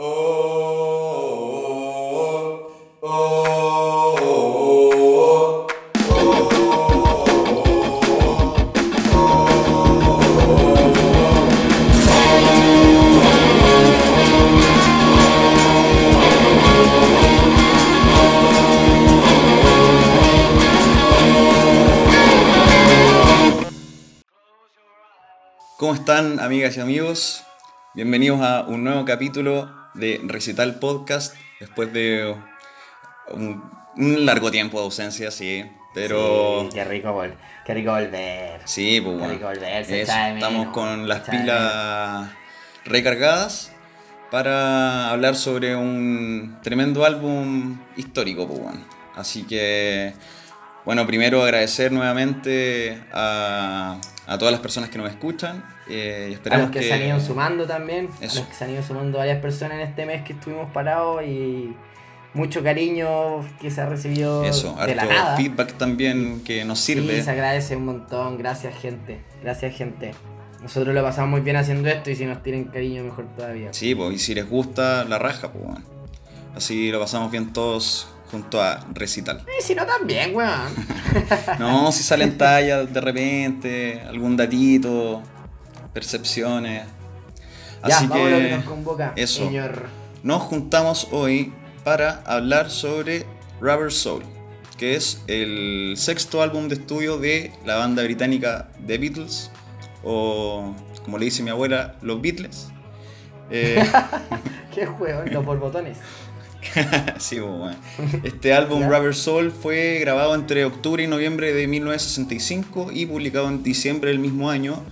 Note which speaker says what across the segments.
Speaker 1: ¿Cómo están amigas y amigos? Bienvenidos a un nuevo capítulo de Recital Podcast después de un, un largo tiempo de ausencia, sí, pero...
Speaker 2: Sí, qué rico, vol- qué rico volver.
Speaker 1: Sí, pues
Speaker 2: Qué
Speaker 1: bueno.
Speaker 2: rico volver, se
Speaker 1: estamos con las pilas recargadas para hablar sobre un tremendo álbum histórico, pues bueno. Así que, bueno, primero agradecer nuevamente a, a todas las personas que nos escuchan. Eh,
Speaker 2: A los que, se han ido sumando también,
Speaker 1: Eso.
Speaker 2: a los que se han ido sumando varias personas en este mes que estuvimos parados y mucho cariño que se ha recibido
Speaker 1: Eso,
Speaker 2: de la nada.
Speaker 1: feedback también que nos sirve.
Speaker 2: Sí, se agradece un montón, gracias gente, gracias gente. Nosotros lo pasamos muy bien haciendo esto y si nos tienen cariño mejor todavía.
Speaker 1: Sí, pues, y si les gusta la raja, pues bueno. Así lo pasamos bien todos junto a Recital.
Speaker 2: Y si no también, weón.
Speaker 1: No, si salen tallas de repente, algún datito, percepciones.
Speaker 2: ya,
Speaker 1: Así
Speaker 2: vamos a lo que nos convoca,
Speaker 1: eso.
Speaker 2: señor.
Speaker 1: nos juntamos hoy para hablar sobre Rubber Soul, que es el sexto álbum de estudio de la banda británica The Beatles, o como le dice mi abuela, los Beatles. Eh,
Speaker 2: Qué juego, los borbotones.
Speaker 1: Sí, pues, bueno. Este álbum. Rubber Soul fue grabado entre octubre y noviembre de 1965 y publicado en diciembre del mismo año.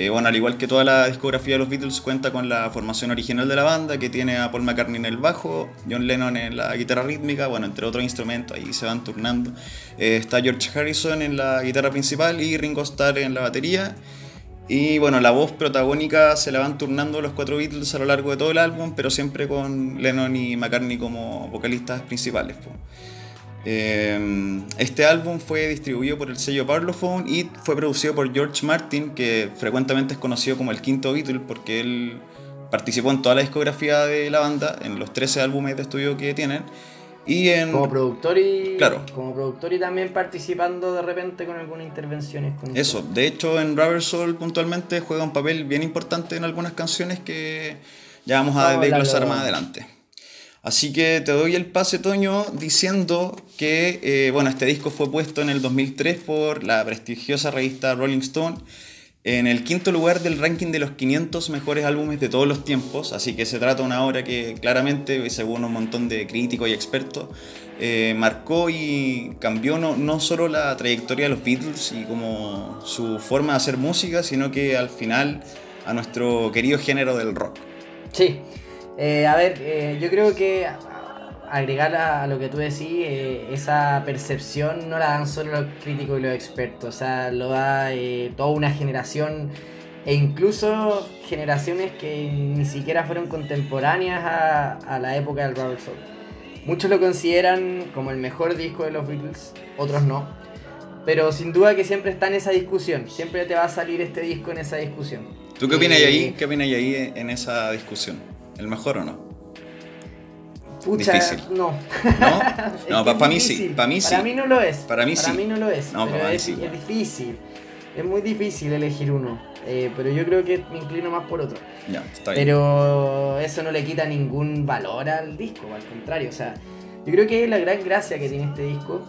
Speaker 1: Eh, bueno, al igual que toda la discografía de los Beatles, cuenta con la formación original de la banda, que tiene a Paul McCartney en el bajo, John Lennon en la guitarra rítmica, bueno, entre otros instrumentos, ahí se van turnando. Eh, está George Harrison en la guitarra principal y Ringo Starr en la batería. Y bueno, la voz protagónica se la van turnando los cuatro Beatles a lo largo de todo el álbum, pero siempre con Lennon y McCartney como vocalistas principales. po. Eh, este álbum fue distribuido por el sello Parlophone y fue producido por George Martin, que frecuentemente es conocido como el quinto Beatle porque él participó en toda la discografía de la banda, en los 13 álbumes de estudio que tienen. Y en...
Speaker 2: Como productor y.
Speaker 1: Claro.
Speaker 2: Como productor y también participando de repente con algunas intervenciones. Con
Speaker 1: Eso, de hecho en Rubber Soul puntualmente juega un papel bien importante en algunas canciones que ya vamos a desglosar más adelante. Así que te doy el pase, Toño, diciendo que eh, bueno, este disco fue puesto en el 2003 por la prestigiosa revista Rolling Stone en el quinto lugar del ranking de los 500 mejores álbumes de todos los tiempos, así que se trata de una obra que claramente, según un montón de críticos y expertos, eh, marcó y cambió no, no solo la trayectoria de los Beatles y como su forma de hacer música, sino que al final a nuestro querido género del rock.
Speaker 2: Sí. Eh, a ver, eh, yo creo que agregar a, a lo que tú decís, eh, esa percepción no la dan solo los críticos y los expertos, o sea, lo da eh, toda una generación e incluso generaciones que ni siquiera fueron contemporáneas a, a la época del Rubber Soul. Muchos lo consideran como el mejor disco de los Beatles, otros no. Pero sin duda que siempre está en esa discusión, siempre te va a salir este disco en esa discusión.
Speaker 1: ¿Tú qué opinas ahí? ¿Qué opinas ahí en esa discusión? ¿El mejor o no?
Speaker 2: Pucha,
Speaker 1: Difícil.
Speaker 2: no.
Speaker 1: ¿No? No, para mí sí. Para mí sí.
Speaker 2: Para mí no lo es.
Speaker 1: Para mí sí.
Speaker 2: no lo es.
Speaker 1: No,
Speaker 2: pero
Speaker 1: para mí
Speaker 2: es,
Speaker 1: sí,
Speaker 2: es difícil. Es muy difícil elegir uno. Eh, pero yo creo que me inclino más por otro.
Speaker 1: Ya, está bien.
Speaker 2: Pero eso no le quita ningún valor al disco, al contrario. O sea, yo creo que la gran gracia que tiene este disco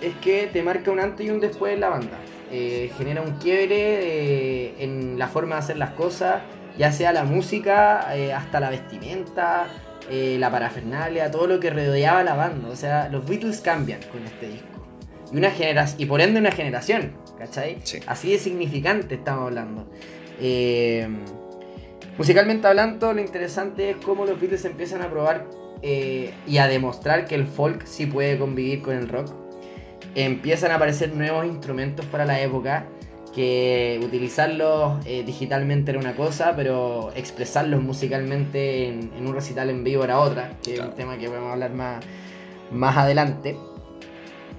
Speaker 2: es que te marca un antes y un después en la banda. Eh, genera un quiebre eh, en la forma de hacer las cosas, ya sea la música, eh, hasta la vestimenta, eh, la parafernalia, todo lo que rodeaba la banda. O sea, los Beatles cambian con este disco. Y, una generación, y por ende una generación, ¿cachai?
Speaker 1: Sí.
Speaker 2: Así de significante estamos hablando. Eh, musicalmente hablando, lo interesante es cómo los Beatles empiezan a probar eh, y a demostrar que el folk sí puede convivir con el rock. Empiezan a aparecer nuevos instrumentos para la época, que utilizarlos eh, digitalmente era una cosa, pero expresarlos musicalmente en, en un recital en vivo era otra, que es un tema que podemos hablar más, más adelante.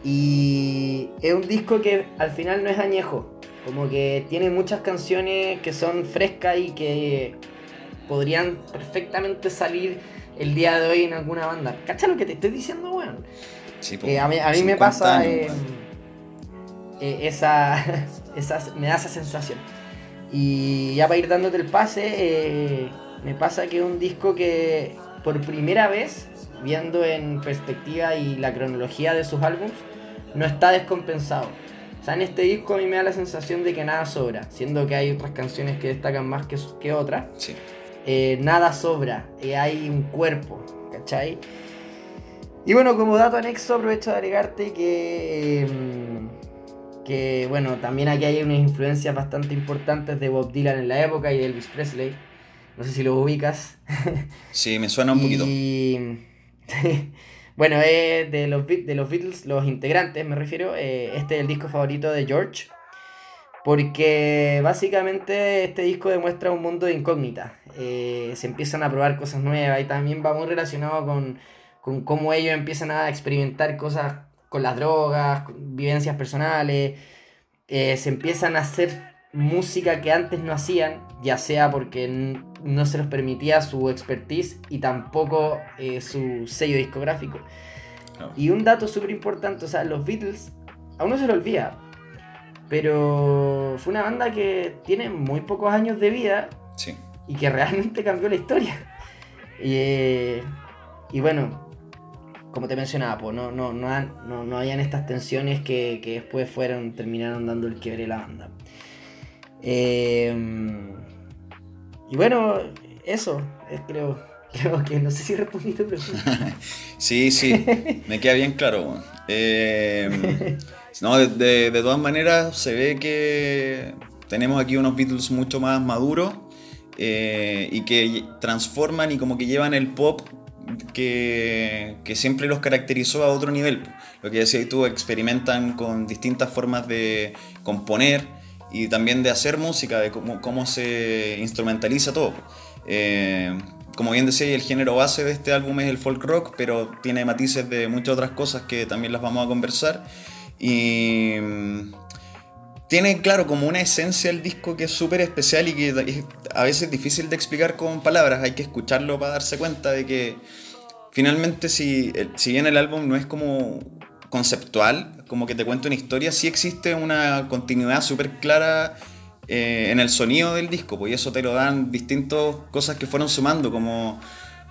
Speaker 2: Y es un disco que al final no es añejo, como que tiene muchas canciones que son frescas y que podrían perfectamente salir el día de hoy en alguna banda. ¿Cacha lo que te estoy diciendo, weón? Eh, a mí, a mí me pasa eh, esa, esa, me da esa sensación. Y ya para ir dándote el pase, me pasa que es un disco que por primera vez, viendo en perspectiva y la cronología de sus álbumes, no está descompensado. O sea, en este disco a mí me da la sensación de que nada sobra, siendo que hay otras canciones que destacan más que, que otras. nada sobra, hay un cuerpo, ¿cachai? Y bueno, como dato anexo, aprovecho de agregarte que. Que bueno, también aquí hay unas influencias bastante importantes de Bob Dylan en la época y de Elvis Presley. No sé si lo ubicas.
Speaker 1: Sí, me suena un poquito.
Speaker 2: bueno, eh, de, los, de los Beatles, los integrantes me refiero, eh, este es el disco favorito de George. Porque básicamente este disco demuestra un mundo de incógnita. Eh, se empiezan a probar cosas nuevas y también va muy relacionado con con cómo ellos empiezan a experimentar cosas con las drogas, vivencias personales, eh, se empiezan a hacer música que antes no hacían, ya sea porque no se los permitía su expertise y tampoco eh, su sello discográfico. Y un dato súper importante, o sea, los Beatles, a uno se lo olvida, pero fue una banda que tiene muy pocos años de vida y que realmente cambió la historia. Y, eh, y bueno, como te mencionaba, pues no, no, no, no, habían estas tensiones que, después fueron, terminaron dando el quiebre a la banda. Em, y bueno, eso, creo, creo que no sé si respondí tu pregunta.
Speaker 1: sí, sí, me queda bien claro. Em, no, de, de, todas maneras se ve que tenemos aquí unos Beatles mucho más maduros eh, y que transforman y como que llevan el pop que, siempre los caracterizó a otro nivel. Lo que decías tú, experimentan con distintas formas de componer y también de hacer música, de cómo, cómo se instrumentaliza todo. Eh, como bien decía, el género base de este álbum es el folk rock, pero tiene matices de muchas otras cosas que también las vamos a conversar. Y tiene, claro, como una esencia el disco que es súper especial y que a veces es difícil de explicar con palabras. Hay que escucharlo para darse cuenta de que finalmente, si, si bien el álbum no es como conceptual, como que te cuenta una historia, sí existe una continuidad súper clara eh, en el sonido del disco, pues y eso te lo dan distintas cosas que fueron sumando, como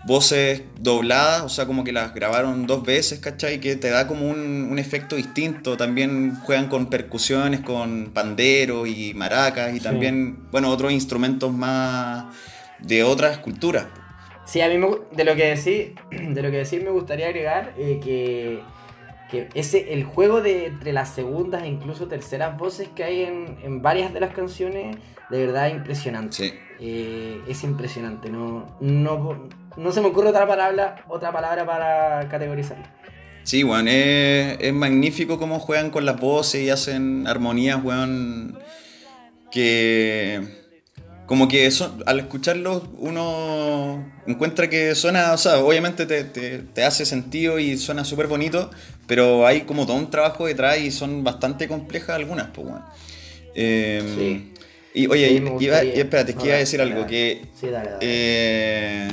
Speaker 1: voces dobladas, o sea, como que las grabaron dos veces, ¿cachai? Que te da como un, efecto distinto. También juegan con percusiones, con pandero y maracas y también, bueno, otros instrumentos más de otras culturas.
Speaker 2: Sí, a mí de lo que decir, de lo que decir me gustaría agregar eh, que, que, ese, el juego de entre las segundas e incluso terceras voces que hay en, en varias de las canciones, de verdad es impresionante. Sí. Eh, es impresionante, no, no no se me ocurre otra palabra, otra palabra para categorizarlo.
Speaker 1: Sí, weón, es, magnífico cómo juegan con las voces y hacen armonías, weón, que como que son, al escucharlo uno encuentra que suena, o sea, obviamente te, hace sentido y suena súper bonito, pero hay como todo un trabajo detrás y son bastante complejas algunas, pues, weón. Em, sí. Y oye, y, espérate, que iba a decir algo, que... Sí, dale, dale. Eh,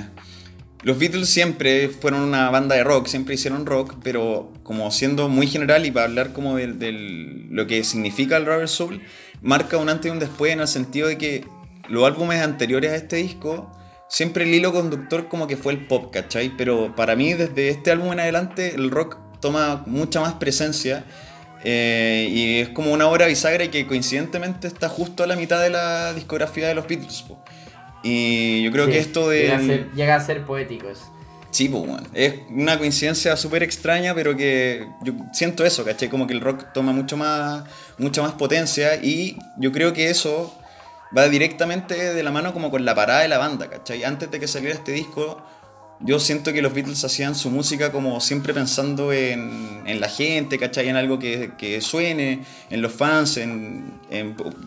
Speaker 1: los Beatles siempre fueron una banda de rock, siempre hicieron rock, pero como siendo muy general y para hablar como de, lo que significa el Rubber Soul, marca un antes y un después en el sentido de que los álbumes anteriores a este disco, siempre el hilo conductor como que fue el pop, ¿cachai? Pero para mí desde este álbum en adelante el rock toma mucha más presencia eh, y es como una obra bisagra y que coincidentemente está justo a la mitad de la discografía de los Beatles. Y yo creo que esto
Speaker 2: de. Llega a ser, poético eso.
Speaker 1: Sí, pues, bueno. Es una coincidencia súper extraña, pero que yo siento eso, ¿cachai? Como que el rock toma mucho más, mucha más potencia y yo creo que eso va directamente de la mano como con la parada de la banda, ¿cachai? Antes de que saliera este disco, yo siento que los Beatles hacían su música como siempre pensando en, la gente, ¿cachai? En algo que, suene, en los fans, en,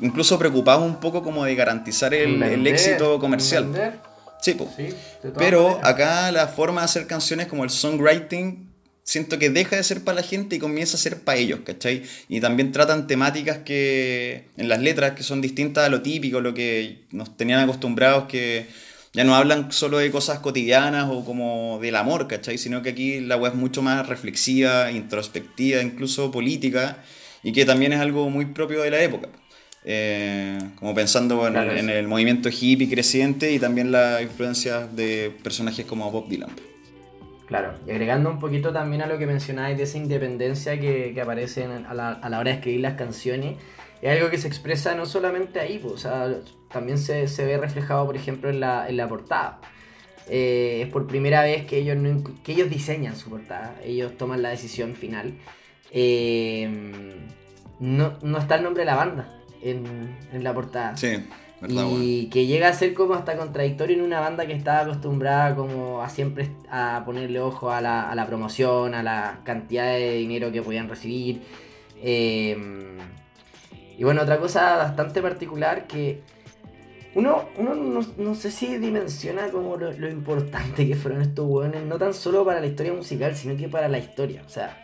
Speaker 1: incluso preocupados un poco como de garantizar el, éxito comercial. Sí, pues. Pero acá la forma de hacer canciones como el songwriting siento que deja de ser para la gente y comienza a ser para ellos, ¿cachai? Y también tratan temáticas que en las letras que son distintas a lo típico, lo que nos tenían acostumbrados que ya no hablan solo de cosas cotidianas o como del amor, ¿cachai? Sino que aquí la web es mucho más reflexiva, introspectiva, incluso política, y que también es algo muy propio de la época. Eh, como pensando en, en, el movimiento hippie creciente y también la influencia de personajes como Bob Dylan.
Speaker 2: Claro, y agregando un poquito también a lo que mencionáis de esa independencia que, que aparece a, la, a, la, hora de escribir las canciones, es algo que se expresa no solamente ahí, pues, o sea, también se, se, ve reflejado, por ejemplo, en la, en la portada. Eh, es por primera vez que ellos, no, que ellos diseñan su portada, ellos toman la decisión final. Eh, no, no está el nombre de la banda en, en la portada.
Speaker 1: Sí
Speaker 2: y que llega a ser como hasta contradictorio en una banda que estaba acostumbrada como a siempre a ponerle ojo a la, a la promoción, a la cantidad de dinero que podían recibir. Eh, y bueno, otra cosa bastante particular que uno, uno no, no, sé si dimensiona como lo, importante que fueron estos hueones, no tan solo para la historia musical, sino que para la historia. O sea,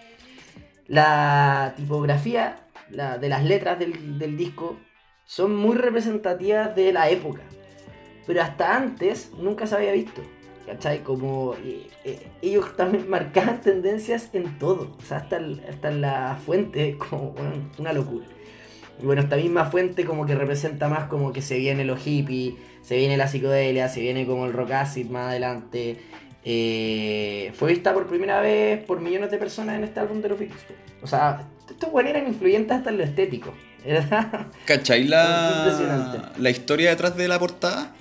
Speaker 2: la tipografía la, de las letras del, del disco son muy representativas de la época. Pero hasta antes nunca se había visto. ¿Cachai? Como eh, eh, ellos también marcaban tendencias en todo. O sea, hasta, hasta la fuente, como una locura. Y bueno, esta misma fuente como que representa más como que se viene los hippies, se viene la psicodelia, se viene como el rock acid más adelante. Eh, fue vista por primera vez por millones de personas en este álbum de los Beatles. O sea, estos buenos eran influyentes hasta en lo estético.
Speaker 1: ¿Cachai la, la historia detrás de la portada?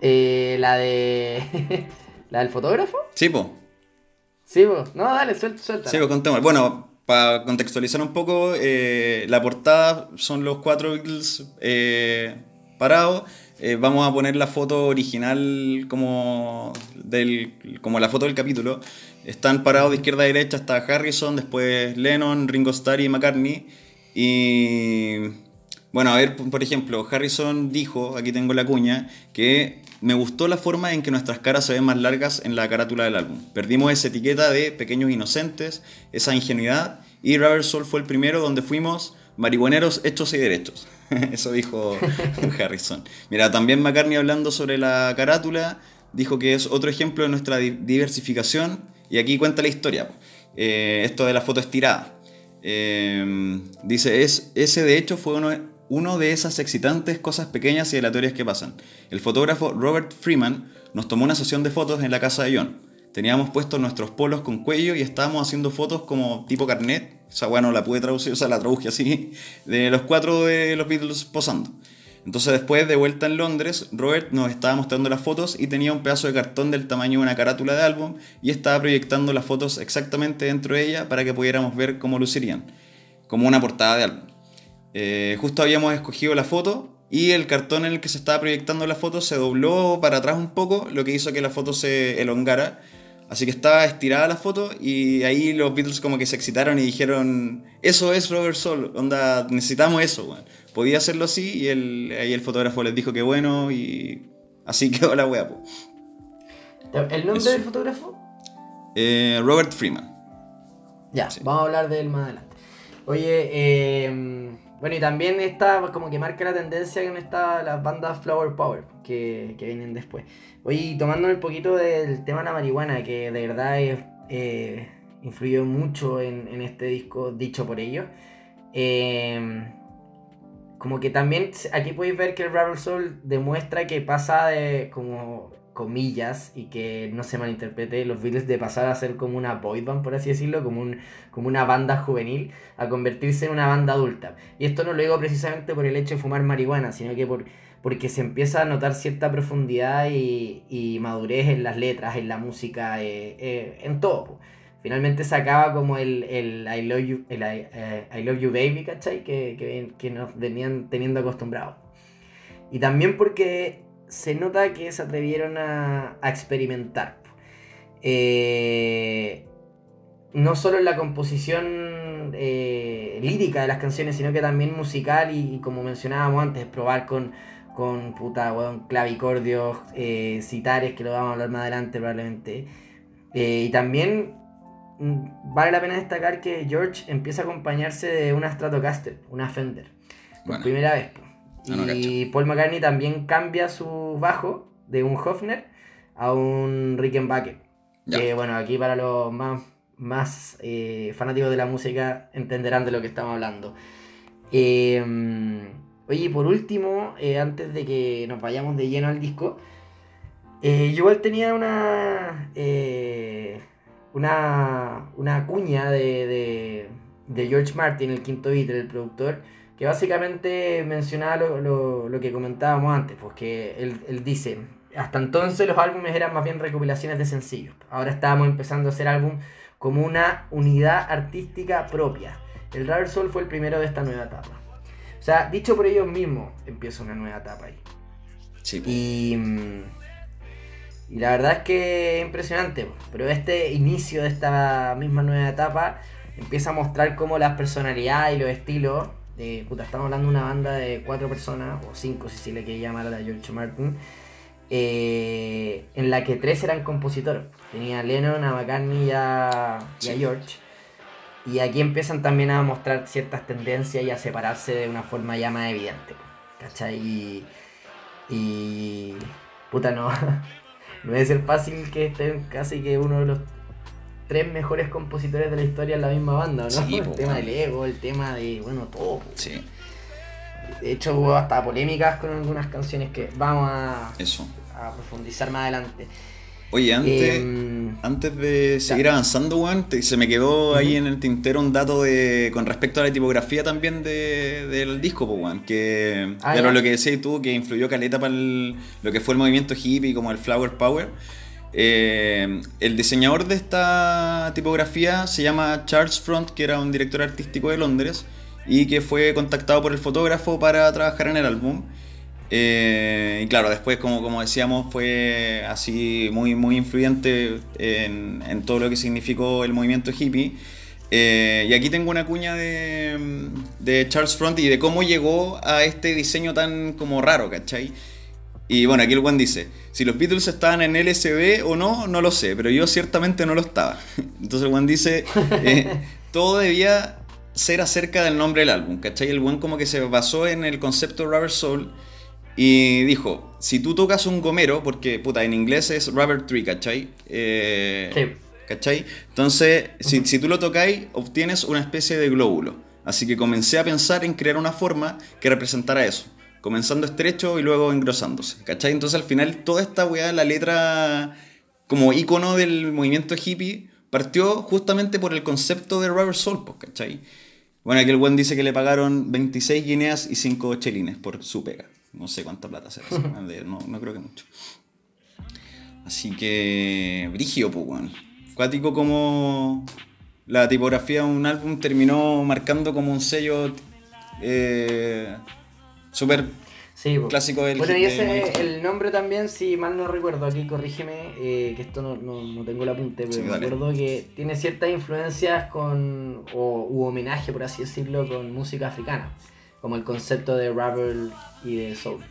Speaker 2: Eh, la de. ¿La del fotógrafo?
Speaker 1: Sí, po.
Speaker 2: Sí, po. No, dale, suelta. suelta.
Speaker 1: Sí, po, contemos. Bueno, para contextualizar un poco, eh, la portada son los cuatro Beatles eh, parados. Eh, vamos a poner la foto original como, del, como la foto del capítulo. Están parados de izquierda a derecha hasta Harrison, después Lennon, Ringo Starr y McCartney. Y bueno, a ver, por ejemplo, Harrison dijo, aquí tengo la cuña, que me gustó la forma en que nuestras caras se ven más largas en la carátula del álbum. Perdimos esa etiqueta de pequeños inocentes, esa ingenuidad, y Rubber Soul fue el primero donde fuimos marihuaneros hechos y derechos. Eso dijo Harrison. Mira, también McCartney hablando sobre la carátula, dijo que es otro ejemplo de nuestra diversificación, y aquí cuenta la historia. Eh, esto de la foto estirada. Eh, dice, es, ese de hecho fue uno, uno de esas excitantes cosas pequeñas y aleatorias que pasan. El fotógrafo Robert Freeman nos tomó una sesión de fotos en la casa de John. Teníamos puestos nuestros polos con cuello y estábamos haciendo fotos como tipo carnet. O sea, bueno, la pude traducir, o sea, la traduje así, de los cuatro de los Beatles posando. Entonces después de vuelta en Londres, Robert nos estaba mostrando las fotos y tenía un pedazo de cartón del tamaño de una carátula de álbum y estaba proyectando las fotos exactamente dentro de ella para que pudiéramos ver cómo lucirían, como una portada de álbum. Eh, justo habíamos escogido la foto y el cartón en el que se estaba proyectando la foto se dobló para atrás un poco, lo que hizo que la foto se elongara. Así que estaba estirada la foto y ahí los Beatles como que se excitaron y dijeron, eso es Robert onda, necesitamos eso, podía hacerlo así y el, ahí el fotógrafo les dijo que bueno y así quedó la wea.
Speaker 2: ¿El nombre del fotógrafo?
Speaker 1: Eh, Robert Freeman.
Speaker 2: Ya, vamos a hablar de él más adelante. Oye, eh, bueno, y también está como que marca la tendencia en esta, las bandas Flower Power que, que vienen después. Oye, tomando un poquito del tema de la marihuana, que de verdad eh, influyó mucho en, este disco dicho por ellos. Eh, como que también aquí podéis ver que el Rubber Soul demuestra que pasa de como comillas y que no se malinterprete los Beatles de pasar a ser como una boy band por así decirlo como un como una banda juvenil a convertirse en una banda adulta y esto no lo digo precisamente por el hecho de fumar marihuana sino que por porque se empieza a notar cierta profundidad y, madurez en las letras en la música eh, eh, en todo finalmente se acaba como el, el I love you, el I, love you baby, ¿cachai? Que, que, nos venían teniendo acostumbrados. Y también porque se nota que se atrevieron a, a experimentar. Eh, no solo en la composición eh, lírica de las canciones, sino que también musical y, y como mencionábamos antes, probar con, con puta, bueno, clavicordios, eh, citares, que lo vamos a hablar más adelante probablemente. y también Mm, vale la pena destacar que George empieza a acompañarse de una Stratocaster, una Fender, por primera vez. Y Paul McCartney también cambia su bajo de un Hofner a un Rickenbacker. Que bueno, aquí para los más, más eh, fanáticos de la música entenderán de lo que estamos hablando. Em, oye, por último, eh, antes de que nos vayamos de lleno al disco, eh, yo igual tenía una, una, una cuña de, de, George Martin, el quinto beat, el productor, que básicamente mencionaba lo, lo, que comentábamos antes, pues que él, él dice, hasta entonces los álbumes eran más bien recopilaciones de sencillos. Ahora estábamos empezando a hacer álbum como una unidad artística propia. El Rare Soul fue el primero de esta nueva etapa. O sea, dicho por ellos mismos, empieza una nueva etapa ahí. Sí. Y, y la verdad es que es impresionante. Pero este inicio de esta misma nueva etapa empieza a mostrar cómo las personalidades y los estilos. De, puta, estamos hablando de una banda de cuatro personas, o cinco si se le quiere llamar a la George Martin eh, en la que tres eran compositores. Tenía Lennon, a McCartney y a, George. Y aquí empiezan también a mostrar ciertas tendencias y a separarse de una forma ya más evidente. ¿Cachai? Y. y puta, no. no debe ser fácil que estén casi que uno de los tres mejores compositores de la historia en la misma banda, ¿no? el tema del ego, el tema de, bueno, todo.
Speaker 1: Sí.
Speaker 2: De hecho, hubo hasta polémicas con algunas canciones que vamos a.
Speaker 1: Eso
Speaker 2: profundizar más adelante.
Speaker 1: Oye, antes, em, antes de seguir avanzando, Juan, se me quedó ahí en el tintero un dato de con respecto a la tipografía también del disco, pues, que ah, lo que decías tú, que influyó caleta para lo que fue el movimiento hippie, como el Flower Power. Eh, el diseñador de esta tipografía se llama Charles Front, que era un director artístico de Londres y que fue contactado por el fotógrafo para trabajar en el álbum. Eh, y claro, después, como, decíamos, fue así muy, muy influyente en, en todo lo que significó el movimiento hippie. Eh, y aquí tengo una cuña de, de, Charles Front y de cómo llegó a este diseño tan como raro, ¿cachai? Y bueno, aquí el Juan dice, si los Beatles estaban en LSD o no, no lo sé, pero yo ciertamente no lo estaba. Entonces el Juan dice, eh, todo debía ser acerca del nombre del álbum, ¿cachai? El Juan como que se basó en el concepto Rubber Soul y dijo, si tú tocas un gomero, porque puta, en inglés es rubber tree, ¿cachai? Eh, sí. ¿Cachai? Entonces, si, si, tú lo tocáis, obtienes una especie de glóbulo. Así que comencé a pensar en crear una forma que representara eso. Comenzando estrecho y luego engrosándose. ¿Cachai? Entonces al final toda esta weá, la letra como icono del movimiento hippie, partió justamente por el concepto de Rubber Soul, pues, ¿cachai? Bueno, aquí el buen dice que le pagaron 26 guineas y 5 chelines por su pega. No sé cuánta plata será. no, no creo que mucho. Así que. Brigio, pues, weón. Cuático como la tipografía de un álbum terminó marcando como un sello eh, súper sí, clásico del
Speaker 2: Bueno, y ese el nombre también, si mal no recuerdo, aquí corrígeme, eh, que esto no, no, tengo el apunte, pero me acuerdo que tiene ciertas influencias con, o u homenaje, por así decirlo, con música africana como el concepto de rubber y de soul.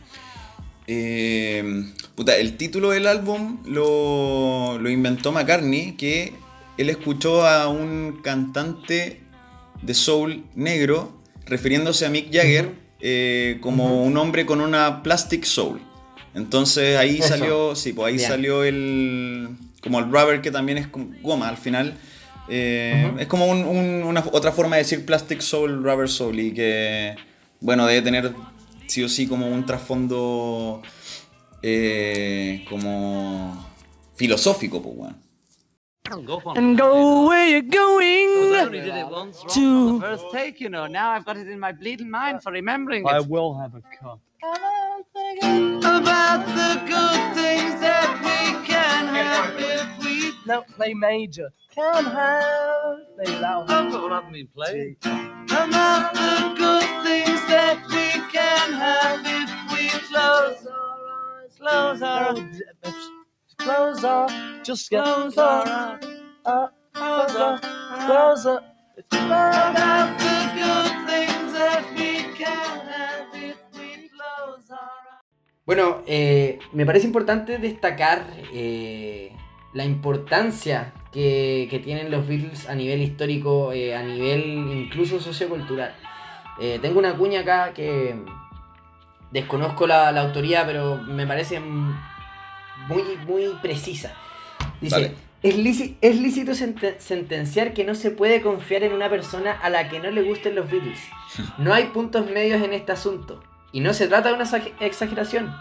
Speaker 1: Eh, puta, el título del álbum lo, lo, inventó McCartney, que él escuchó a un cantante de soul negro refiriéndose a Mick Jagger eh, como un hombre con una plastic soul. Entonces ahí salió, sí, pues ahí salió el como el rubber que también es goma al final. Eh, es como una, otra forma de decir plastic soul, rubber soul y que bueno, debe tener sí o sí como un trasfondo eh, como filosófico, pues bueno.
Speaker 3: And go where you're going. I only did it once, to... the first take, you know. Now I've got it in my bleeding mind for remembering it.
Speaker 4: I will have a cup.
Speaker 3: About the good things that we can have if we
Speaker 4: no play major. Can have play loud.
Speaker 3: But what haven't been played? About the good things that we can have if we close our eyes, close our eyes. Close our, just close our eyes. Uh, close our, close. It's about the good things that we can have if we close our eyes.
Speaker 2: Bueno, eh, me parece importante destacar eh, la importancia que, que, tienen los Beatles a nivel histórico, eh, a nivel incluso sociocultural. Eh, tengo una cuña acá que desconozco la, la, autoría, pero me parece muy, muy precisa. Dice,
Speaker 1: Dale.
Speaker 2: es, líci- es lícito sente- sentenciar que no se puede confiar en una persona a la que no le gusten los Beatles. No hay puntos medios en este asunto. Y no se trata de una exag- exageración.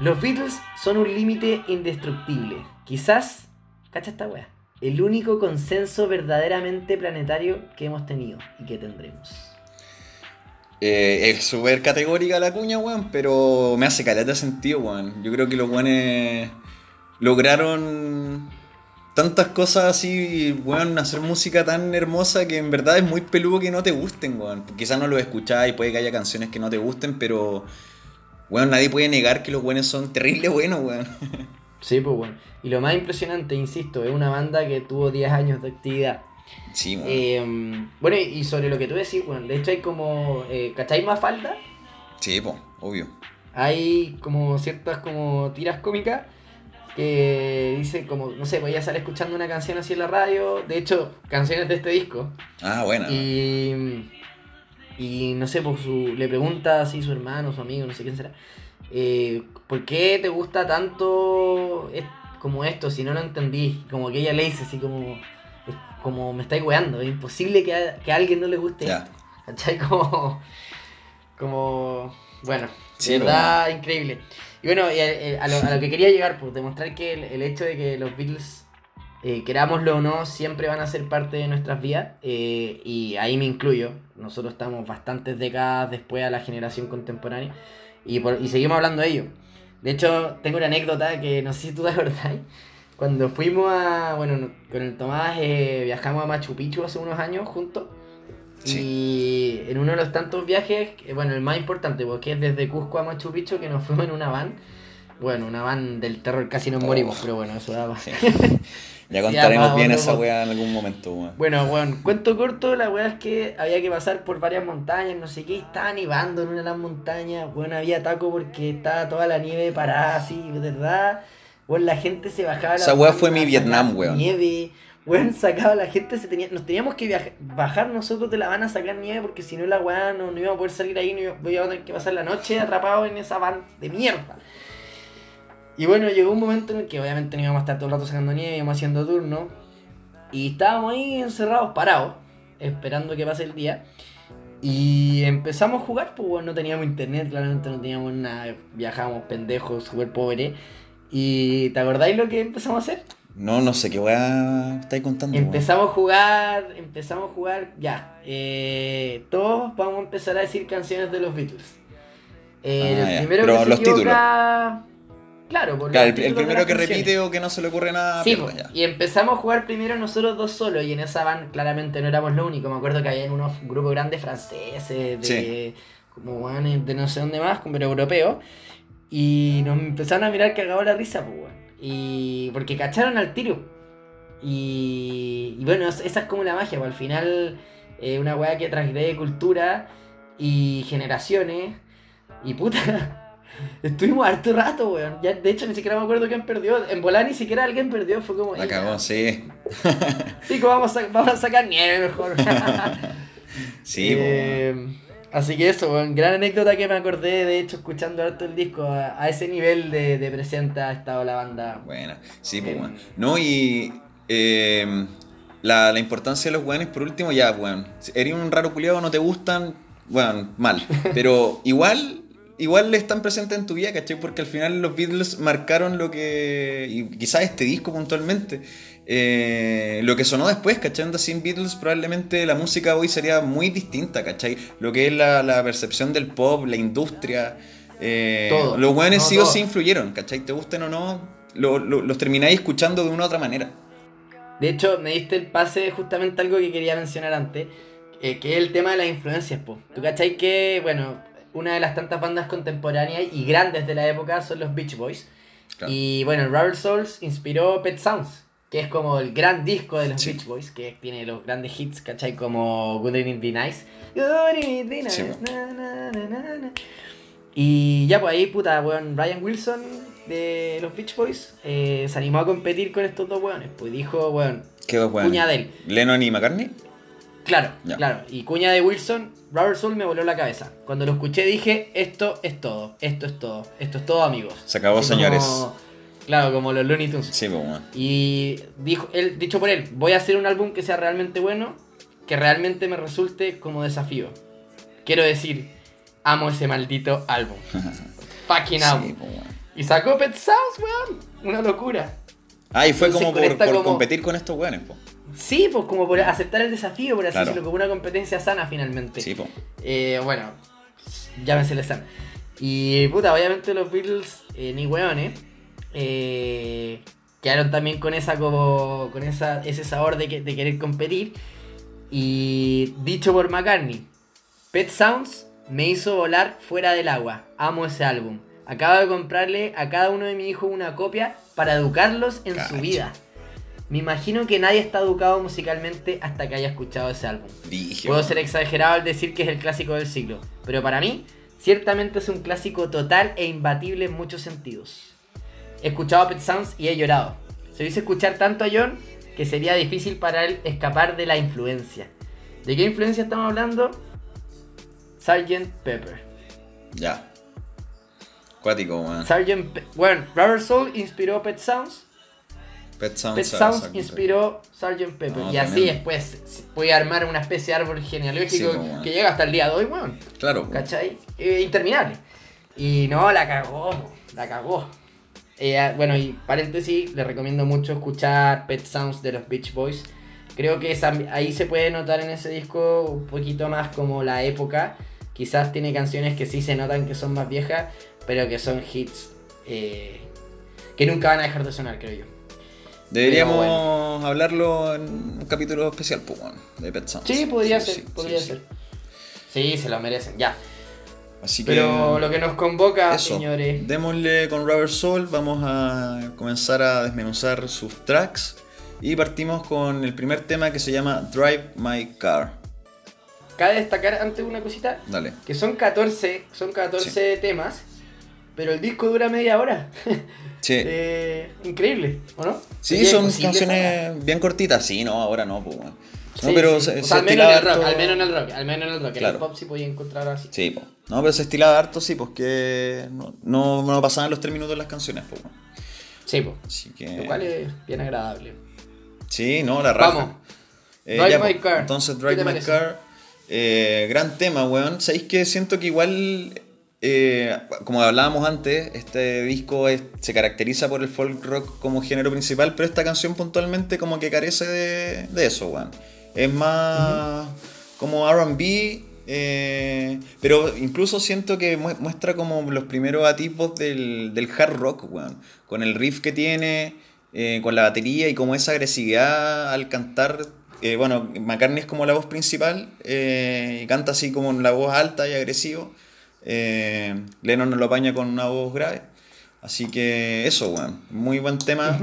Speaker 2: Los Beatles son un límite indestructible. Quizás, cacha esta wea, el único consenso verdaderamente planetario que hemos tenido y que tendremos.
Speaker 1: Eh, es súper categórica la cuña, weón, pero me hace caleta sentido, weón. Yo creo que los weones lograron tantas cosas así, weón, hacer música tan hermosa que en verdad es muy peludo que no te gusten, weón. Quizás no lo escucháis, puede que haya canciones que no te gusten, pero, weón, nadie puede negar que los weones son terrible buenos, weón.
Speaker 2: Sí, pues bueno. Y lo más impresionante, insisto, es una banda que tuvo 10 años de actividad.
Speaker 1: Sí, weón.
Speaker 2: Eh, bueno, y sobre lo que tú decís, bueno, de hecho hay como, eh, ¿cacháis más falda?
Speaker 1: Sí, po, obvio.
Speaker 2: Hay como ciertas como tiras cómicas que dicen como, no sé, voy a estar escuchando una canción así en la radio, de hecho, canciones de este disco,
Speaker 1: Ah, bueno.
Speaker 2: y, y no sé, pues su, le pregunta así su hermano, su amigo, no sé quién será, eh, ¿por qué te gusta tanto como esto si no lo entendí? Como que ella le dice así como, como me estáis weando, es imposible que a, que a alguien no le guste
Speaker 1: Ya.
Speaker 2: esto. ¿Cachai? Como, como, bueno,
Speaker 1: Sí,
Speaker 2: de verdad increíble. Y bueno, y a, a lo, a lo que quería llegar, pues demostrar que el, el hecho de que los Beatles, eh, querámoslo o no, siempre van a ser parte de nuestras vidas, eh, y ahí me incluyo, nosotros estamos bastantes décadas después a la generación contemporánea, y, por- y seguimos hablando de ello. De hecho, tengo una anécdota que no sé si tú te acordáis. Cuando fuimos a. Bueno, no- con el Tomás eh, viajamos a Machu Picchu hace unos años juntos. Y en uno de los tantos viajes, que, bueno, el más importante, porque es desde Cusco a Machu Picchu, que nos fuimos en una van. Bueno, una van del terror, casi nos
Speaker 1: Oh.
Speaker 2: morimos, pero bueno, eso daba.
Speaker 1: Sí. Ya contaremos bien esa weá en algún momento, weón.
Speaker 2: Bueno, bueno, cuento corto, la weá es que había que pasar por varias montañas, no sé qué, estaba nevando en una de las montañas, bueno, había taco porque estaba toda la nieve parada así, verdad. Bueno, la gente se bajaba.
Speaker 1: Esa weá fue mi Vietnam, weón.
Speaker 2: Nieve, weón, sacaba la gente, se tenía, nos teníamos que viaja- bajar nosotros de la van a sacar nieve porque si no la weá no, no iba a poder salir ahí, no iba, iba a tener que pasar la noche atrapado en esa van de mierda. Y bueno, llegó un momento en el que obviamente no íbamos a estar todo el rato sacando nieve, íbamos haciendo turno. Y estábamos ahí encerrados, parados, esperando que pase el día. Y empezamos a jugar, pues bueno, no teníamos internet, claramente no teníamos nada, viajábamos pendejos, súper pobres. ¿Y te acordáis lo que empezamos a hacer?
Speaker 1: No, no sé qué weá estáis contando.
Speaker 2: Empezamos a jugar, empezamos a jugar, ya. eh, todos vamos a empezar a decir canciones de los Beatles. Eh,
Speaker 1: Ah, ya,
Speaker 2: el primero
Speaker 1: pero
Speaker 2: que se
Speaker 1: los títulos.
Speaker 2: equivoca- Claro, por
Speaker 1: Claro, el, el
Speaker 2: títulos
Speaker 1: primero que
Speaker 2: canciones.
Speaker 1: repite o que no se le ocurre nada,
Speaker 2: Sí,
Speaker 1: ya.
Speaker 2: y empezamos a jugar primero nosotros dos solos y en esa van claramente no éramos los únicos. Me acuerdo que había unos grupos grandes franceses, de
Speaker 1: Sí.
Speaker 2: como de no sé dónde más, pero europeos. Y nos empezaron a mirar cagado la risa, pues weón. Y porque cacharon al tiro. Y, y bueno, es- esa es como la magia, pues al final eh, una weá que transgrede cultura y generaciones. Y puta. Estuvimos harto rato, weón. Ya, de hecho, ni siquiera me acuerdo quién perdió. En volar ni siquiera alguien perdió. Fue como.
Speaker 1: La
Speaker 2: "Ey,
Speaker 1: cagó, sí.
Speaker 2: Pico, vamos a, vamos a sacar nieve mejor.
Speaker 1: Sí, po, weón.
Speaker 2: Eh, Así que eso, weón, gran anécdota que me acordé, de hecho, escuchando harto el disco. A, a ese nivel de, de presente ha estado la banda.
Speaker 1: Buena. Sí, pues,
Speaker 2: Eh,
Speaker 1: weón. No, y. eh, la, la importancia de los weones, por último, ya, weón. Eres un raro culiado, no te gustan, weón, mal. Pero igual. Igual están presentes en tu vida, ¿cachai? Porque al final los Beatles marcaron lo que. Y quizás este disco puntualmente. Eh, lo que sonó después, ¿cachai? Onda, sin Beatles probablemente la música hoy sería muy distinta, ¿cachai? Lo que es la, la percepción del pop, la industria. eh,
Speaker 2: Todo.
Speaker 1: Los weones
Speaker 2: No,
Speaker 1: sí o sí influyeron, ¿cachai? Te gusten o no, lo- lo- los termináis escuchando de una u otra manera.
Speaker 2: De hecho, me diste el pase justamente algo que quería mencionar antes, eh, que es el tema de las influencias, po. ¿Tú cachai que, bueno, una de las tantas bandas contemporáneas y grandes de la época son los Beach Boys?
Speaker 1: Claro.
Speaker 2: Y bueno, Rubber Souls inspiró Pet Sounds, que es como el gran disco de los
Speaker 1: Sí.
Speaker 2: Beach Boys, que tiene los grandes hits, ¿cachai? Como Wouldn't It Be Nice. Wouldn't It Be Nice. na, na, na. Y ya pues ahí, puta, weón, Brian Wilson de los Beach Boys eh, se animó a competir con estos dos weones. Pues dijo, weón,
Speaker 1: ¿Qué dos weones?
Speaker 2: cuña de él.
Speaker 1: ¿Lennon y McCartney?
Speaker 2: Claro, claro. Y cuña de Wilson, Robert Soul me voló la cabeza. Cuando lo escuché dije, esto es todo, esto es todo, esto es todo amigos.
Speaker 1: Se acabó,
Speaker 2: Así
Speaker 1: señores.
Speaker 2: como- Claro, como los Looney Tunes.
Speaker 1: Sí, pues, weón.
Speaker 2: Y dijo, él, dicho por él, voy a hacer un álbum que sea realmente bueno, que realmente me resulte como desafío. Quiero decir, amo ese maldito álbum. Fucking amo.
Speaker 1: Sí, pues, weón.
Speaker 2: Y sacó Pet Sounds, weón. Una locura.
Speaker 1: Ah, y fue
Speaker 2: Entonces,
Speaker 1: como por,
Speaker 2: esta
Speaker 1: por
Speaker 2: como-
Speaker 1: competir con estos weones, pues.
Speaker 2: Sí, pues como por aceptar el desafío, por así
Speaker 1: Claro.
Speaker 2: decirlo, como una competencia sana finalmente.
Speaker 1: Sí, pues.
Speaker 2: Eh, bueno, llámensele sana. Y puta, obviamente los Beatles, eh, ni weones, eh, quedaron también con esa como. con esa, ese sabor de, que- de querer competir. Y dicho por McCartney, Pet Sounds me hizo volar fuera del agua. Amo ese álbum. Acabo de comprarle a cada uno de mis hijos una copia para educarlos en su vida. Me imagino que nadie está educado musicalmente hasta que haya escuchado ese álbum. Puedo ser exagerado al decir que es el clásico del siglo, pero para mí, ciertamente es un clásico total e imbatible en muchos sentidos. He escuchado a Pet Sounds y he llorado. Se dice escuchar tanto a John que sería difícil para él escapar de la influencia. ¿De qué influencia estamos hablando? Sgt. Pepper.
Speaker 1: Ya. Cuático, weón.
Speaker 2: Sgt. Pe- bueno, Rubber Soul inspiró Pet Sounds.
Speaker 1: Pet Sounds.
Speaker 2: Pet Sounds inspiró Sgt. Pepper.
Speaker 1: No,
Speaker 2: y así después puede armar una especie de árbol genealógico
Speaker 1: Sí,
Speaker 2: que llega hasta el día de hoy, weón.
Speaker 1: Claro, weón.
Speaker 2: ¿Cachai? Eh, interminable. Y no, la cagó, la cagó. Eh, ah, bueno, y paréntesis, les recomiendo mucho escuchar Pet Sounds de los Beach Boys. Creo que esa- ahí se puede notar en ese disco un poquito más como la época. Quizás tiene canciones que sí se notan que son más viejas, pero que son hits eh, que nunca van a dejar de sonar, creo yo.
Speaker 1: Deberíamos hablarlo en un capítulo especial, pues, de Pet Sounds.
Speaker 2: Sí, podría ser,
Speaker 1: sí,
Speaker 2: podría
Speaker 1: sí,
Speaker 2: ser. Sí, se lo merecen, ya.
Speaker 1: Así que.
Speaker 2: Pero lo que nos convoca,
Speaker 1: Eso,
Speaker 2: señores.
Speaker 1: démosle con Rubber Soul, vamos a comenzar a desmenuzar sus tracks y partimos con el primer tema que se llama Drive My Car.
Speaker 2: Cabe destacar antes una cosita,
Speaker 1: Dale.
Speaker 2: que son 14, son 14 temas, pero el disco dura media hora.
Speaker 1: Sí,
Speaker 2: Eh, increíble, ¿o no?
Speaker 1: sí son canciones bien cortitas, sí, no, ahora no, pues. No,
Speaker 2: Sí,
Speaker 1: pero
Speaker 2: sí.
Speaker 1: se,
Speaker 2: O
Speaker 1: se
Speaker 2: sea, al menos en el rock,
Speaker 1: harto-
Speaker 2: al menos en el rock, al menos en el rock. En
Speaker 1: Claro.
Speaker 2: el pop sí podía encontrar así.
Speaker 1: Sí, po. No, pero se estilaba harto, sí, pues que no, no, no pasaban los tres minutos las canciones, pues.
Speaker 2: Sí, po.
Speaker 1: Así que.
Speaker 2: Lo cual es bien agradable.
Speaker 1: Sí, no, la raja.
Speaker 2: Vamos.
Speaker 1: Eh,
Speaker 2: Drive
Speaker 1: ya,
Speaker 2: My
Speaker 1: po.
Speaker 2: Car.
Speaker 1: Entonces,
Speaker 2: ¿Qué
Speaker 1: Drive My
Speaker 2: parece?
Speaker 1: Car. eh, gran tema, weón. ¿Sabéis que siento que igual, eh, como hablábamos antes, este disco es- se caracteriza por el folk rock como género principal, pero esta canción puntualmente como que carece de, de eso, weón. Es más como RB, eh, pero incluso siento que mu- muestra como los primeros atisbos del, del hard rock, weón. Con el riff que tiene, eh, con la batería y como esa agresividad al cantar. eh, bueno, McCartney es como la voz principal y canta así como la voz alta y agresivo. Lennon lo apaña con una voz grave. Así que eso, weón. Muy buen tema.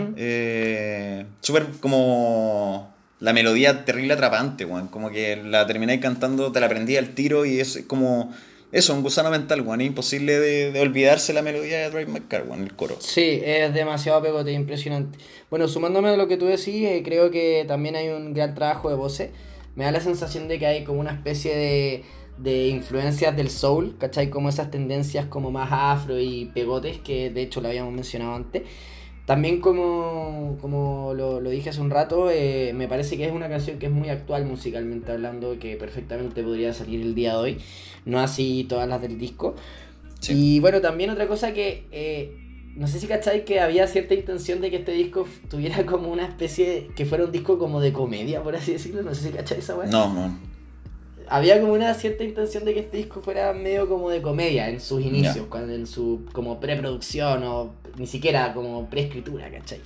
Speaker 1: Súper como la melodía terrible atrapante, weón. Como que la termináis cantando, te la aprendí al tiro y es como... Eso, un gusano mental, weón. Es imposible de, olvidarse la melodía de Drive My Car, el coro.
Speaker 2: Sí, es demasiado pegote, impresionante. Bueno, sumándome a lo que tú decís, eh, creo que también hay un gran trabajo de voces. Me da la sensación de que hay como una especie de, de influencias del soul, ¿cachai? Como esas tendencias como más afro y pegotes, que de hecho lo habíamos mencionado antes. También como, como lo, lo dije hace un rato, eh, me parece que es una canción que es muy actual musicalmente hablando, que perfectamente podría salir el día de hoy, no así todas las del disco.
Speaker 1: Sí.
Speaker 2: Y bueno, también otra cosa que eh, no sé si cacháis que había cierta intención de que este disco tuviera como una especie, de- que fuera un disco como de comedia, por así decirlo, no sé si cacháis esa weá.
Speaker 1: No, no.
Speaker 2: Había como una cierta intención de que este disco fuera medio como de comedia en sus inicios, cuando en su como preproducción o ni siquiera como preescritura, ¿cachai?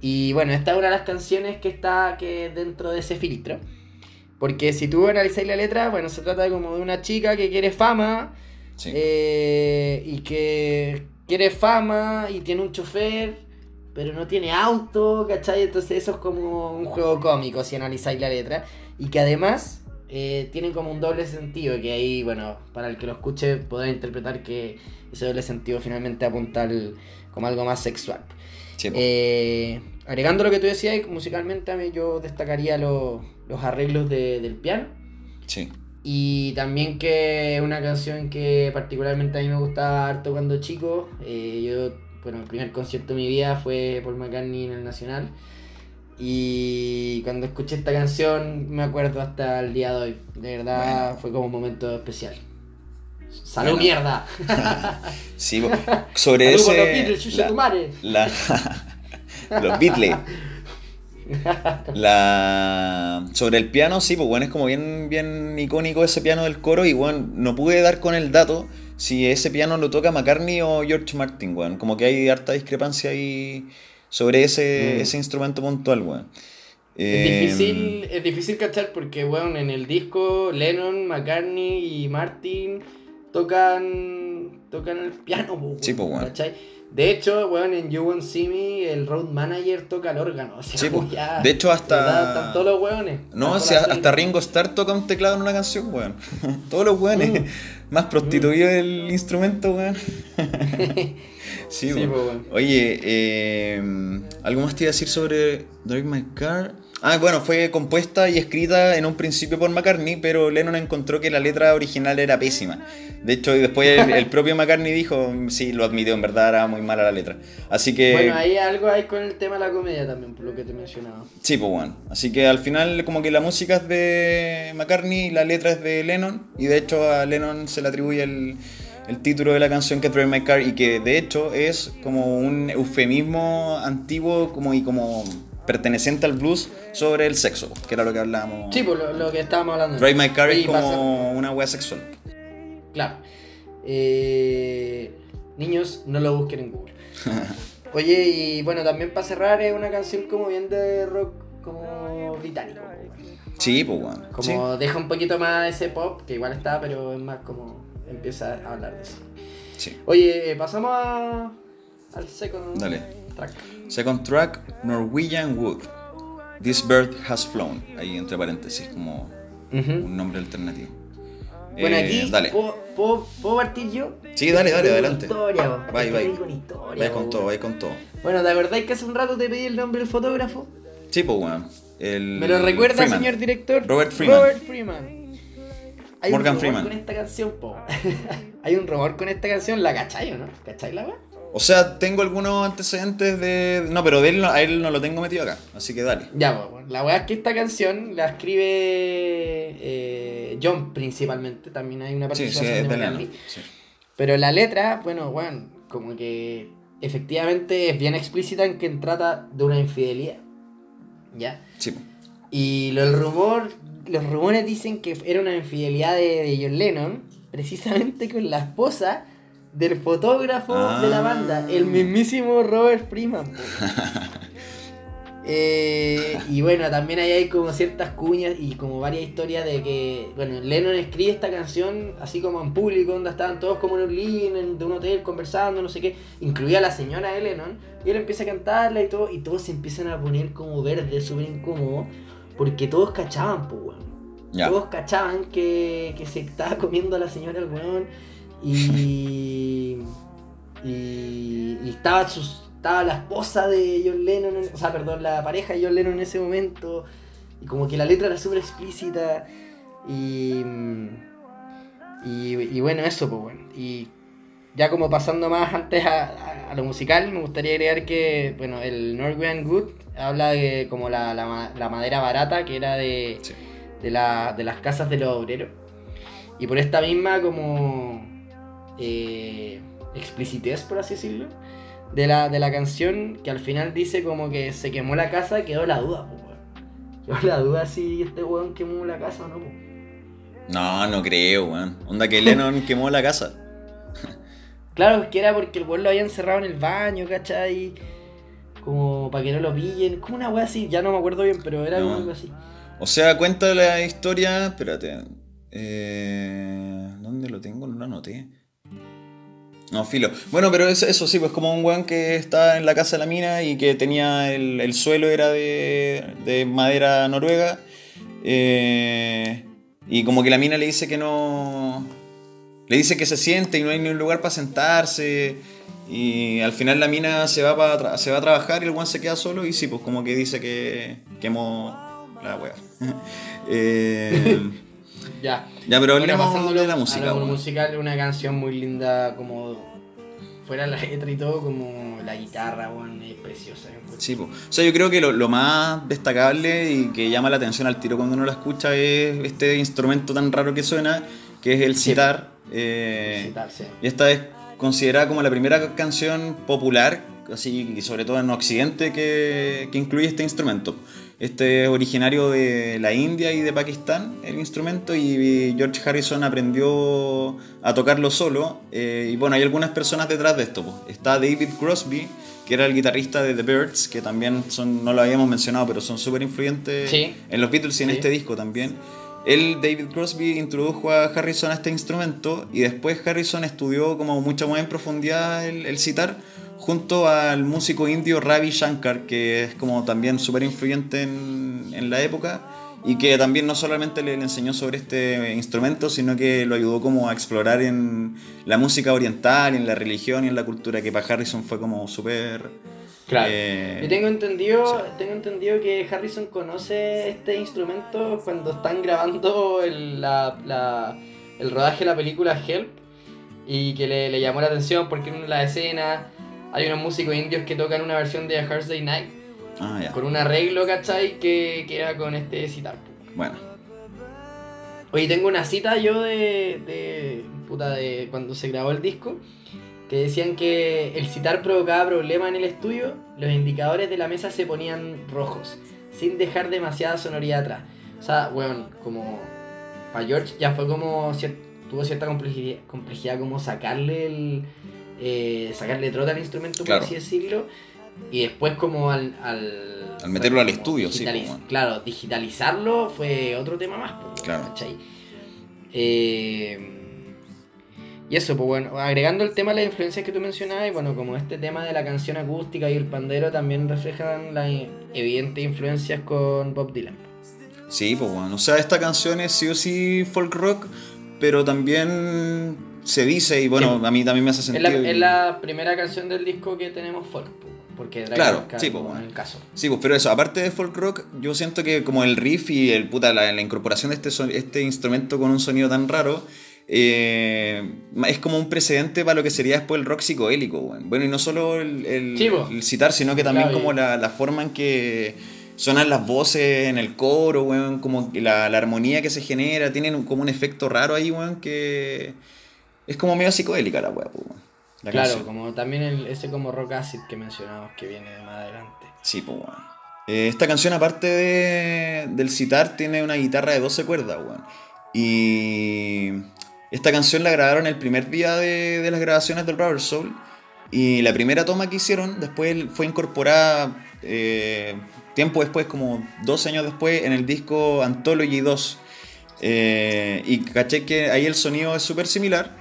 Speaker 2: Y bueno, esta es una de las canciones que está que dentro de ese filtro. Porque si tú analizáis la letra, bueno, se trata como de una chica que quiere fama,
Speaker 1: Sí.
Speaker 2: eh, y que quiere fama y tiene un chofer, pero no tiene auto, ¿cachai? Entonces eso es como un juego cómico si analizáis la letra. Y que además eh, tiene como un doble sentido, que ahí, bueno, para el que lo escuche podrá interpretar que ese doble sentido finalmente apunta al, como algo más sexual.
Speaker 1: Sí.
Speaker 2: Eh, agregando lo que tú decías, musicalmente a mí yo destacaría lo- los arreglos de- del piano.
Speaker 1: sí.
Speaker 2: Y también que es una canción que particularmente a mí me gustaba harto cuando chico. Eh, yo bueno, el primer concierto de mi vida fue Paul McCartney en el Nacional. Y cuando escuché esta canción me acuerdo hasta el día de hoy. De verdad
Speaker 1: Bueno.
Speaker 2: fue como un momento especial. ¡Salud
Speaker 1: Bueno.
Speaker 2: mierda!
Speaker 1: Sí, sobre
Speaker 2: ¡Salud con los. Beatles,
Speaker 1: la- la- los Beatles. La... Sobre el piano, sí, pues bueno, es como bien, bien icónico ese piano del coro y bueno, no pude dar con el dato si ese piano lo toca McCartney o George Martin, weón. Como que hay harta discrepancia ahí sobre ese,
Speaker 2: Mm.
Speaker 1: ese instrumento puntual, weón.
Speaker 2: Es
Speaker 1: Eh,
Speaker 2: difícil, es difícil cachar porque, weón, en el disco Lennon, McCartney y Martin tocan tocan el piano, po,
Speaker 1: Sí, po, weón.
Speaker 2: ¿cachai? De hecho, weón, en You Won't See Me, el road manager toca el órgano. O sea,
Speaker 1: Sí,
Speaker 2: como ya,
Speaker 1: De hecho, hasta-.
Speaker 2: Están todos los weones.
Speaker 1: No,
Speaker 2: las
Speaker 1: hasta. Ringo Starr toca un teclado en una canción, weón. Todos los weones.
Speaker 2: Mm.
Speaker 1: Más prostituido el instrumento, weón. Sí,
Speaker 2: Sí, po, weón.
Speaker 1: Oye, eh, ¿algo más te iba a decir sobre Drive My Car? Ah, bueno, fue compuesta y escrita en un principio por McCartney, pero Lennon encontró que la letra original era pésima. De hecho, después el, el propio McCartney dijo, sí, lo admitió, en verdad era muy mala la letra. Así que...
Speaker 2: Bueno, ahí algo hay con el tema de la comedia también, por lo que te mencionaba.
Speaker 1: Sí, pues bueno. Así que al final como que la música es de McCartney y la letra es de Lennon. Y de hecho a Lennon se le atribuye el, el título de la canción que es Drive My Car y que de hecho es como un eufemismo antiguo como y como perteneciente al blues sobre el sexo, que era lo que hablábamos.
Speaker 2: Sí, pues lo, lo que estábamos hablando.
Speaker 1: Drive My Car es
Speaker 2: pasa-
Speaker 1: como una wea sexual.
Speaker 2: Claro. Eh, niños, no lo busquen en Google. Oye, y bueno, también para cerrar es una canción como bien de rock como británico.
Speaker 1: Sí, pues bueno.
Speaker 2: Como deja un poquito más ese pop, que igual está, pero es más como empieza a hablar de eso.
Speaker 1: Sí.
Speaker 2: Oye, eh, pasamos a, al second
Speaker 1: Dale.
Speaker 2: track.
Speaker 1: Second track, Norwegian Wood. This bird has flown. Ahí entre paréntesis, como
Speaker 2: Ujú.
Speaker 1: un nombre alternativo.
Speaker 2: Bueno,
Speaker 1: Eh,
Speaker 2: aquí
Speaker 1: Dale.
Speaker 2: ¿puedo, puedo, puedo partir yo.
Speaker 1: Sí, dale, dale, adelante.
Speaker 2: Historia, Es
Speaker 1: vai.
Speaker 2: tengo una historia,
Speaker 1: Vaya con todo, vaya con todo.
Speaker 2: Bueno, ¿te acordáis que hace un rato te pedí el nombre del fotógrafo?
Speaker 1: Sí, pues weón. El
Speaker 2: ¿Me lo recuerda,
Speaker 1: Freeman.
Speaker 2: señor director?
Speaker 1: Robert Freeman.
Speaker 2: Robert Freeman. Hay
Speaker 1: Morgan
Speaker 2: un rumor
Speaker 1: Freeman.
Speaker 2: con esta canción, po. Hay un rumor con esta canción, ¿la cachai o no? ¿Cachai la weá?
Speaker 1: O sea, tengo algunos antecedentes de. No, pero de él no- a él no lo tengo metido acá. Así que dale.
Speaker 2: Ya, pues, bueno, la weá es que esta canción la escribe eh, John principalmente, también hay una
Speaker 1: Sí, sí,
Speaker 2: participación
Speaker 1: es
Speaker 2: de
Speaker 1: de. Sí.
Speaker 2: Pero la letra, bueno, bueno, como que efectivamente es bien explícita en que trata de una infidelidad. ¿Ya?
Speaker 1: Sí, po.
Speaker 2: Y lo- el rumor, los rumores dicen que era una infidelidad de, de John Lennon, precisamente con la esposa del fotógrafo de la
Speaker 1: Ah.
Speaker 2: banda, el mismísimo Robert Freeman. Eh, y bueno, también ahí hay como ciertas cuñas y como varias historias de que, bueno, Lennon escribe esta canción así como en público, donde estaban todos como en un living en- de un hotel conversando, no sé qué, incluía a la señora de Lennon, y él empieza a cantarla y todo, y todos se empiezan a poner como verde, súper incómodo, porque todos cachaban, pues, weón.
Speaker 1: Ya.
Speaker 2: Todos cachaban que, que se estaba comiendo a la señora el weón y, y, y estaba, sus, estaba la esposa de John Lennon, en- o sea, perdón, la pareja de John Lennon en ese momento y como que la letra era súper explícita y, y, y bueno, eso, pues bueno. Y ya como pasando más antes a, a- a lo musical, me gustaría agregar que, bueno, el Norwegian Good habla de como la, la, ma- la madera barata que era de,
Speaker 1: Sí.
Speaker 2: de, la, de las casas de los obreros. Y por esta misma como eh, explicitez, por así decirlo, de la, de la canción, que al final dice como que se quemó la casa, quedó la duda. Quedó la duda si este weón quemó la casa o no, pues.
Speaker 1: No, no creo, weón. Onda que Lennon quemó la casa.
Speaker 2: Claro, es que era porque el weón lo había encerrado en el baño, ¿cachai? Como para que no lo pillen. Como una wea así, ya no me acuerdo bien, pero era
Speaker 1: No.
Speaker 2: algo así.
Speaker 1: O sea, cuenta la historia. Espérate. Eh, ¿Dónde lo tengo? No lo anoté. No, filo. Bueno, pero eso, eso sí, pues como un weón que está en la casa de la mina y que tenía el, el suelo era de, de madera noruega. eh, y como que la mina le dice que no. Le dice que se siente y no hay ni un lugar para sentarse. Y al final la mina se va, para se va a trabajar y el weón se queda solo. Y sí, pues como que dice que quemó la wea. Eh,
Speaker 2: Ya.
Speaker 1: ya, pero
Speaker 2: Bueno,
Speaker 1: hablemos de la
Speaker 2: a
Speaker 1: música.
Speaker 2: lo
Speaker 1: weón.
Speaker 2: musical, una canción muy linda, como fuera la letra y todo, como la guitarra, es preciosa.
Speaker 1: Sí, po. o sea, yo creo que lo, lo más destacable y que llama la atención al tiro cuando uno la escucha es este instrumento tan raro que suena, que es el
Speaker 2: Sí.
Speaker 1: Eh, y esta es considerada como la primera canción popular, así y sobre todo en Occidente, que, que incluye este instrumento. Este es originario de la India y de Pakistán, el instrumento, y George Harrison aprendió a tocarlo solo. eh, y bueno, hay algunas personas detrás de esto. Está David Crosby, que era el guitarrista de The Birds, que también son, no lo habíamos mencionado, pero son súper influyentes
Speaker 2: Sí.
Speaker 1: en los Beatles y en
Speaker 2: Sí.
Speaker 1: este disco también. Él, David Crosby, introdujo a Harrison a este instrumento y después Harrison estudió como mucho más en profundidad el, el sitar junto al músico indio Ravi Shankar, que es como también súper influyente en, en la época y que también no solamente le, le enseñó sobre este instrumento, sino que lo ayudó como a explorar en la música oriental, en la religión y en la cultura, que para Harrison fue como súper...
Speaker 2: Claro.
Speaker 1: eh,
Speaker 2: Yo tengo entendido, tengo entendido que Harrison conoce este instrumento cuando están grabando el, la- la- el rodaje de la película Help y que le, le llamó la atención porque en la escena hay unos músicos indios que tocan una versión de A Hard Day Night
Speaker 1: Ah, ya.
Speaker 2: con un arreglo, ¿cachai? Que, que era con este citar.
Speaker 1: Bueno,
Speaker 2: Oye, tengo una cita yo de, de, puta, de cuando se grabó el disco, que decían que el citar provocaba problemas en el estudio, los indicadores de la mesa se ponían rojos, sin dejar demasiada sonoridad atrás. O sea, bueno, como para George ya fue como, cier- tuvo cierta complejidad, complejidad como sacarle el, eh, sacarle trote al instrumento, por
Speaker 1: Claro.
Speaker 2: así decirlo, y después como al... Al,
Speaker 1: Al meterlo al estudio, sí, pues.
Speaker 2: Claro, digitalizarlo fue otro tema más, pues,
Speaker 1: Claro.
Speaker 2: ¿cachai? Eh, y eso, pues bueno, agregando el tema de las influencias que tú mencionabas, y bueno, como este tema de la canción acústica y el pandero también reflejan las evidentes influencias con Bob Dylan.
Speaker 1: Sí, pues bueno. O sea, esta canción es sí o sí folk rock, pero también se dice, y bueno,
Speaker 2: Sí.
Speaker 1: a mí también me hace
Speaker 2: Es
Speaker 1: sentido.
Speaker 2: la,
Speaker 1: y-
Speaker 2: es la primera canción del disco que tenemos folk, porque Drive
Speaker 1: Claro, sí, pues, bueno.
Speaker 2: en el caso.
Speaker 1: Sí, pues, pero eso, aparte de folk rock, yo siento que como el riff y el puta, la, la incorporación de este, son- este instrumento con un sonido tan raro, eh, es como un precedente para lo que sería después el rock psicodélico, weón. Bueno, y no solo el, el,
Speaker 2: Sí,
Speaker 1: el citar, sino que también
Speaker 2: Claro,
Speaker 1: como la, la forma en que suenan las voces en el coro, weón, como la, la armonía que se genera, tienen un- como un efecto raro ahí, weón, que es como medio psicodélica la weá,
Speaker 2: claro,
Speaker 1: canción.
Speaker 2: como también el- ese como rock acid que mencionamos que viene de más adelante.
Speaker 1: Sí, pues, weón. Eh, esta canción, aparte de- del citar, tiene una guitarra de 12 cuerdas, weón. Y esta canción la grabaron el primer día de, de las grabaciones del Rubber Soul. Y la primera toma que hicieron después fue incorporada eh, tiempo después, como 12 años después, en el disco Anthology 2. Eh, y caché que ahí el sonido es súper similar.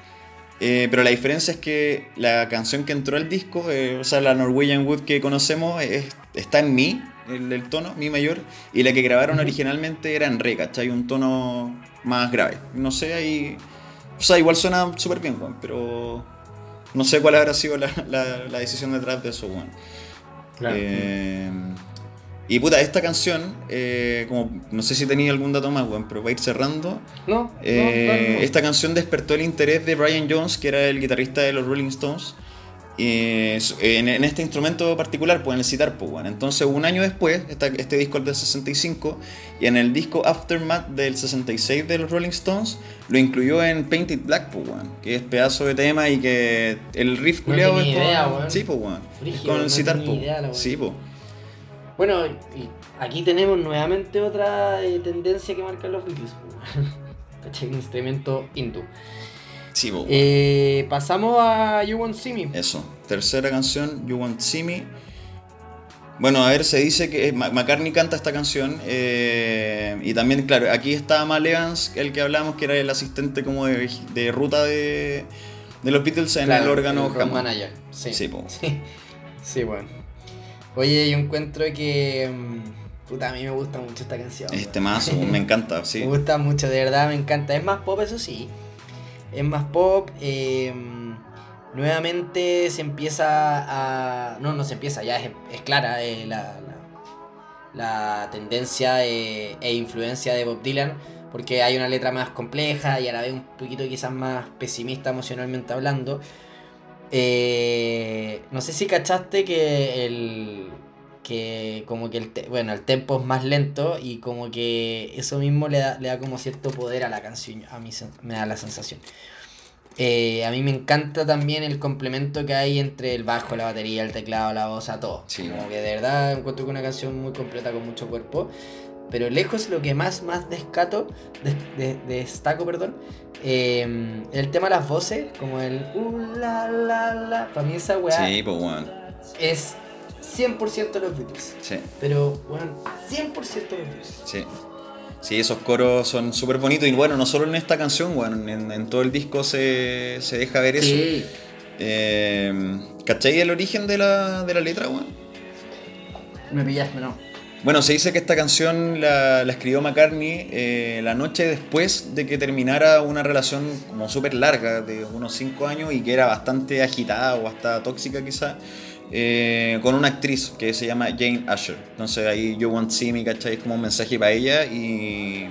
Speaker 1: Eh, pero la diferencia es que la canción que entró al disco, o sea, la Norwegian Wood que conocemos, es- está en Mi, el, el tono, Mi mayor, y la que grabaron originalmente era en Re, ¿cachai? Un tono más grave. No sé, ahí. O sea, igual suena súper bien, Juan, pero. No sé cuál habrá sido la, la- la decisión detrás de eso, Juan. Eh, y puta, esta canción, eh, como no sé si tenía algún dato más, weón, pero va a ir cerrando.
Speaker 2: No, no,
Speaker 1: Eh,
Speaker 2: no, no.
Speaker 1: esta canción despertó el interés de Brian Jones, que era el guitarrista de los Rolling Stones, eh, su- en, en este instrumento particular, pues en el citar, pues, bueno. Entonces, un año después, esta- este disco es del 65, y en el disco Aftermath del 66 de los Rolling Stones, lo incluyó en Painted Black, pues, bueno, que es pedazo de tema y que el riff
Speaker 2: No tenía
Speaker 1: es con,
Speaker 2: weón.
Speaker 1: sí, pues, bueno, con el
Speaker 2: no
Speaker 1: citar, pues.
Speaker 2: idea la weón.
Speaker 1: Sí, pues.
Speaker 2: Bueno, y aquí tenemos nuevamente otra eh, tendencia que marcan los Beatles. ¿Cachai? Un instrumento hindú.
Speaker 1: Sí, pues.
Speaker 2: Eh, pasamos a You Won't See Me.
Speaker 1: Eso, tercera canción, You Won't See Me. Bueno, a ver, se dice que eh, McCartney canta esta canción eh, y también, claro, aquí está Mal Evans, el que hablamos, que era el asistente como de, de ruta de, de los Beatles en
Speaker 2: Claro,
Speaker 1: el órgano Hammond.
Speaker 2: manager. Sí.
Speaker 1: Sí, po.
Speaker 2: Sí, Sí, bueno. Oye, yo encuentro que. mm, Puta, a mí me gusta mucho esta canción.
Speaker 1: Este mazo, me encanta, sí.
Speaker 2: Me gusta mucho, de verdad me encanta. Es más pop, eso sí. Es más pop. eh, nuevamente se empieza a. No, no se empieza, ya es, clara eh, la, la, tendencia e influencia de Bob Dylan. Porque hay una letra más compleja y a la vez un poquito quizás más pesimista emocionalmente hablando. Eh, no sé si cachaste que el. Que como que el. te- bueno, el tempo es más lento y como que eso mismo le da, le da como cierto poder a la canción. A mí me da la sensación. Eh, a mí me encanta también el complemento que hay entre el bajo, la batería, el teclado, la voz, a todo.
Speaker 1: Sí,
Speaker 2: como que de verdad encuentro que una canción muy completa con mucho cuerpo. Pero lejos lo que más, más descato, des- de- destaco, perdón, eh, el tema de las voces, como el uh, la, la, la. Para mí esa weá
Speaker 1: Sí, pues bueno.
Speaker 2: es 100% los Beatles.
Speaker 1: Sí,
Speaker 2: Pero, bueno, 100% los Beatles.
Speaker 1: sí. Sí, esos coros son súper bonitos y bueno, no solo en esta canción, bueno, en, en todo el disco se, se deja ver eso.
Speaker 2: Sí.
Speaker 1: Eh, ¿Cachai el origen de la, de la letra, weón?
Speaker 2: Me pillaste, no.
Speaker 1: Bueno, se dice que esta canción la, la escribió McCartney eh, la noche después de que terminara una relación como súper larga, de unos 5 años, y que era bastante agitada o hasta tóxica quizá, eh, con una actriz que se llama Jane Asher. Entonces ahí You Won't See Me, ¿cachai? Es como un mensaje para ella y...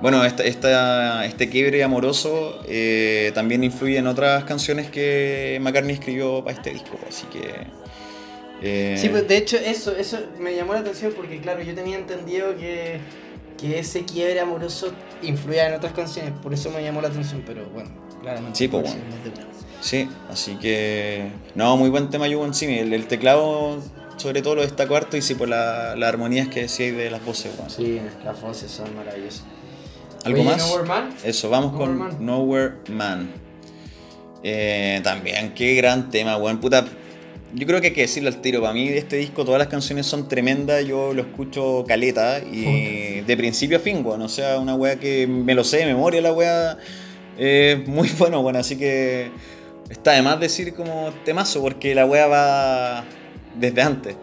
Speaker 1: Bueno, esta, esta- este quiebre amoroso eh, también influye en otras canciones que McCartney escribió para este disco, así que... eh,
Speaker 2: Sí, pues de hecho eso, eso me llamó la atención porque claro, yo tenía entendido que, que ese quiebre amoroso influía en otras canciones, por eso me llamó la atención, pero bueno, claramente.
Speaker 1: Sí, pues, bueno. Sí, así que. No, muy buen tema, See Me. El, el teclado, sobre todo, lo destaco harto y sí, por la, las armonías que decíais de las voces, weón.
Speaker 2: Sí, las voces son maravillosas.
Speaker 1: ¿Algo
Speaker 2: Oye,
Speaker 1: más?
Speaker 2: Nowhere Man?
Speaker 1: Eso, vamos
Speaker 2: Nowhere
Speaker 1: con
Speaker 2: Man.
Speaker 1: Nowhere Man. Eh, también, qué gran tema, weón. Puta, yo creo que hay que decirlo al tiro. Para mí, de este disco, todas las canciones son tremendas. Yo lo escucho caleta y de principio a fin, weón. O sea, una weá que me lo sé de memoria, la weá. Es muy bueno, bueno. Así que está de más decir como temazo, porque la weá va desde antes.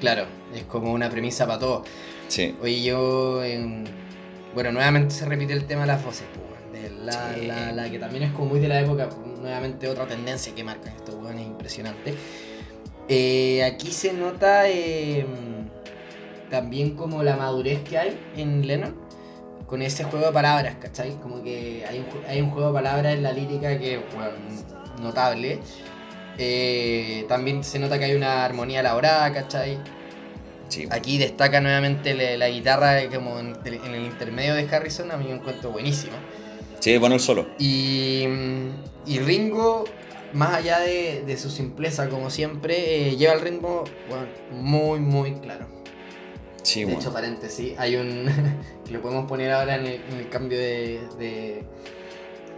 Speaker 2: Claro, es como una premisa para todo.
Speaker 1: Sí.
Speaker 2: Oye, yo en... Bueno, nuevamente se repite el tema de las voces, pues, de la,
Speaker 1: Sí.
Speaker 2: la, la, que también es como muy de la época, pues, nuevamente otra tendencia que marcan estos weones, impresionante. Eh, aquí se nota eh, también como la madurez que hay en Lennon con ese juego de palabras, ¿cachai? Como que hay un, hay un juego de palabras en la lírica que, bueno, notable. Eh, también se nota que hay una armonía elaborada, ¿cachai?
Speaker 1: Sí.
Speaker 2: Aquí destaca nuevamente la, la guitarra como en, en el intermedio de Harrison, a mí me encuentro buenísima.
Speaker 1: Sí, bueno el solo.
Speaker 2: Y, y Ringo, más allá de, de su simpleza como siempre, eh, lleva el ritmo bueno, muy, muy claro.
Speaker 1: Sí,
Speaker 2: de
Speaker 1: bueno.
Speaker 2: hecho, paréntesis, hay un que lo podemos poner ahora en el, en el cambio de,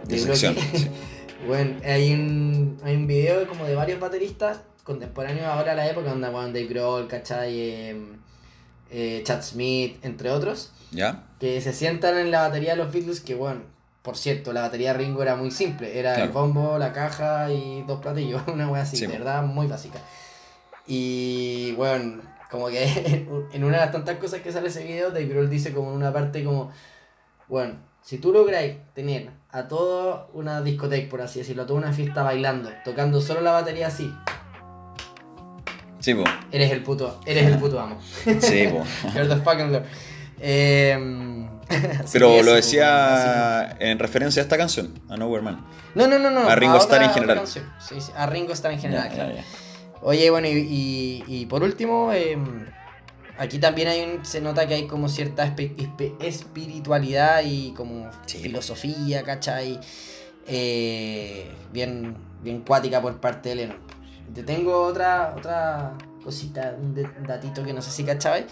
Speaker 2: de,
Speaker 1: sección, sí.
Speaker 2: bueno, hay un, hay un video como de varios bateristas contemporáneos ahora a la época, donde bueno, Dave Grohl, ¿cachai? Eh, eh, Chad Smith, entre otros
Speaker 1: ¿Ya?
Speaker 2: que se sientan en la batería de los Beatles, que bueno, por cierto, la batería de Ringo era muy simple, era el bombo, la caja y dos platillos, una wea así,
Speaker 1: Sí,
Speaker 2: de
Speaker 1: po.
Speaker 2: verdad, muy básica. Y bueno, como que en una de las tantas cosas que sale ese video, Dave Grohl dice como en una parte como, bueno, si tú lográis tener a toda una discoteca, por así decirlo, a toda una fiesta bailando, tocando solo la batería así,
Speaker 1: Sí, po.
Speaker 2: eres el puto, eres el puto amo.
Speaker 1: Sí, po.
Speaker 2: You're the fucking Lord. Eh, así
Speaker 1: Pero lo decía en referencia a esta canción, a Nowhere Man.
Speaker 2: No, no, no, no.
Speaker 1: A Ringo Starr en general.
Speaker 2: Sí, sí, a Ringo Starr en general, claro. Oye, bueno, y, y, y por último, eh, aquí también hay un, se nota que hay como cierta espe- espe- espiritualidad y como
Speaker 1: Sí.
Speaker 2: filosofía, ¿cachai? Eh, bien, bien cuática por parte de Lennon. Te tengo otra, otra cosita, un de- datito que no sé si cachabais.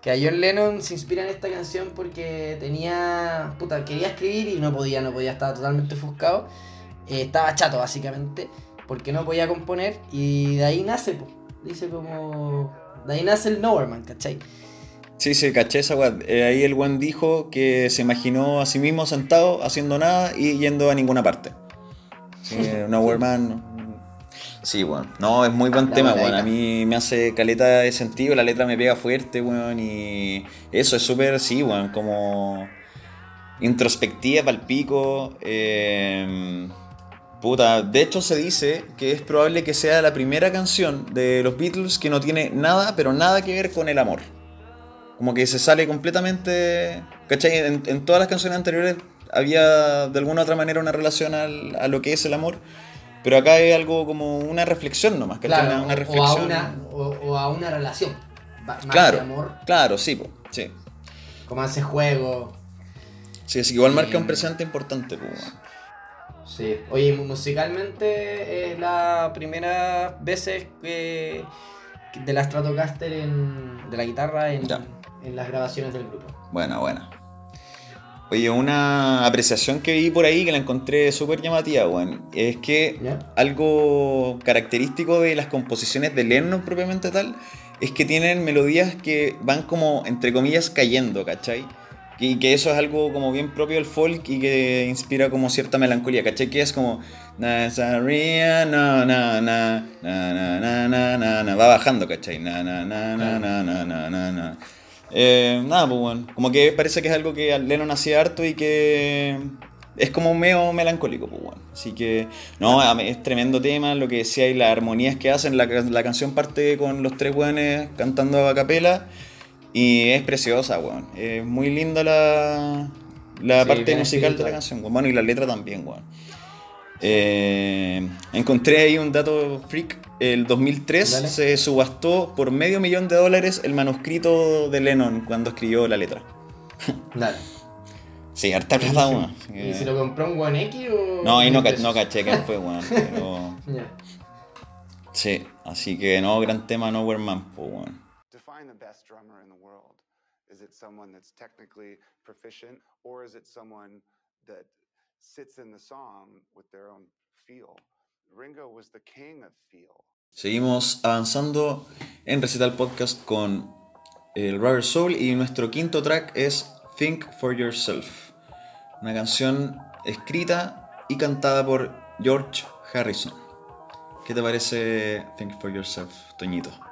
Speaker 2: Que a John Lennon se inspira en esta canción porque tenía. Puta, quería escribir y no podía, no podía, estaba totalmente ofuscado. Eh, estaba chato, básicamente, porque no podía componer. Y de ahí nace, po. Dice como. De ahí nace el Nowhere Man, ¿cachai?
Speaker 1: Sí, sí, caché esa weá. Eh, ahí el buen dijo que se imaginó a sí mismo sentado, haciendo nada y yendo a ninguna parte. Sí, Nowhere Man. Sí, bueno. No, es muy buen
Speaker 2: La
Speaker 1: tema, weón. A mí me hace caleta de sentido, la letra me pega fuerte, weón. Y eso es súper, sí, weón, como introspectiva pal pico. eh, puta, de hecho se dice que es probable que sea la primera canción de los Beatles que no tiene nada, pero nada que ver con el amor. Como que se sale completamente. ¿Cachai? En, en todas las canciones anteriores había de alguna u otra manera una relación al- a lo que es el amor. Pero acá es algo como una reflexión nomás, ¿cachai?
Speaker 2: Claro,
Speaker 1: una, una
Speaker 2: o- o, a
Speaker 1: reflexión.
Speaker 2: una, o, o a una relación. Más
Speaker 1: Claro.
Speaker 2: amor,
Speaker 1: Claro, sí, po, sí.
Speaker 2: como hace juego.
Speaker 1: Sí, así que igual marca un
Speaker 2: Eh,
Speaker 1: presente importante, pues.
Speaker 2: Sí. Oye, mu- musicalmente es la primera veces que que de la Stratocaster en, de la guitarra en,
Speaker 1: Ya.
Speaker 2: en las grabaciones del grupo.
Speaker 1: Buena, buena. Oye, una apreciación que vi por ahí que la encontré súper llamativa, weón. Es que
Speaker 2: ¿Ya?
Speaker 1: algo característico de las composiciones de Lennon propiamente tal es que tienen melodías que van como, entre comillas, cayendo, ¿cachai? Y que eso es algo como bien propio del folk y que inspira como cierta melancolía, ¿cachai? Que es como... Na, no, na, na, na, na, va bajando, ¿cachai? Na, na, na, na, na, na, na, na, eh, nada, pues bueno, como que parece que es algo que Lennon hacía harto y que es como medio melancólico, pues bueno. Así que, no, es tremendo tema, lo que decía y las armonías que hacen, la, la canción parte con los tres weones cantando a capela y es preciosa, weón. Es muy linda la, la
Speaker 2: Sí,
Speaker 1: parte musical de la canción, weón. Bueno, y la letra también, weón. Eh, encontré ahí un dato freak. El 2003
Speaker 2: Dale.
Speaker 1: se subastó por medio millón de dólares el manuscrito de Lennon cuando escribió la letra.
Speaker 2: Dale.
Speaker 1: Sí, harta plata, weón.
Speaker 2: ¿Y
Speaker 1: que-
Speaker 2: si lo compró un One X o.?
Speaker 1: No, ahí no, ca- no caché quién fue, weón. Pero... Sí, así que no, gran tema Nowhere Man, pues, weón.
Speaker 5: Define the best drummer in the world. Is it someone that's technically proficient, or is it someone that sits in the song with their own feel? Ringo was the king of feel.
Speaker 1: Seguimos avanzando en Recital Podcast con el Rubber Soul y nuestro quinto track es Think for Yourself, una canción escrita y cantada por George Harrison. ¿Qué te parece Think for Yourself, Toñito?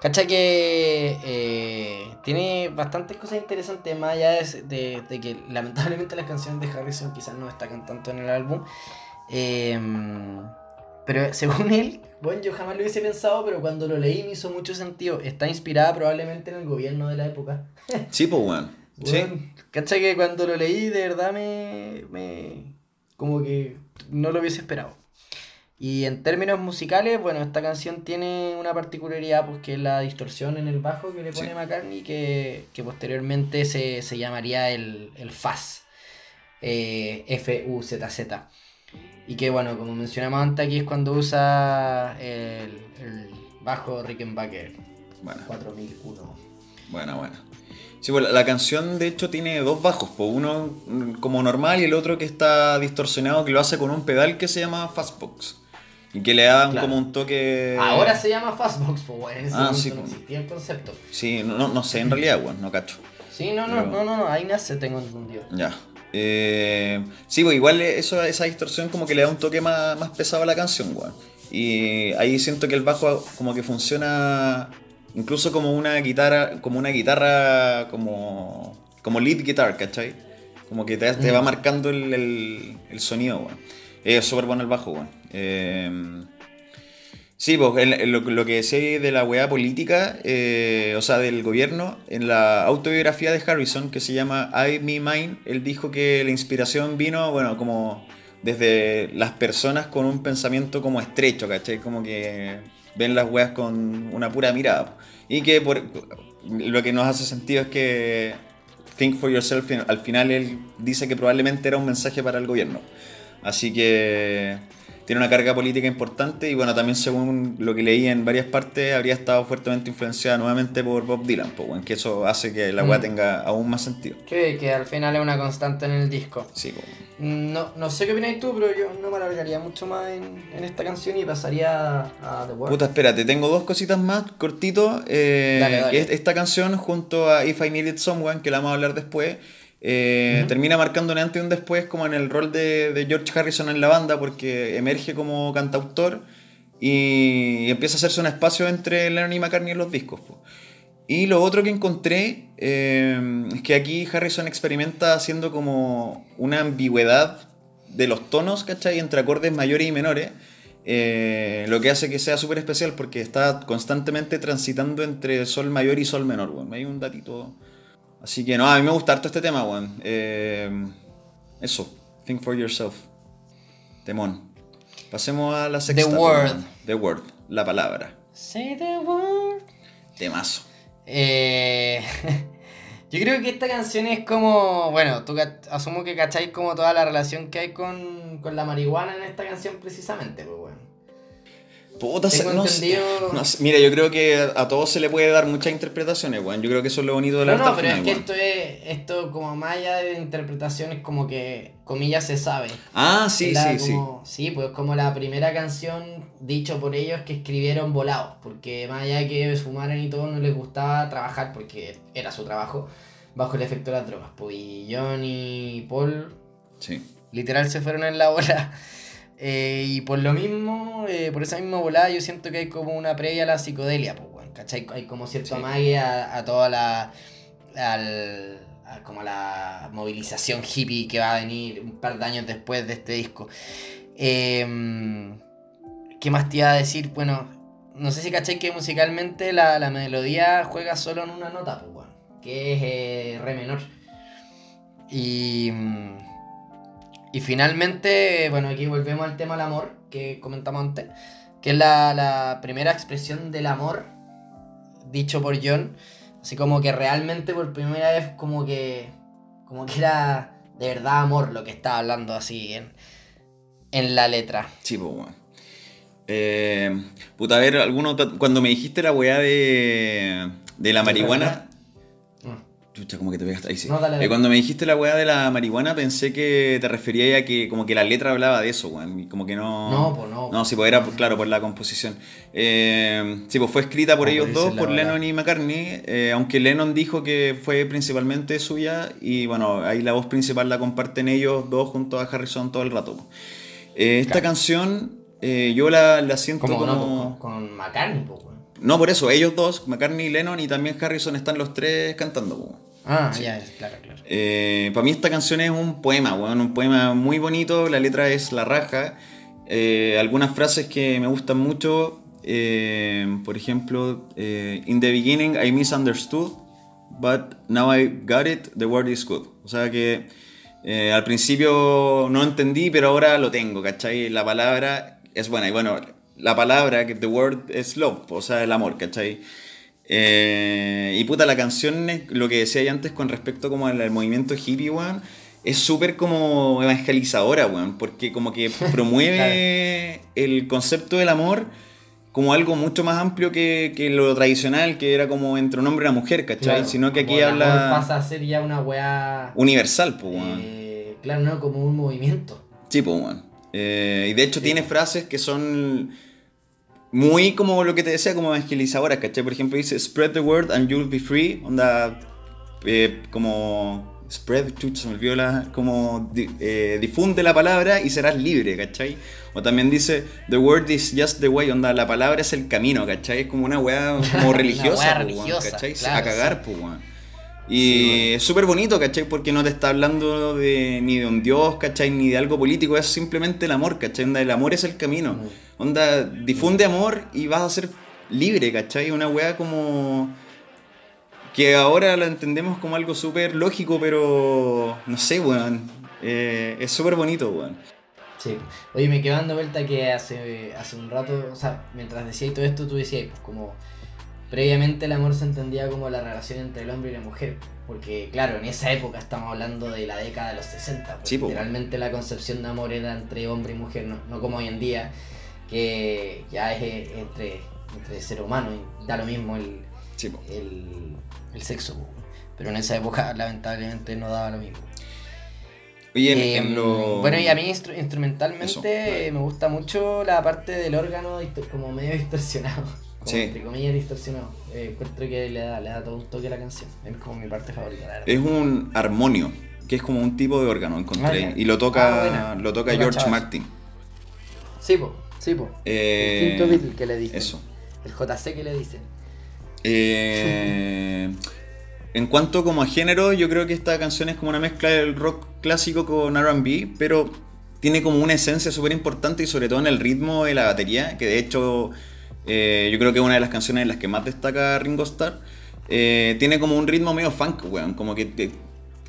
Speaker 2: Cacha que eh, tiene bastantes cosas interesantes, más allá de, de- de que lamentablemente las canciones de Harrison quizás no destacan tanto en el álbum. Eh, pero según él, bueno, yo jamás lo hubiese pensado, pero cuando lo leí me hizo mucho sentido. Está inspirada probablemente en el gobierno de la época.
Speaker 1: Sí, pues, weón. Sí.
Speaker 2: Cacha que cuando lo leí de verdad me, me... como que no lo hubiese esperado. Y en términos musicales, bueno, esta canción tiene una particularidad, pues que es la distorsión en el bajo que le pone
Speaker 1: Sí.
Speaker 2: McCartney, que, que posteriormente se, se llamaría el, el Fuzz, eh, F-U-Z-Z. Y que bueno, como mencionamos antes, aquí es cuando usa el, el bajo Rickenbacker
Speaker 1: Bueno,
Speaker 2: 4001.
Speaker 1: buena, buena. Sí, pues la, la canción de hecho tiene dos bajos, pues uno como normal y el otro que está distorsionado, que lo hace con un pedal que se llama Fastbox. Y que le da un-
Speaker 2: Claro.
Speaker 1: como un toque...
Speaker 2: Ahora se llama Fastbox, pues bueno, en ese
Speaker 1: Ah,
Speaker 2: momento
Speaker 1: sí,
Speaker 2: no
Speaker 1: pues.
Speaker 2: existía el concepto.
Speaker 1: Sí, no, no, no sé en realidad, weón, no cacho.
Speaker 2: Sí, no, no,
Speaker 1: Pero-
Speaker 2: no, no, no, ahí nace, tengo entendido.
Speaker 1: Ya. Eh, sí, pues igual eso, esa distorsión como que le da un toque más, más pesado a la canción, weón. Y ahí siento que el bajo como que funciona incluso como una guitarra, como una guitarra como, como lead guitar, ¿cachai? Como que te, te
Speaker 2: Mm.
Speaker 1: va marcando el, el- el sonido, weón. Es súper bueno el bajo, weón. Eh, Sí, pues lo, que decía de la weá política, eh, o sea, del gobierno, en la autobiografía de Harrison, que se llama I, Me, Mine, él dijo que la inspiración vino, bueno, como desde las personas con un pensamiento como estrecho, ¿cachai? Como que ven las weas con una pura mirada. Y que lo que nos hace sentido es que Think for Yourself, al final él dice que probablemente era un mensaje para el gobierno. Así que tiene una carga política importante y bueno, también según lo que leí en varias partes, habría estado fuertemente influenciada nuevamente por Bob Dylan, pues, bueno, que eso hace que la weá
Speaker 2: Mm.
Speaker 1: tenga aún más sentido.
Speaker 2: Que, que al final es una constante en el disco.
Speaker 1: Sí, pues.
Speaker 2: No, no sé qué opináis tú, pero yo no me alargaría mucho más en, en esta canción y pasaría a The World.
Speaker 1: Puta, espérate, tengo dos cositas más cortito. eh,
Speaker 2: Dale, dale.
Speaker 1: Que es esta canción junto a If I Needed Someone, que la vamos a hablar después, eh, termina marcando un antes y un después como en el rol de, de George Harrison en la banda, porque emerge como cantautor y empieza a hacerse un espacio entre Lennon y McCartney en los discos. po. Y lo otro que encontré eh, es que aquí Harrison experimenta haciendo como una ambigüedad de los tonos, ¿cachai? Entre acordes mayores y menores. eh, lo que hace que sea súper especial porque está constantemente transitando entre sol mayor y sol menor, weón. Hay un datito. Así que no, a mí me gusta harto este tema, weón. Eh, eso, think for yourself. Temón. Pasemos a la sexta. pues,
Speaker 2: word.
Speaker 1: weón. The word, la palabra.
Speaker 2: Say the word.
Speaker 1: Temazo.
Speaker 2: Eh, yo creo que esta canción es como, bueno, tú asumo que cacháis como toda la relación que hay con, con la marihuana en esta canción precisamente, pues.
Speaker 1: Puta,
Speaker 2: Tengo
Speaker 1: no
Speaker 2: entendido-
Speaker 1: no. Mira, yo creo que a todos se le puede dar muchas interpretaciones, weón. Yo creo que eso es lo bonito
Speaker 2: No,
Speaker 1: arte
Speaker 2: no,
Speaker 1: al
Speaker 2: pero es que
Speaker 1: weón.
Speaker 2: esto es, esto como más allá de interpretaciones como que, comillas, se sabe.
Speaker 1: Ah, sí,
Speaker 2: la
Speaker 1: sí, sí.
Speaker 2: Sí, pues como la primera canción dicho por ellos que escribieron volados, porque más allá de que fumaran y todo, no les gustaba trabajar porque era su trabajo bajo el efecto de las drogas. Pues y John y Paul
Speaker 1: Sí.
Speaker 2: literal se fueron en la bola. Eh, y por lo mismo, eh, por esa misma volada, yo siento que hay como una previa a la psicodelia, pues, weón, ¿cachai? Hay como cierto
Speaker 1: Sí.
Speaker 2: amague a, a toda la. Al, a como la movilización hippie que va a venir un par de años después de este disco. Em, ¿Qué más te iba a decir? Bueno, no sé si cachai que musicalmente la, la melodía juega solo en una nota, pues, weón, que es eh, re menor. Y. y finalmente, bueno, aquí volvemos al tema del amor que comentamos antes, que es la, la primera expresión del amor dicho por John, así como que realmente por primera vez como que como que era de verdad amor lo que estaba hablando así en, en la letra.
Speaker 1: Sí, pues, weón. Eh, puta, a ver, alguno, cuando me dijiste la weá de, de la marihuana. Chucha, como que te pegaste ahí, sí.
Speaker 2: No, dale, dale.
Speaker 1: Eh, cuando me dijiste la weá de la marihuana, pensé que te referías a que como que la letra hablaba de eso, weón. Como que no.
Speaker 2: No, pues no.
Speaker 1: No, sí, pues era, pues, claro, por la composición. Eh, sí, pues fue escrita por
Speaker 2: Como
Speaker 1: ellos dos, por. Lennon y McCartney, eh, aunque Lennon dijo que fue principalmente suya y bueno, ahí la voz principal la comparten ellos dos junto a Harrison todo el rato. Esta
Speaker 2: Claro.
Speaker 1: canción yo la, la siento
Speaker 2: Como, no, con, con McCartney, pues, weón.
Speaker 1: No, por eso, ellos dos, McCartney y Lennon y también Harrison están los tres cantando.
Speaker 2: Ah, ya, claro, claro.
Speaker 1: para mí esta canción es un poema, weón, un poema muy bonito, la letra es la raja. Eh, algunas frases que me gustan mucho, eh, por ejemplo, eh, In the beginning I misunderstood, but now I got it, the word is good. O sea que eh, al principio no entendí, pero ahora lo tengo, ¿cachai? La palabra es buena, y bueno, la palabra, que the word es love, o sea, el amor, ¿cachai? Eh, y puta, la canción, lo que decía yo antes con respecto como al, al movimiento hippie, weón, es súper como evangelizadora, weón, porque como que promueve el concepto del amor como algo mucho más amplio que, que lo tradicional, que era como entre un hombre y una mujer, ¿cachai?
Speaker 2: Claro,
Speaker 1: Sino que aquí
Speaker 2: amor
Speaker 1: habla
Speaker 2: pasa a ser ya una weá.
Speaker 1: universal, pues, weón.
Speaker 2: eh, claro, no, como un movimiento.
Speaker 1: Sí, pues, weón. Eh, y de hecho tiene frases que son muy como lo que te decía, como evangelizadoras, ¿cachai? Por ejemplo, dice, spread the word and you'll be free. Onda, eh, como, spread, chucha, se me olvidó la, como, di- eh, difunde la palabra y serás libre, ¿cachai? O también dice, the word is just the way, onda, la palabra es el camino, ¿cachai? Es como una weá como
Speaker 2: Una
Speaker 1: religiosa,
Speaker 2: weá
Speaker 1: po, weón,
Speaker 2: religiosa,
Speaker 1: ¿cachai?
Speaker 2: claro,
Speaker 1: A cagar,
Speaker 2: sí.
Speaker 1: pues, Y es súper bonito, ¿cachai? Porque no te está hablando de, ni de un dios, ¿cachai? Ni de algo político, es simplemente el amor, ¿cachai? Onda, el amor es el camino. Onda, difunde amor y vas a ser libre, ¿cachai? Una weá como... Que ahora la entendemos como algo súper lógico, pero... No sé, weón. Eh, es súper bonito, weón.
Speaker 2: Sí. Oye, me quedo dando vuelta que hace, hace un rato, o sea, mientras decías todo esto, tú decías, pues como previamente el amor se entendía como la relación entre el hombre y la mujer. Porque, claro, en esa época estamos hablando de la década de los 60. pues,
Speaker 1: Sí,
Speaker 2: literalmente la concepción de amor era entre hombre y mujer, no, no como hoy en día, que ya es entre, entre ser humano y da lo mismo el,
Speaker 1: Sí,
Speaker 2: el, el sexo. po. Pero en esa época, lamentablemente, no daba lo mismo.
Speaker 1: Oye,
Speaker 2: Eh,
Speaker 1: en lo-
Speaker 2: Bueno, y a mí instru- instrumentalmente
Speaker 1: Eso,
Speaker 2: me gusta mucho la parte del órgano como medio distorsionado. Como
Speaker 1: Sí.
Speaker 2: entre comillas distorsionado. Eh, encuentro que le da, le da todo un toque a la canción. Es como mi parte favorita, la verdad.
Speaker 1: Es un armonio, que es como un tipo de órgano, encontré.
Speaker 2: Ah,
Speaker 1: y lo toca,
Speaker 2: Ah,
Speaker 1: lo toca George. Martin.
Speaker 2: Sí, po, sí, po.
Speaker 1: Eh,
Speaker 2: el quinto Beatle que le dicen.
Speaker 1: Eso.
Speaker 2: El JC que le dicen.
Speaker 1: Eh, en cuanto como a género, yo creo que esta canción es como una mezcla del rock clásico con RB, pero tiene como una esencia súper importante y sobre todo en el ritmo de la batería, que de hecho eh, yo creo que es una de las canciones en las que más destaca Ringo Starr. Eh, tiene como un ritmo medio funk, weón, como que... te-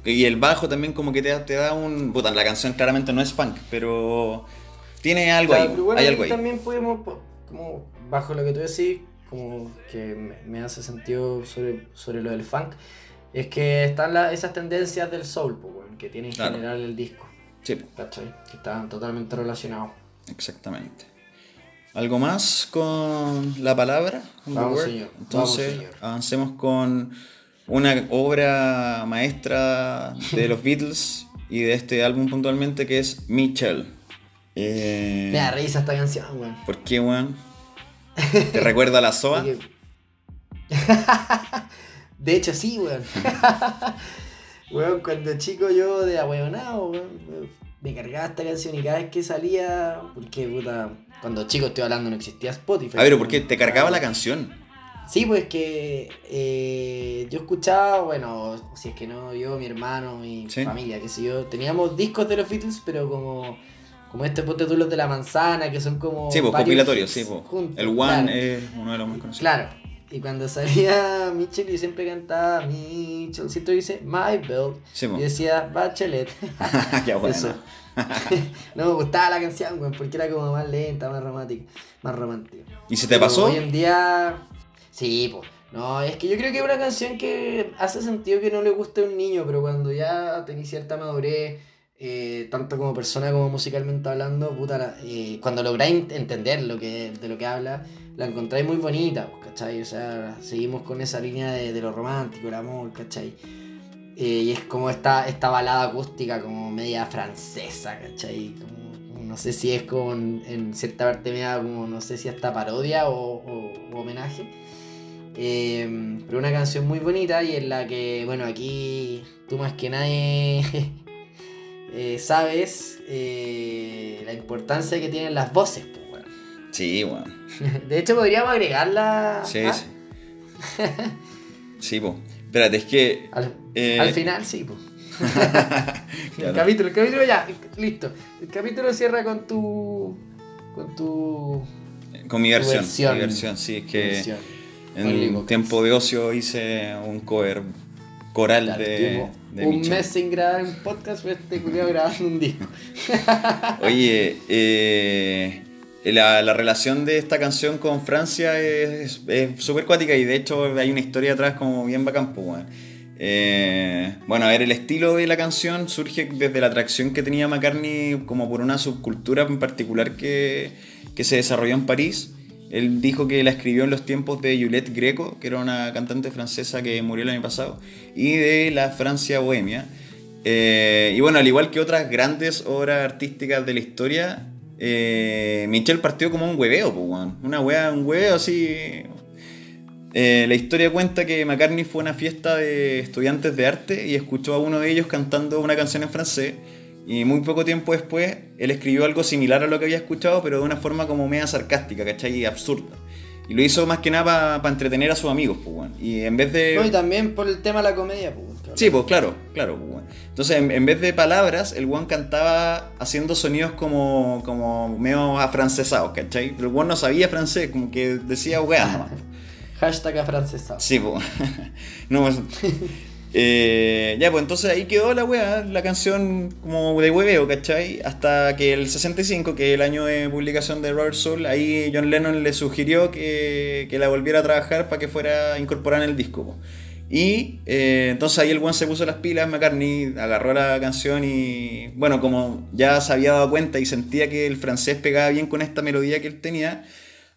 Speaker 1: y el bajo también como que te, da- te da un... Puta, la canción claramente no es funk, pero... Tiene algo
Speaker 2: Claro,
Speaker 1: ahí,
Speaker 2: pero igual
Speaker 1: hay algo ahí.
Speaker 2: también podemos, po- como bajo lo que tú decís, como que me, me hace sentido sobre, sobre lo del funk, es que están la- esas tendencias del soul, po, weón, que tiene en
Speaker 1: Claro.
Speaker 2: general el disco,
Speaker 1: Sí,
Speaker 2: ¿cachai? Que están totalmente relacionados.
Speaker 1: exactamente. ¿Algo más con la palabra?
Speaker 2: Vamos, señor.
Speaker 1: Entonces,
Speaker 2: Vamos, señor.
Speaker 1: avancemos con una obra maestra de los Beatles y de este álbum puntualmente que es Michelle. Eh,
Speaker 2: Me da risa esta canción, weón.
Speaker 1: ¿Por qué, weón? ¿Te recuerda a la SOA?
Speaker 2: De hecho, sí, weón. weón, cuando chico yo de ahueonado, weón, me cargaba esta canción y cada vez que salía, porque puta, cuando chico estoy hablando no existía Spotify.
Speaker 1: A ver, ¿por qué? ¿Te cargaba la canción?
Speaker 2: Sí, pues que eh, yo escuchaba, bueno, si es que no, yo, mi hermano, mi
Speaker 1: Sí.
Speaker 2: familia, qué sé yo, teníamos discos de los Beatles, pero como, como este ponte tú los de la manzana, que son como.
Speaker 1: Sí, pues compilatorios, sí, pues.
Speaker 2: juntos,
Speaker 1: El One
Speaker 2: claro.
Speaker 1: es uno de los más conocidos.
Speaker 2: Claro. Y cuando salía Mitchell, yo siempre cantaba Mitchell, siempre dice My Belt.
Speaker 1: Sí,
Speaker 2: Y
Speaker 1: pues.
Speaker 2: decía Bachelet.
Speaker 1: Qué bueno.
Speaker 2: Eso. no me gustaba la canción, porque era como más lenta, más romántica, más romántica.
Speaker 1: ¿Y se te
Speaker 2: Pero
Speaker 1: pasó?
Speaker 2: Hoy en día. Sí, pues. No, es que yo creo que es una canción que hace sentido que no le guste a un niño, pero cuando ya tenés cierta madurez, eh, tanto como persona como musicalmente hablando, puta, la- eh, cuando lográis ent- entender lo que, de lo que habla, la encontráis muy bonita, ¿cachai? O sea, seguimos con esa línea de, de lo romántico, el amor, ¿cachai? Eh, y es como esta, esta balada acústica como media francesa, ¿cachai? Como, no sé si es como en, cierta parte media como, no sé si hasta parodia o, o- o homenaje. Eh, pero una canción muy bonita y en la que, bueno, aquí tú más que nadie eh, sabes eh, la importancia que tienen las voces. pues, bueno.
Speaker 1: Sí, weón.
Speaker 2: De hecho, podríamos agregarla
Speaker 1: Sí,
Speaker 2: ¿ah?
Speaker 1: sí. Sí, pues. Espérate, es que.
Speaker 2: al,
Speaker 1: eh,
Speaker 2: al final, sí. pues. El capítulo, el capítulo ya, listo. El capítulo cierra con tu. con tu.
Speaker 1: Con mi versión.
Speaker 2: versión.
Speaker 1: Mi versión, sí, es que.
Speaker 2: versión.
Speaker 1: En tiempo de ocio hice un cover coral
Speaker 2: Claro,
Speaker 1: de,
Speaker 2: un
Speaker 1: Michel.
Speaker 2: mes sin grabar un podcast, fue este culiao grabando un disco.
Speaker 1: Oye, eh, la, la relación de esta canción con Francia es súper cuática y de hecho hay una historia atrás como bien bacán, pues. Eh, bueno, a ver, el estilo de la canción surge desde la atracción que tenía McCartney como por una subcultura en particular que, que se desarrolló en París. Él dijo que la escribió en los tiempos de Juliette Greco, que era una cantante francesa que murió el año pasado, y de la Francia bohemia. Eh, y bueno, al igual que otras grandes obras artísticas de la historia, eh, Michel partió como un hueveo. Una wea, un hueveo así. Eh, la historia cuenta que McCartney fue a una fiesta de estudiantes de arte y escuchó a uno de ellos cantando una canción en francés. Y muy poco tiempo después, él escribió algo similar a lo que había escuchado, pero de una forma como media sarcástica, ¿cachai? Y absurda. Y lo hizo más que nada para entretener a sus amigos, pues, weón. Y en vez de.
Speaker 2: No, y también por el tema de la comedia, pues.
Speaker 1: Sí, pues claro, claro. Pues, weón. Entonces, en, en vez de palabras, el one cantaba haciendo sonidos como, como medio afrancesados, ¿cachai? Pero el one no sabía francés, como que decía weá nomás.
Speaker 2: Hashtag afrancesado.
Speaker 1: Sí, pues. no, pues, eh, ya, pues entonces ahí quedó la weá, la canción como de hueveo, ¿cachai? Hasta que el 65, que es el año de publicación de Robert Soul, ahí John Lennon le sugirió que, que la volviera a trabajar para que fuera incorporada en el disco. Y eh, entonces ahí el one se puso las pilas, McCartney agarró la canción y bueno, como ya se había dado cuenta y sentía que el francés pegaba bien con esta melodía que él tenía,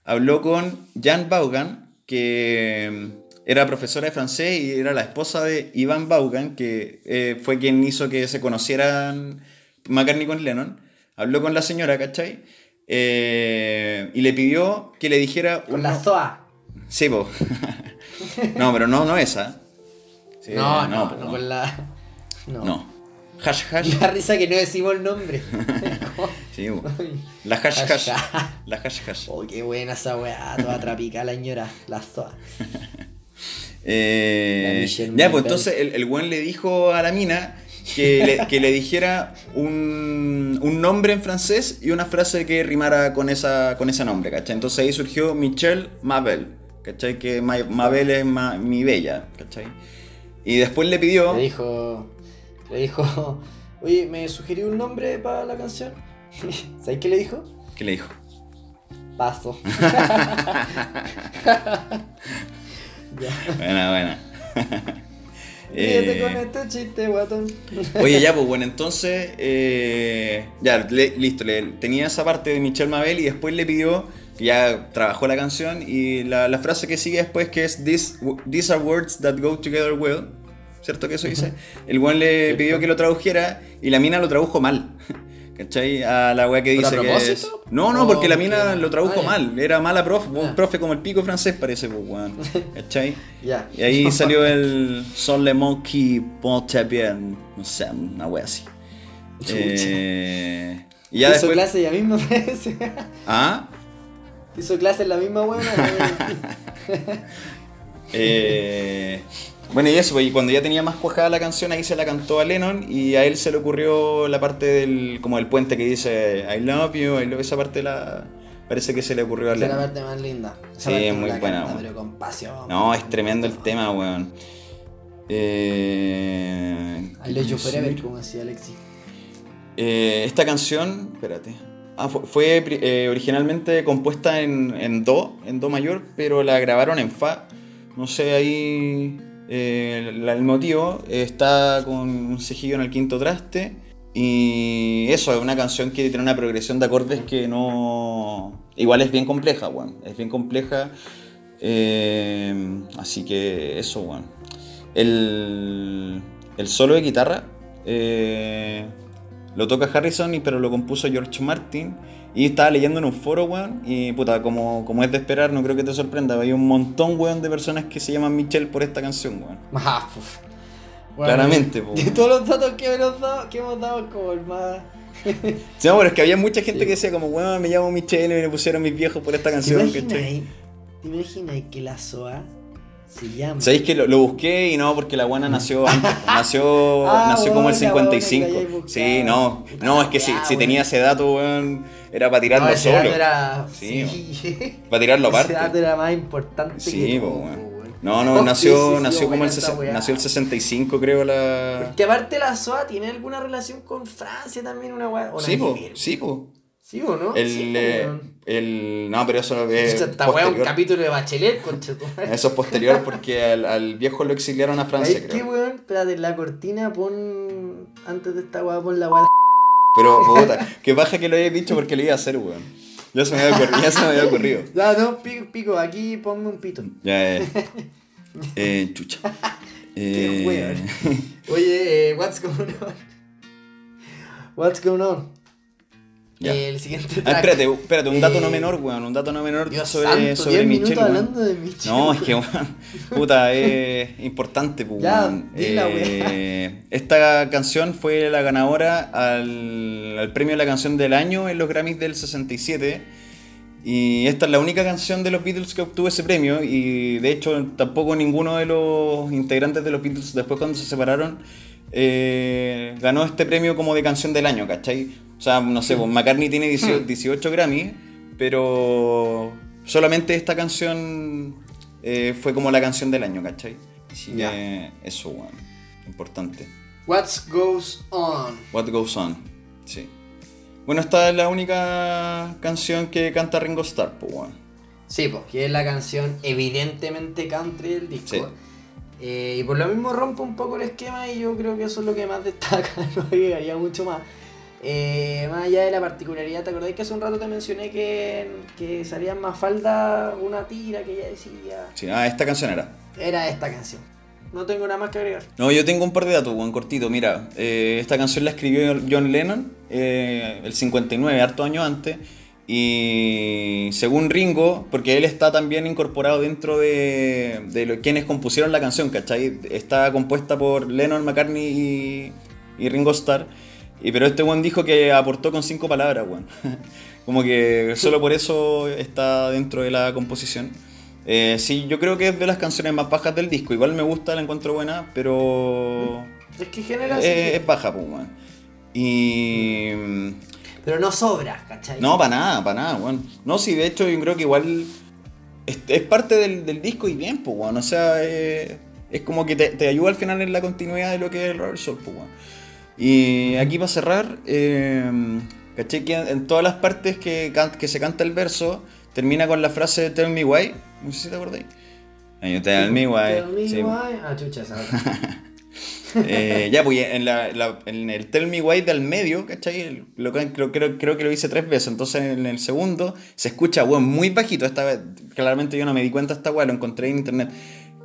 Speaker 1: habló con Jan Vaughan, que era profesora de francés y era la esposa de Ivan Vaughan, que eh, fue quien hizo que se conocieran McCartney con Lennon. Habló con la señora, ¿cachai? Eh, y le pidió que le dijera...
Speaker 2: Con la
Speaker 1: no-
Speaker 2: ZOA.
Speaker 1: Sí, po. no, pero no, no esa. Sí,
Speaker 2: no, no,
Speaker 1: po,
Speaker 2: no, con la. No.
Speaker 1: No. Hash hash.
Speaker 2: Da risa que no decimos el nombre.
Speaker 1: Sí, po. La hash hash.
Speaker 2: Hash.
Speaker 1: La hash hash.
Speaker 2: oh, qué buena esa weá, toda trapica la señora, la ZOA.
Speaker 1: Eh, ya, pues entonces el, el buen le dijo a la mina que le, que le dijera un, un nombre en francés y una frase que rimara con, esa, con ese nombre, ¿cachai? Entonces ahí surgió Michelle Mabel, ¿cachai? Que Ma- Mabel es ma- mi bella, ¿cachai? Y después le pidió...
Speaker 2: Le dijo. Le dijo. Oye, ¿me sugerí un nombre para la canción? ¿Sabes qué le dijo?
Speaker 1: ¿Qué le dijo?
Speaker 2: Paso. Ya.
Speaker 1: Buena, buena.
Speaker 2: Ríete
Speaker 1: Eh,
Speaker 2: con este chiste, guatón.
Speaker 1: Oye, ya, pues bueno, entonces, eh, ya, le- listo, le, tenía esa parte de Michelle Mabel y después le pidió, que ya trabajó la canción, y la, la frase que sigue después que es This, These are words that go together well, ¿cierto que eso dice? El buen le pidió que lo tradujera y la mina lo tradujo mal. ¿Cachai? A la weá que
Speaker 2: ¿Pero a
Speaker 1: dice que es... No, no,
Speaker 2: ¿O
Speaker 1: porque la
Speaker 2: porque-
Speaker 1: mina lo tradujo mal. Era mala profe, un profe como el pico francés parece, pues, weón. ¿Cachai?
Speaker 2: Ya.
Speaker 1: Y ahí salió el Son le monkey ponte bien. No sé, una wea así. Eh, y ya
Speaker 2: Hizo
Speaker 1: después.
Speaker 2: clase ya mismo, parece.
Speaker 1: Ah,
Speaker 2: Hizo clase en la misma buena.
Speaker 1: eh, bueno, y eso, pues, y cuando ya tenía más cuajada la canción, ahí se la cantó a Lennon y a él se le ocurrió la parte del, como del puente que dice I love you, I love esa parte la, parece que se le ocurrió a
Speaker 2: Esa es la
Speaker 1: Lennon.
Speaker 2: parte más linda. Esa
Speaker 1: Sí,
Speaker 2: parte
Speaker 1: muy buena,
Speaker 2: canta,
Speaker 1: weón.
Speaker 2: Pero con pasión.
Speaker 1: No, es tremendo el tema, weón. Eh,
Speaker 2: I love you
Speaker 1: ¿qué
Speaker 2: forever, como decía Alexi.
Speaker 1: Eh, esta canción, espérate. Ah, fu- fue, pri- eh, originalmente compuesta en, en Do, en Do mayor, pero la grabaron en Fa. No sé ahí eh, el motivo. Está con un cejillo en el quinto traste. Y eso, es una canción que tiene una progresión de acordes que no. Igual es bien compleja, weón. Es bien compleja. Eh, así que eso, weón. El, el solo de guitarra eh, lo toca Harrison, y- pero lo compuso George Martin. Y estaba leyendo en un foro, weón. Y puta, como, como es de esperar, no creo que te sorprenda. Hay un montón, weón, de personas que se llaman Michelle por esta canción, weón.
Speaker 2: Ah. Bueno,
Speaker 1: Claramente, po.
Speaker 2: De todos los datos que hemos dado, que hemos dado como el más.
Speaker 1: Sí, no, pero es que había mucha gente
Speaker 2: Sí.
Speaker 1: que decía como, weón, me llamo Michelle y me pusieron mis viejos por esta
Speaker 2: ¿Te
Speaker 1: canción,
Speaker 2: imaginas,
Speaker 1: ¿cachai?
Speaker 2: ahí- ¿Te imaginas que la SOA se llama?
Speaker 1: ¿Sabéis que lo, lo busqué y no, porque la guana nació antes, po. nació,
Speaker 2: Ah,
Speaker 1: nació como el
Speaker 2: weón, la weona que
Speaker 1: 55.
Speaker 2: la hayáis buscado.
Speaker 1: Sí, no, no, es que si, si tenía ese dato, weón, era para tirarlo
Speaker 2: no, ese
Speaker 1: solo.
Speaker 2: dato era.
Speaker 1: Sí,
Speaker 2: sí.
Speaker 1: Para tirarlo aparte.
Speaker 2: Ese dato era más importante
Speaker 1: Sí,
Speaker 2: que todo,
Speaker 1: weón. No, no, nació,
Speaker 2: sí, sí,
Speaker 1: nació como el, nació el 65, creo, la...
Speaker 2: Porque aparte la SOA tiene alguna relación con Francia también, una weá.
Speaker 1: Sí, po, sí, po.
Speaker 2: ¿Sí no?
Speaker 1: El,
Speaker 2: sí, po,
Speaker 1: eh. El, no, pero eso es
Speaker 2: Esta weá es un
Speaker 1: posterior.
Speaker 2: capítulo de Bachelet, concha tu madre.
Speaker 1: Eso es posterior porque al, al viejo lo exiliaron a Francia,
Speaker 2: ¿Sabes qué,
Speaker 1: creo.
Speaker 2: weón? Espérate, en la cortina pon. Antes de esta weá, pon la weá.
Speaker 1: Pero, puta, que baja que lo hayas dicho porque lo iba a hacer, weón. Ya se me había ocurrido. Ya se me había ocurrido.
Speaker 2: Ya, no, pico, pico, aquí ponme un pito.
Speaker 1: Ya, eh. Eh, chucha.
Speaker 2: Qué
Speaker 1: Eh,
Speaker 2: weón. Oye, eh, what's going on? What's going on?
Speaker 1: Ya.
Speaker 2: Eh, el siguiente
Speaker 1: Ah,
Speaker 2: track.
Speaker 1: espérate, espérate, un dato
Speaker 2: Eh,
Speaker 1: no menor, weón. Un dato no menor
Speaker 2: Dios
Speaker 1: sobre,
Speaker 2: santo,
Speaker 1: sobre
Speaker 2: 10
Speaker 1: Michelle, weón.
Speaker 2: hablando de Michelle.
Speaker 1: No, es que, weón, puta, es importante, pues,
Speaker 2: Ya,
Speaker 1: weón.
Speaker 2: di la
Speaker 1: Eh, esta canción fue la ganadora al, al premio de la canción del año en los Grammys del 67. Y esta es la única canción de los Beatles que obtuvo ese premio. Y de hecho, tampoco ninguno de los integrantes de los Beatles, después cuando se separaron, eh, ganó este premio como de canción del año, ¿cachai? O sea, no sé, pues McCartney tiene 18, 18 Grammys, pero solamente esta canción eh, fue como la canción del año, ¿cachai? Así que eso, weón, importante.
Speaker 2: What goes on?
Speaker 1: What Goes On, sí. Bueno, esta es la única canción que canta Ringo Starr, pues, weón.
Speaker 2: Sí, pues, que es la canción evidentemente country del disco.
Speaker 1: Sí.
Speaker 2: Eh, y por lo mismo rompe un poco el esquema y yo creo que eso es lo que más destaca, no agregaría mucho más. Eh, más allá de la particularidad, ¿te acordás que hace un rato te mencioné que, que salía más falda una tira que ella decía?
Speaker 1: Sí, ah, esta canción era.
Speaker 2: Era esta canción. No tengo nada más que agregar.
Speaker 1: No, yo tengo un par de datos, weón, cortito. Mira, eh, esta canción la escribió John Lennon eh, el 59, harto años antes. Y según Ringo, porque él está también incorporado dentro de, de lo- quienes compusieron la canción, ¿cachai? Está compuesta por Lennon, McCartney y, y Ringo Starr. Y, pero este weón dijo que aportó con cinco palabras, weón. Como que solo por eso está dentro de la composición. Eh, sí, yo creo que es de las canciones más bajas del disco. Igual me gusta, la encuentro buena, pero
Speaker 2: Es que genera...
Speaker 1: es baja, pues, weón. Y...
Speaker 2: Pero no sobra, ¿cachai?
Speaker 1: No, para nada, para nada, weón. No, sí, de hecho yo creo que igual es, es parte del, del disco y bien, pues, weón. O sea, eh, es como que te, te ayuda al final en la continuidad de lo que es el Rubber Soul, pues, weón. Y aquí para cerrar, eh, ¿cachai? Que en, todas las partes que, can- que se canta el verso, termina con la frase de Tell Me Why. No sé si te acordáis. You Tell Me Why.
Speaker 2: Tell me
Speaker 1: Sí.
Speaker 2: why. Ah, chucha.
Speaker 1: Eh, ya, pues en, la- la- en el Tell Me Why del medio, ¿cachai? Lo, creo, creo, creo que lo hice tres veces. Entonces en el segundo se escucha, weón, muy bajito. Esta vez, claramente yo no me di cuenta esta weá, lo encontré en internet.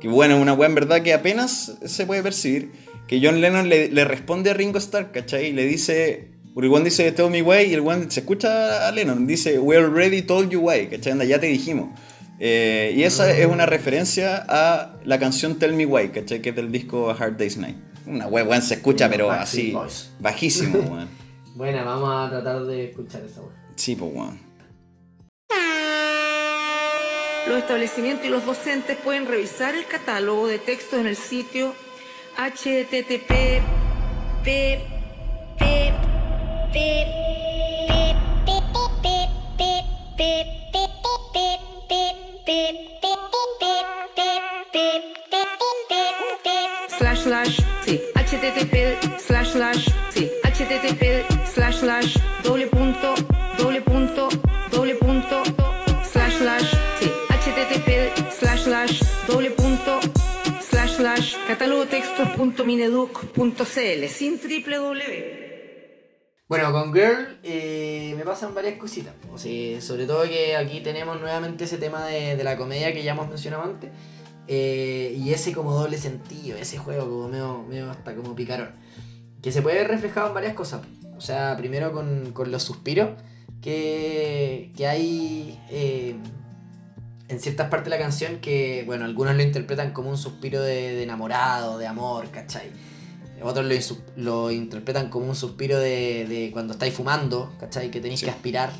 Speaker 1: Que bueno, es una weá en verdad que apenas se puede percibir. Que John Lennon le, le responde a Ringo Starr, ¿cachai? Y le dice. Porque el weón dice Tell me why y el weón se escucha a Lennon, dice We already told you why, ¿cachai? Anda, ya te dijimos. Eh, y esa es una referencia a la canción Tell Me Why, ¿cachai? Que es del disco A Hard Day's Night. Una wea, weón, se escucha, pero así, bajísimo, weón.
Speaker 2: Buena, vamos a tratar de escuchar esa weá.
Speaker 1: Sí, pues, weón.
Speaker 6: Los establecimientos y los docentes pueden revisar el catálogo de textos en el sitio http pip pip pip pip slash slash t http slash slash t http slash slash slash catalogotextos.mineduc.cl sin triple w
Speaker 2: Bueno, con Girl eh, me pasan varias cositas. O sobre todo que aquí tenemos nuevamente ese tema de, la comedia que ya hemos mencionado antes. eh, y ese como doble sentido, ese juego como medio, hasta como picarón. Que se puede ver reflejado en varias cosas. O sea, primero con, con los suspiros que, que hay eh, en ciertas partes de la canción que, bueno, algunos lo interpretan como un suspiro de, de enamorado, de amor, ¿cachai? Otros lo, lo interpretan como un suspiro de, de cuando estáis fumando, ¿cachai? Que tenéis
Speaker 1: Sí.
Speaker 2: que aspirar.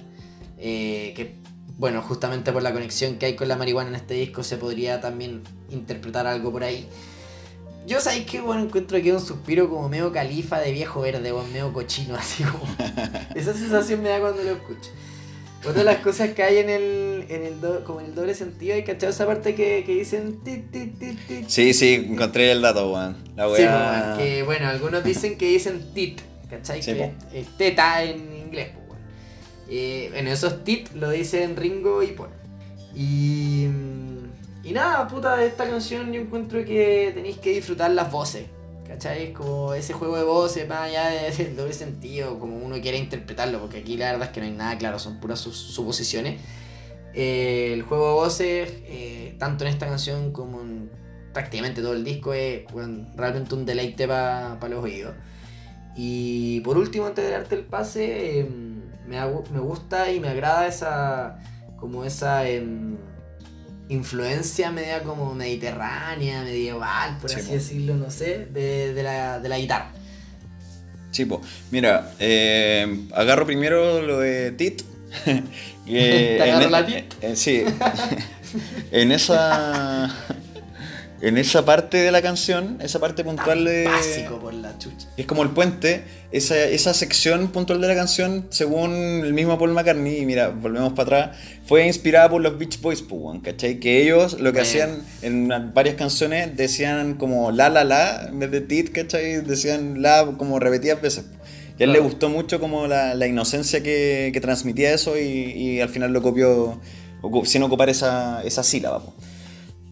Speaker 2: eh, que, bueno, justamente por la conexión que hay con la marihuana en este disco se podría también interpretar algo por ahí. Yo sabéis que, bueno, encuentro que es un suspiro como medio califa de viejo verde, o medio cochino, así como... Esa sensación me da cuando lo escucho. Otra de las cosas que hay en el, en el, do- como en el doble sentido, hay cachado esa parte que, que dicen... ti, ti, ti, ti,
Speaker 1: Sí, sí, encontré el dato, weón. La
Speaker 2: Sí,
Speaker 1: weá.
Speaker 2: po, que bueno, algunos dicen que dicen tit, ¿cachai?
Speaker 1: Sí,
Speaker 2: que es teta en inglés, weón. Eh, bueno, esos tit lo dicen Ringo y Paul. Y, y nada, puta, de esta canción yo encuentro que tenéis que disfrutar las voces, ¿cachai? Como ese juego de voces, más allá de- del doble sentido, como uno quiere interpretarlo, porque aquí la verdad es que no hay nada claro, son puras suposiciones. Eh, el juego de voces, eh, tanto en esta canción como en prácticamente todo el disco, es realmente un deleite para los oídos. Y por último, antes de darte el pase, eh, me, me gusta y me agrada esa, como esa em, influencia media como mediterránea, medieval, por
Speaker 1: Sí,
Speaker 2: así
Speaker 1: po.
Speaker 2: decirlo, no sé, de, de la, de la guitarra.
Speaker 1: Sí, po. Mira, eh, agarro primero lo de Tit. que
Speaker 2: ¿Te agarro
Speaker 1: en-
Speaker 2: la tit?
Speaker 1: eh, sí. en esa. En esa parte de la canción, esa parte puntual de.
Speaker 2: Básico por la chucha.
Speaker 1: Es como el puente, esa, esa sección puntual de la canción, según el mismo Paul McCartney, y mira, volvemos para atrás, fue inspirada por los Beach Boys, pues, ¿cachai? Que ellos lo que hacían en varias canciones decían como la la la en vez de tit, ¿cachai? Decían la como repetidas veces. Y a él le
Speaker 2: Claro.
Speaker 1: gustó mucho como la, la inocencia que, que transmitía eso y, y al final lo copió sin ocupar esa, esa sílaba. po.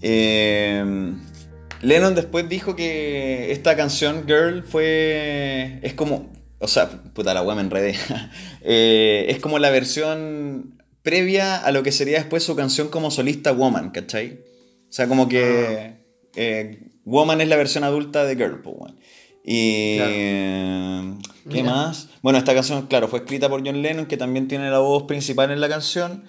Speaker 1: Eh, Lennon después dijo que esta canción, Girl, fue. Es como. O sea, puta la weá me enredé. Eh, es como la versión previa a lo que sería después su canción como solista Woman, ¿cachai? O sea, como que. eh, Woman es la versión adulta de Girl, pues. Y.
Speaker 2: Claro.
Speaker 1: ¿Qué
Speaker 2: Mira.
Speaker 1: más? Bueno, esta canción, claro, fue escrita por John Lennon, que también tiene la voz principal en la canción.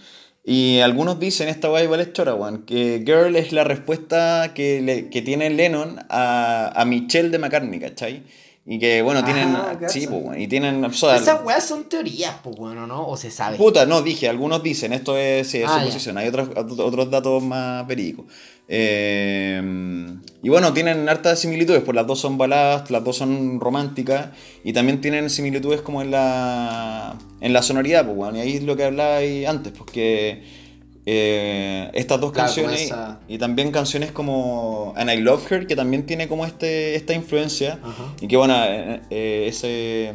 Speaker 1: Y algunos dicen, esta guay igual es chora, weón, que Girl es la respuesta que, le- que tiene Lennon a, a Michelle de McCartney, ¿cachai? Y que, bueno,
Speaker 2: Ah,
Speaker 1: tienen.
Speaker 2: cacha.
Speaker 1: Sí, pues, y tienen. o sea,
Speaker 2: Esas weas son teorías, pues bueno, ¿no? O se sabe.
Speaker 1: Puta, no, dije, algunos dicen, esto es, sí, es
Speaker 2: Ah,
Speaker 1: suposición, hay otros, otros datos más verídicos. Eh, y bueno, tienen hartas similitudes, pues las dos son baladas, las dos son románticas, y también tienen similitudes como en la, en la sonoridad, pues, bueno, y ahí es lo que hablaba ahí antes, porque eh, estas dos
Speaker 2: Claro,
Speaker 1: canciones, y también canciones como And I Love Her, que también tiene como este, esta influencia,
Speaker 2: Ajá.
Speaker 1: y que bueno, eh, eh, ese,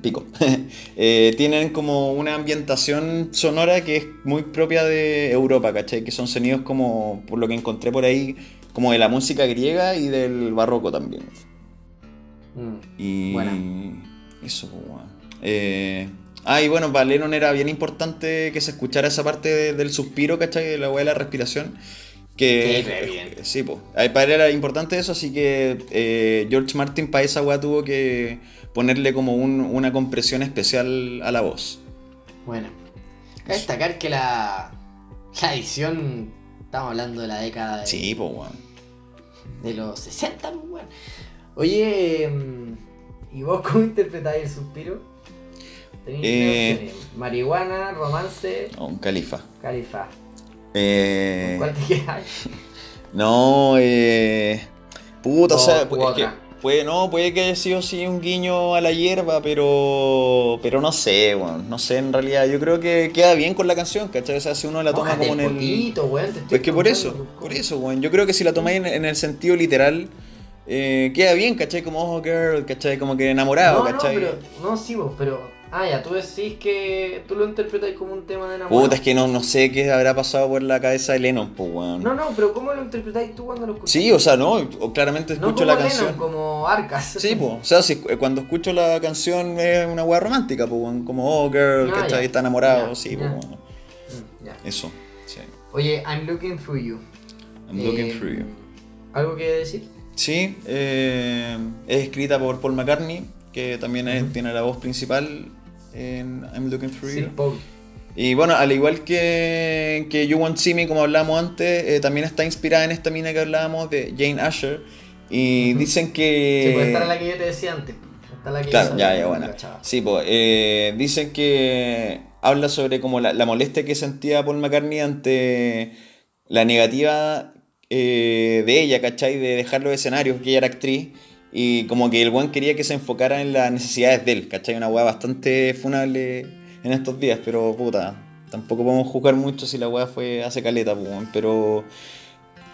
Speaker 1: pico. Eh, tienen como una ambientación sonora que es muy propia de Europa, ¿cachai? Que son sonidos como, por lo que encontré por ahí, como de la música griega y del barroco también.
Speaker 2: Mm.
Speaker 1: Y
Speaker 2: Buena.
Speaker 1: eso, pues. Eh, ah, y bueno, para Lennon era bien importante que se escuchara esa parte de- del suspiro, ¿cachai? De la weá de la respiración. Que,
Speaker 2: Sí,
Speaker 1: sí, pues. Para él era importante eso, así que eh, George Martin para esa weá tuvo que ponerle como un- una compresión especial a la voz.
Speaker 2: Bueno. Cabe destacar que la, la edición, estamos hablando de la década de,
Speaker 1: Sí, pues,
Speaker 2: de los 60, pues, bueno. Oye, mm, ¿y vos cómo interpretáis el suspiro? Tenéis
Speaker 1: Eh.
Speaker 2: Marihuana, romance,
Speaker 1: un califa.
Speaker 2: califa.
Speaker 1: Eh,
Speaker 2: ¿Con cuál te quedas?
Speaker 1: No, eh. Puta, o
Speaker 2: O-
Speaker 1: sea,
Speaker 2: u
Speaker 1: es que. Puede, no, puede que haya sido sí un guiño a la hierba, pero. Pero no sé, weón. No sé, en realidad. Yo creo que queda bien con la canción, ¿cachai? O sea, si uno la toma
Speaker 2: Mójate
Speaker 1: como en el.
Speaker 2: potito, weón, te estoy
Speaker 1: Pues que por eso, por eso, weón. Yo creo que si la tomáis en, en el sentido literal, eh, queda bien, ¿cachai? Como oh girl, ¿cachai? Como que enamorado,
Speaker 2: no,
Speaker 1: ¿cachai?
Speaker 2: No, pero, no, sí, vos, pero. Ah, ya, tú decís que tú lo interpretas como un tema de enamorado.
Speaker 1: Puta, es que no, no sé qué habrá pasado por la cabeza de Lennon, pues, weón.
Speaker 2: No, no, pero ¿cómo lo interpretáis tú cuando lo escuchas?
Speaker 1: Sí, o sea, no, o claramente
Speaker 2: no
Speaker 1: escucho
Speaker 2: como
Speaker 1: la
Speaker 2: Lennon,
Speaker 1: canción.
Speaker 2: como Arcas.
Speaker 1: Sí, pues, o sea, si- eh, cuando escucho la canción es una weá romántica, pues, weón, como, oh, girl,
Speaker 2: Ah,
Speaker 1: ¿cachai?
Speaker 2: ya.
Speaker 1: Está enamorado,
Speaker 2: Ya,
Speaker 1: sí, pues, weón. Eso, sí.
Speaker 2: Oye, I'm looking through you.
Speaker 1: I'm looking
Speaker 2: Eh,
Speaker 1: through you.
Speaker 2: ¿Algo que decir?
Speaker 1: Sí, eh, es escrita por Paul McCartney, que también es- tiene la voz principal en I'm looking through
Speaker 2: Sí,
Speaker 1: you.
Speaker 2: Paul.
Speaker 1: Y bueno, al igual que, que You Won't See Me, como hablábamos antes, eh, también está inspirada en esta mina que hablábamos de Jane Asher. Y dicen que...
Speaker 2: Sí, pues esta era la que yo te decía antes. Esta es la que
Speaker 1: Claro, ya, ya,
Speaker 2: no
Speaker 1: bueno. Sí, pues, eh, dicen que habla sobre como la, la molestia que sentía Paul McCartney ante la negativa eh, de ella, ¿cachai? De dejar los escenarios, que ella era actriz, y como que el buen quería que se enfocara en las necesidades de él, ¿cachai? Una weá bastante funable en estos días, pero puta, tampoco podemos juzgar mucho si la weá fue hace caleta, pues, weón, pero...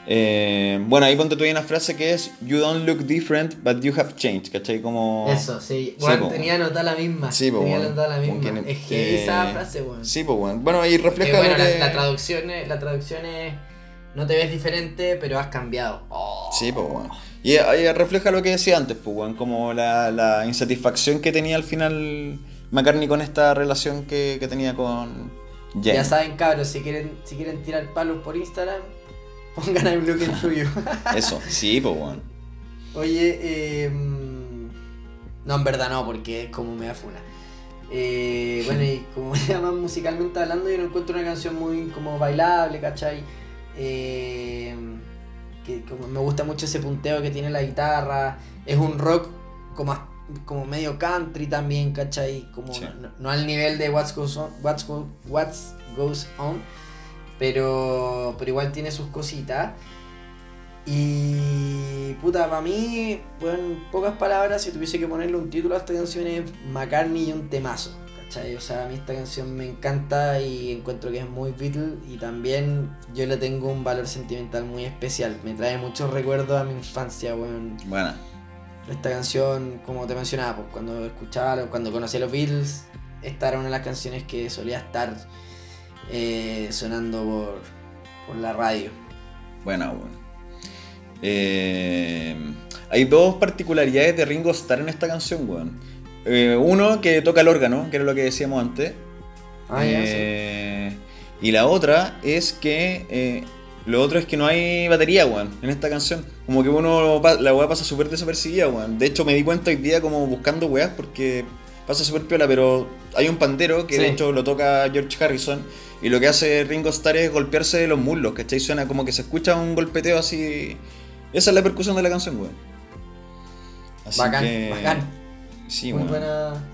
Speaker 1: eh, bueno, ahí ponte tú ahí una frase que es You don't look different, but you have changed, ¿cachai? Como...
Speaker 2: Eso, sí.
Speaker 1: Sí,
Speaker 2: Bueno,
Speaker 1: po.
Speaker 2: tenía anotada la misma.
Speaker 1: Sí, po,
Speaker 2: tenía
Speaker 1: bueno.
Speaker 2: anotada la misma.
Speaker 1: que,
Speaker 2: es que
Speaker 1: eh,
Speaker 2: esa frase, weón.
Speaker 1: Sí, pues bueno. Bueno, ahí
Speaker 2: Que,
Speaker 1: refleja
Speaker 2: bueno,
Speaker 1: lo
Speaker 2: la,
Speaker 1: que...
Speaker 2: la traducción es, la traducción es no te ves diferente, pero has cambiado. Oh.
Speaker 1: Sí, pues bueno. Y ahí refleja lo que decía antes, pues bueno, como la, la insatisfacción que tenía al final McCartney con esta relación que, que tenía con Jane.
Speaker 2: Ya saben, cabros, si quieren, si quieren tirar palos por Instagram, pongan looking through you.
Speaker 1: Eso, sí, pues bueno.
Speaker 2: Oye, eh, mm, no, en verdad no, porque es como me da funa. Eh, bueno, y como más musicalmente hablando, yo no encuentro una canción muy como bailable, ¿cachai? Eh, que como me gusta mucho ese punteo que tiene la guitarra. Es un rock como, como medio country también, ¿cachai? Como
Speaker 1: Sí.
Speaker 2: no, no al nivel de What's Goes On, What's Go- What's Goes On pero, pero igual tiene sus cositas. Y puta, para mí, bueno, en pocas palabras, si tuviese que ponerle un título a esta canción es McCartney y un temazo. ¿Cachai? O sea, a mí esta canción me encanta y encuentro que es muy Beatle y también yo le tengo un valor sentimental muy especial. Me trae muchos recuerdos a mi infancia, weón.
Speaker 1: Buena.
Speaker 2: Esta canción, como te mencionaba, pues cuando escuchaba, cuando conocí a los Beatles, esta era una de las canciones que solía estar eh, sonando por, por la radio.
Speaker 1: Buena, bueno. Eh, hay dos particularidades de Ringo Starr en esta canción, weón. Eh, uno que toca el órgano, que era lo que decíamos antes.
Speaker 2: Ah, ya, sí.
Speaker 1: Eh, Y la otra es que. eh, lo otro es que no hay batería, weón, en esta canción. Como que uno. La weá pasa súper desapercibida, weón. De hecho, me di cuenta hoy día como buscando weas porque pasa súper piola, pero hay un pandero que de hecho lo toca George Harrison. Y lo que hace Ringo Starr es golpearse los muslos, ¿cachai? Suena como que se escucha un golpeteo así. Esa es la percusión de la canción, weón. Así
Speaker 2: bacán,
Speaker 1: que-
Speaker 2: bacán.
Speaker 1: Sí,
Speaker 2: muy buena.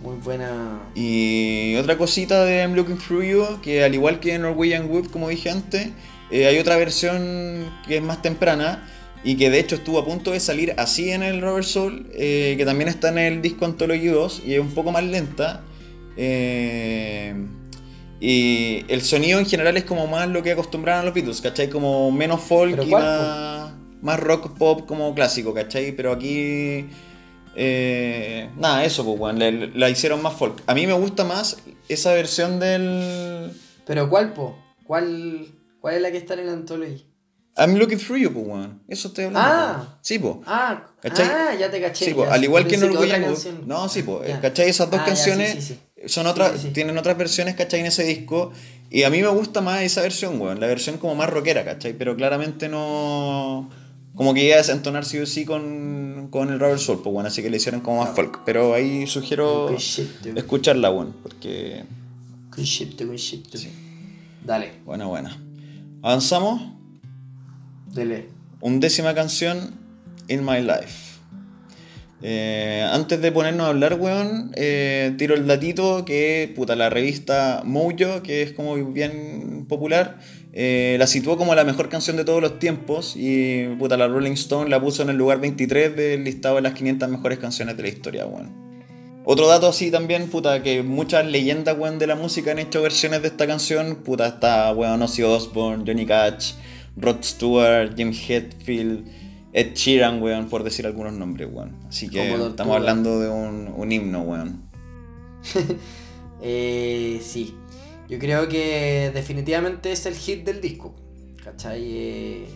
Speaker 2: Muy buena.
Speaker 1: Y otra cosita de I'm Looking Through You, que al igual que Norwegian Wood, como dije antes, eh, hay otra versión que es más temprana y que de hecho estuvo a punto de salir así en el Robert Soul, eh, que también está en el disco Anthology 2 y es un poco más lenta. eh, y el sonido en general es como más lo que acostumbraban los Beatles, ¿cachai? Como menos folk
Speaker 2: ¿Pero
Speaker 1: y más, más rock pop como clásico, ¿cachai? Pero aquí Eh, nada, eso, pues, weón. le- La hicieron más folk. A mí me gusta más esa versión del.
Speaker 2: Pero ¿cuál, po? ¿Cuál, cuál es la que está en el Anthology?
Speaker 1: I'm looking through you, pues, weón. Eso estoy hablando.
Speaker 2: Ah.
Speaker 1: pues. Sí, pues.
Speaker 2: Ah,
Speaker 1: ¿Cachai?
Speaker 2: ah, ya te caché.
Speaker 1: Sí, po, al igual que en Orgullo. No, sí, pues. ¿Cachai? Esas dos
Speaker 2: Ah, ya, sí,
Speaker 1: canciones
Speaker 2: sí, sí.
Speaker 1: son otras, tienen otras versiones, ¿cachai? En ese disco. Y a mí me gusta más esa versión, weón. La versión como más rockera, ¿cachai? Pero claramente no. Como que iba a desentonar sí o sí con, con el Robert Soul, pues bueno, así que le hicieron como más folk. Pero ahí sugiero escucharla, weón, porque.
Speaker 2: Good shit. Dale,
Speaker 1: Buena, buena. Avanzamos.
Speaker 2: dele.
Speaker 1: Undécima canción, In My Life. Eh, antes de ponernos a hablar, weón, eh, tiro el datito que, puta, la revista Mojo, que es como bien popular, eh, la situó como la mejor canción de todos los tiempos y, puta, la Rolling Stone la puso en el lugar 23 del listado de las 500 mejores canciones de la historia, weón. Otro dato así también, puta, que muchas leyendas, weón, de la música han hecho versiones de esta canción. Puta, está, weón, Ozzy Osbourne, Johnny Cash, Rod Stewart, James Hetfield, Ed Sheeran, weón, por decir algunos nombres, weón. Así que estamos hablando de un, un himno, weón.
Speaker 2: Eh, sí, yo creo que definitivamente es el hit del disco. ¿Cachai? Eh,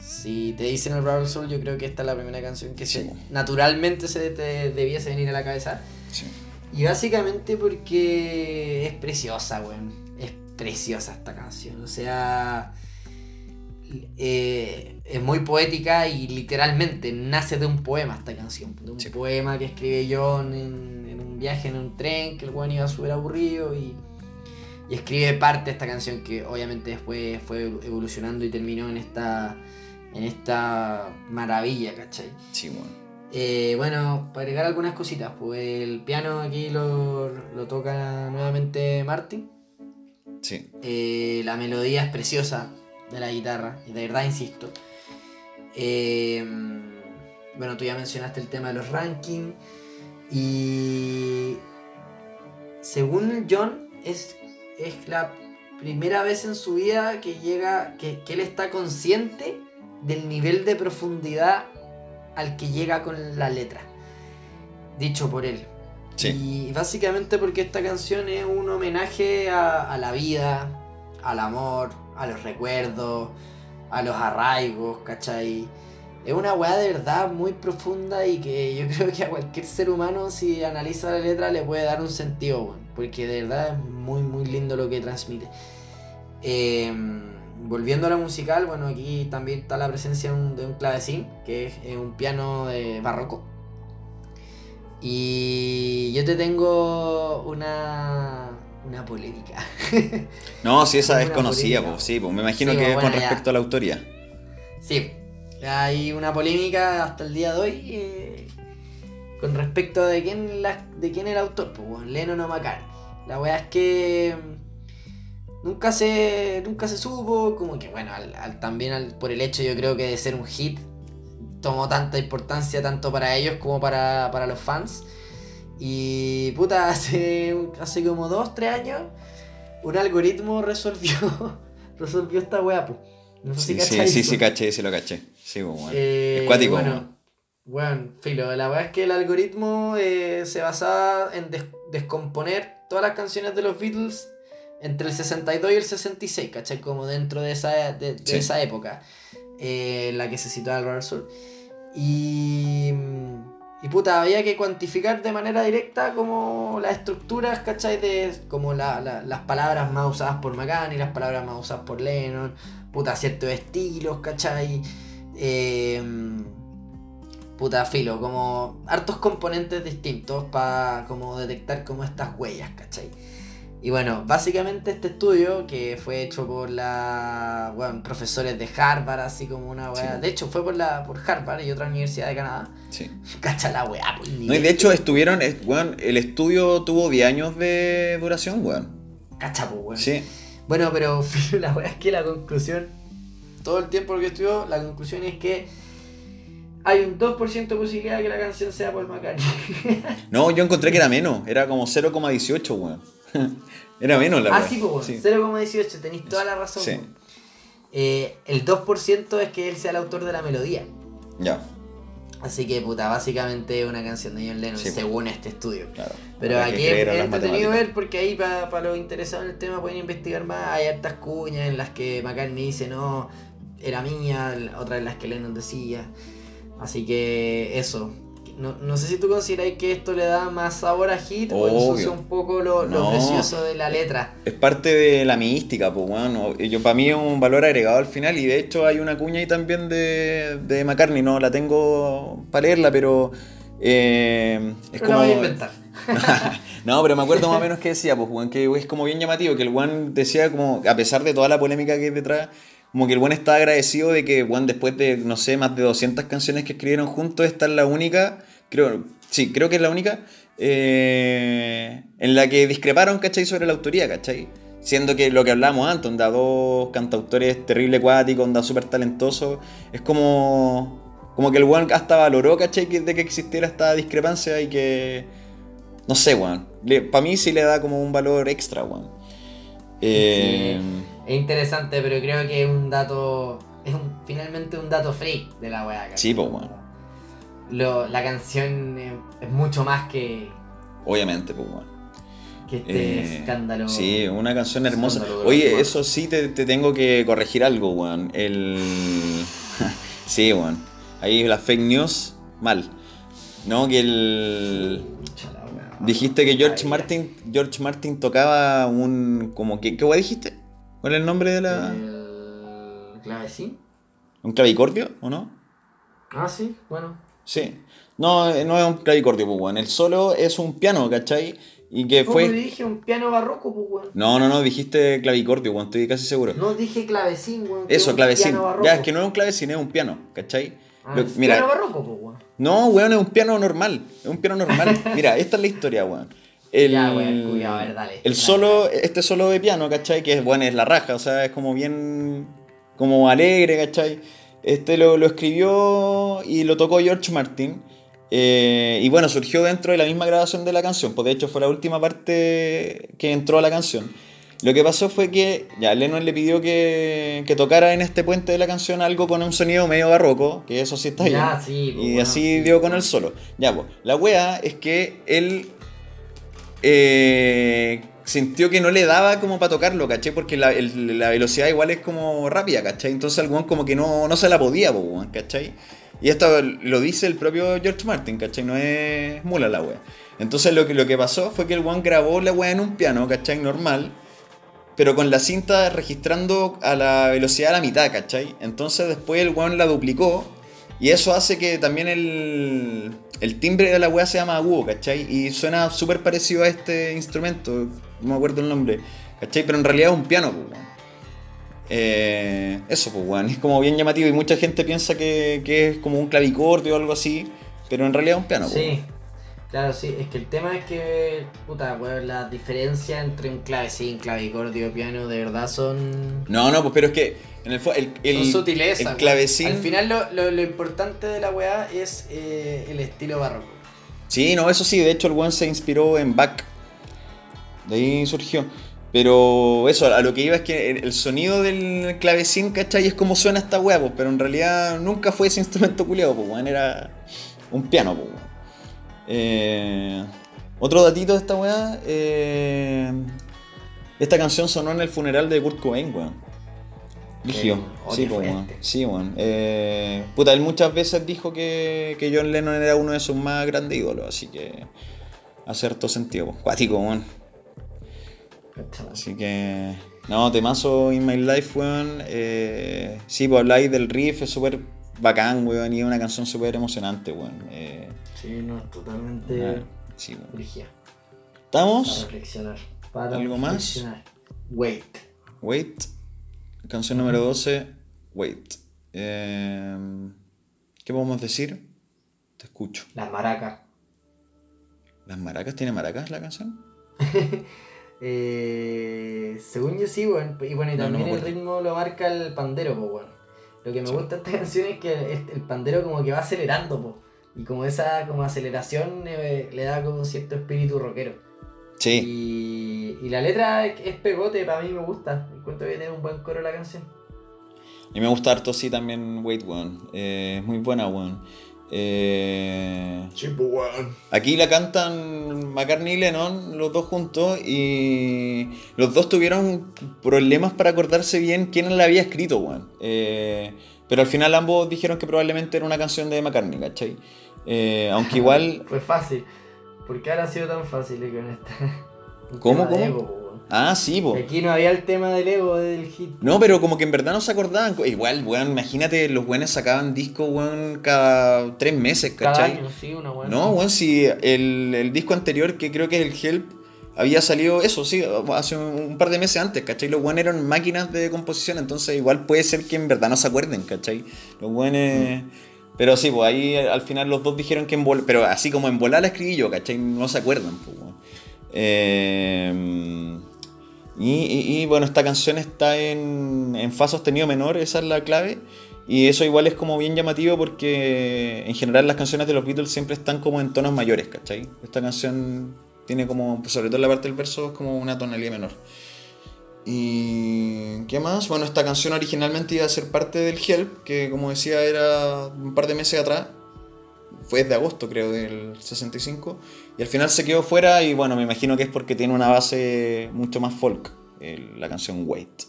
Speaker 2: si te dicen el Robert Soul, yo creo que esta es la primera canción que se, naturalmente se te debiese venir a la cabeza.
Speaker 1: Sí.
Speaker 2: Y básicamente porque es preciosa, weón. Es preciosa esta canción. O sea, eh, es muy poética y literalmente nace de un poema esta canción. De un
Speaker 1: Sí.
Speaker 2: poema que escribe John en, en un viaje en un tren, que el weón iba súper aburrido y, y escribe parte de esta canción que obviamente después fue evolucionando y terminó en esta, en esta maravilla, ¿cachai?
Speaker 1: Sí, weón.
Speaker 2: Eh, bueno, para agregar algunas cositas, pues el piano aquí lo, lo toca nuevamente Martin.
Speaker 1: Sí.
Speaker 2: Eh, la melodía es preciosa de la guitarra, y de verdad insisto. Eh, bueno, tú ya mencionaste el tema de los rankings. Y según John, es, es la primera vez en su vida que llega, que, que él está consciente del nivel de profundidad al que llega con la letra. Dicho por él.
Speaker 1: Sí.
Speaker 2: Y básicamente porque esta canción es un homenaje a, a la vida, al amor, a los recuerdos, a los arraigos, ¿cachai? Es una weá de verdad muy profunda y que yo creo que a cualquier ser humano si analiza la letra le puede dar un sentido, weón, porque de verdad es muy muy lindo lo que transmite. Eh, volviendo a la musical, bueno, aquí también está la presencia de un, clavecín, que es, es un piano de barroco. Y yo te tengo una, una polémica.
Speaker 1: No, sí, esa es conocida, pues sí, pues me imagino
Speaker 2: Sí,
Speaker 1: que
Speaker 2: pues,
Speaker 1: es con
Speaker 2: ya.
Speaker 1: respecto a la autoría.
Speaker 2: Sí, hay una polémica hasta el día de hoy eh, con respecto de quién, la, de quién era el autor, pues, bueno, Lennon o McCartney. La weá es que mm, nunca se, nunca se supo, como que bueno, al- al- también al- por el hecho yo creo que de ser un hit, tomó tanta importancia tanto para ellos como para, para los fans. Y puta, hace, hace como dos, tres años, un algoritmo resolvió, resolvió esta weá, pues. No sé
Speaker 1: Sí,
Speaker 2: si
Speaker 1: sí, sí, sí, caché, sí lo caché. Sí, pues, weón.
Speaker 2: Eh,
Speaker 1: Es cuático,
Speaker 2: bueno. Bueno, filo, la verdad es que el algoritmo eh, se basaba en des- descomponer todas las canciones de los Beatles entre el 62 y el 66, ¿cachai? Como dentro de esa, de, de
Speaker 1: Sí.
Speaker 2: esa época eh, en la que se situaba el Robert Soul. Y, y puta, había que cuantificar de manera directa como las estructuras, ¿cachai? De, como la- la- las palabras más usadas por McCartney, las palabras más usadas por Lennon, puta, ciertos estilos, ¿cachai? Eh, puta, filo, como hartos componentes distintos para como detectar como estas huellas, ¿cachai? Y bueno, básicamente este estudio que fue hecho por la, bueno, profesores de Harvard, así como una weá.
Speaker 1: Sí.
Speaker 2: De hecho, fue por la por Harvard y otra universidad de Canadá.
Speaker 1: Sí.
Speaker 2: Cacha la weá, por
Speaker 1: No, y de hecho estuvieron, es- weón, el estudio tuvo 10 años de duración, weón.
Speaker 2: Cacha, pues, weón.
Speaker 1: Sí,
Speaker 2: Bueno, pero la weá es que la conclusión, todo el tiempo que estudió, la conclusión es que hay un 2% de posibilidad de que la canción sea Paul McCartney.
Speaker 1: No, yo encontré que era menos, era como 0,18, weón. era menos la
Speaker 2: ah,
Speaker 1: weá.
Speaker 2: sí, pues,
Speaker 1: Sí.
Speaker 2: 0,18, tenéis toda la razón.
Speaker 1: Sí.
Speaker 2: Eh, el 2% es que él sea el autor de la melodía.
Speaker 1: Ya.
Speaker 2: Así que, puta, básicamente es una canción de John Lennon,
Speaker 1: Sí,
Speaker 2: según este estudio.
Speaker 1: Claro.
Speaker 2: Pero aquí es, entretenido ver porque ahí para los interesados en el tema pueden investigar más. Hay hartas cuñas en las que McCartney dice no, era mía, otras en las que Lennon decía. Así que eso. No, no sé si tú consideráis que esto le da más sabor a hit o
Speaker 1: Obvio.
Speaker 2: ensucia un poco lo, lo
Speaker 1: No.
Speaker 2: precioso de la letra.
Speaker 1: Es parte de la mística, pues, bueno. Yo, para mí es un valor agregado al final y de hecho hay una cuña ahí también de, de McCartney, no la tengo para leerla, pero eh, es
Speaker 2: Pero
Speaker 1: como...
Speaker 2: la voy a inventar.
Speaker 1: no, pero me acuerdo más o menos que decía, pues, weón, que es como bien llamativo, que el Juan decía como, a pesar de toda la polémica que hay detrás, como que el Juan está agradecido de que Juan después de, no sé, más de 200 canciones que escribieron juntos, esta es la única, creo, sí, creo que es la única, eh, en la que discreparon, ¿cachai? Sobre la autoría, ¿cachai? Siendo que lo que hablábamos antes, onda dos cantautores terrible acuáticos, onda súper talentosos, es como... Como que el Juan hasta valoró, ¿cachai? De que existiera esta discrepancia y que... No sé, weón. Para mí sí le da como un valor extra, weón. Eh,
Speaker 2: Es interesante, pero creo que es un dato. Es un, finalmente un dato freak de la weá.
Speaker 1: Sí, pues, weón.
Speaker 2: Lo- la canción es, mucho más que,
Speaker 1: Obviamente, pues, weón.
Speaker 2: que este
Speaker 1: Eh,
Speaker 2: escándalo.
Speaker 1: Sí, una canción hermosa.
Speaker 2: Los
Speaker 1: Oye, eso sí te, te tengo que corregir algo, weón. El. sí, weón. Ahí las fake news, mal. No, que el.
Speaker 2: Weá.
Speaker 1: Dijiste que George Martin, George Martin tocaba un. como que. ¿Qué weón dijiste? ¿Cuál es el nombre de la.
Speaker 2: El clavecín.
Speaker 1: ¿Un clavicordio o no?
Speaker 2: Ah, sí, bueno.
Speaker 1: Sí. No, eh, no es un clavicordio, pues, weón. El solo es un piano, ¿cachai? Y que
Speaker 2: ¿Cómo
Speaker 1: fue.
Speaker 2: dije un piano barroco, pues, weón?
Speaker 1: No, no, no, dijiste clavicordio, weón, estoy casi seguro.
Speaker 2: No dije clavecín, weón.
Speaker 1: Eso, clavecín. Ya, es que no es un clavecín, es un piano, ¿cachai?
Speaker 2: Ah,
Speaker 1: Lo-
Speaker 2: es
Speaker 1: mira,
Speaker 2: Piano barroco, pues, weón.
Speaker 1: no, weón, es un piano normal. Es un piano normal. mira, esta es la historia, weón. El,
Speaker 2: Ya, cuidado, a ver, dale,
Speaker 1: el
Speaker 2: dale.
Speaker 1: solo, este solo de piano, ¿cachai? Que es, bueno, es la raja, o sea, es como bien, como alegre, ¿cachai? Este lo, lo escribió y lo tocó George Martin. eh, y bueno, surgió dentro de la misma grabación de la canción, pues de hecho fue la última parte que entró a la canción. Lo que pasó fue que ya Lennon le pidió que, que tocara en este puente de la canción algo con un sonido medio barroco, que eso sí está bien.
Speaker 2: Ya, sí, pues,
Speaker 1: Y así
Speaker 2: sí,
Speaker 1: dio con el solo. Ya, pues, la wea es que él eh, sintió que no le daba como para tocarlo, ¿cachai? Porque la, el- la velocidad igual es como rápida, ¿cachai? Entonces el como que no, no se la podía, ¿cachai? Y esto lo dice el propio George Martin, ¿cachai? No es mula la wea. Entonces lo que, lo que pasó fue que el weón grabó la wea en un piano, ¿cachai? Normal. Pero con la cinta registrando a la velocidad a la mitad, ¿cachai? Entonces después el weón la duplicó. Y eso hace que también el, el timbre de la weá sea más agudo, ¿cachai? Y suena súper parecido a este instrumento, no me acuerdo el nombre, ¿cachai? Pero en realidad es un piano, pues, weón. Eh, eso, pues, weón, es como bien llamativo y mucha gente piensa que, que es como un clavicordio o algo así, pero en realidad es un piano, pues,
Speaker 2: Sí, claro, sí. Es que el tema es que, puta, weón, la diferencia entre un clavecín, clavicordio, piano, de verdad son.
Speaker 1: No, no, pues, pero es que en el, el, el,
Speaker 2: son sutilezas.
Speaker 1: el clavecín...
Speaker 2: Al final, lo, lo, lo importante de la weá es eh, el estilo barroco.
Speaker 1: Sí, no, eso sí, de hecho el weón se inspiró en Bach. De ahí surgió. Pero eso, a lo que iba es que el, sonido del clavecín, ¿cachai? Es como suena esta weá, pues, pero en realidad nunca fue ese instrumento culiado, pues, weón, era un piano, pues, weón. Eh, otro datito de esta weá, eh, esta canción sonó en el funeral de Kurt Cobain, weón.
Speaker 2: Qué
Speaker 1: Sí, weón. Sí, weón. Eh, puta, él muchas veces dijo que, que John Lennon era uno de sus más grandes ídolos, así que hace harto sentido, pues. Cuático, weón. Así que. No, temazo In My Life, weón. Eh, sí, pues habláis del riff, es súper bacán, weón. Y es una canción súper emocionante, weón. Eh,
Speaker 2: Sí, no, totalmente.
Speaker 1: ah, sí, weón.
Speaker 2: Brígida. Para
Speaker 1: ¿Estamos?
Speaker 2: reflexionar. Para
Speaker 1: ¿Algo más?
Speaker 2: reflexionar. Wait.
Speaker 1: Wait. Canción número 12. Wait. Eh, ¿Qué podemos decir? Te escucho.
Speaker 2: Las maracas.
Speaker 1: ¿Las maracas? ¿Tiene maracas la canción?
Speaker 2: Eh, según yo sí, weón. Y bueno, y
Speaker 1: No, no
Speaker 2: también el ritmo lo marca el pandero, pues, weón. Lo que me
Speaker 1: Sí.
Speaker 2: gusta de esta canción es que el, el pandero como que va acelerando, po. Y como esa como aceleración eh, le da como cierto espíritu rockero.
Speaker 1: Sí.
Speaker 2: Y, y la letra es, pegote, para mí me gusta. Encuentro que tiene un buen coro la canción.
Speaker 1: Y me gusta harto, sí, también Wait, weón. Eh, es muy buena, weón. Eh,
Speaker 2: Chimpo, weón.
Speaker 1: Aquí la cantan McCartney y Lennon, los dos juntos, y los dos tuvieron problemas para acordarse bien quién la había escrito, weón. Eh, pero al final ambos dijeron que probablemente era una canción de McCartney, ¿cachai? Eh, aunque igual...
Speaker 2: Fue fácil. ¿Por qué ahora ha sido tan fácil con esta?
Speaker 1: ¿Cómo, cómo?
Speaker 2: ego, po, weón.
Speaker 1: Ah, sí, po.
Speaker 2: Aquí no había el tema del ego del hit.
Speaker 1: No, pero como que en verdad no se acordaban. Igual, weón, imagínate, los buenos sacaban discos, weón, cada tres meses,
Speaker 2: Cada
Speaker 1: ¿cachai?
Speaker 2: año, sí, una buena.
Speaker 1: No, weón, si el, el disco anterior, que creo que es el Help, había salido eso, sí, hace un, un par de meses antes, ¿cachai? Los buenos eran máquinas de composición, entonces igual puede ser que en verdad no se acuerden, ¿cachai? Los buenos... Pero sí, pues ahí al final los dos dijeron que en volar, pero así como en volar la escribí yo, ¿cachai? No se acuerdan, pues. Eh, y, y- y, bueno, esta canción está en, en fa sostenido menor, esa es la clave. Y eso igual es como bien llamativo porque en general las canciones de los Beatles siempre están como en tonos mayores, ¿cachai? Esta canción tiene como, sobre todo en la parte del verso, es como una tonalidad menor. ¿Y qué más? Bueno, esta canción originalmente iba a ser parte del Help, que como decía era un par de meses atrás. Fue de agosto, creo, del 65. Y al final se quedó fuera y bueno, me imagino que es porque tiene una base mucho más folk, el- la canción Wait.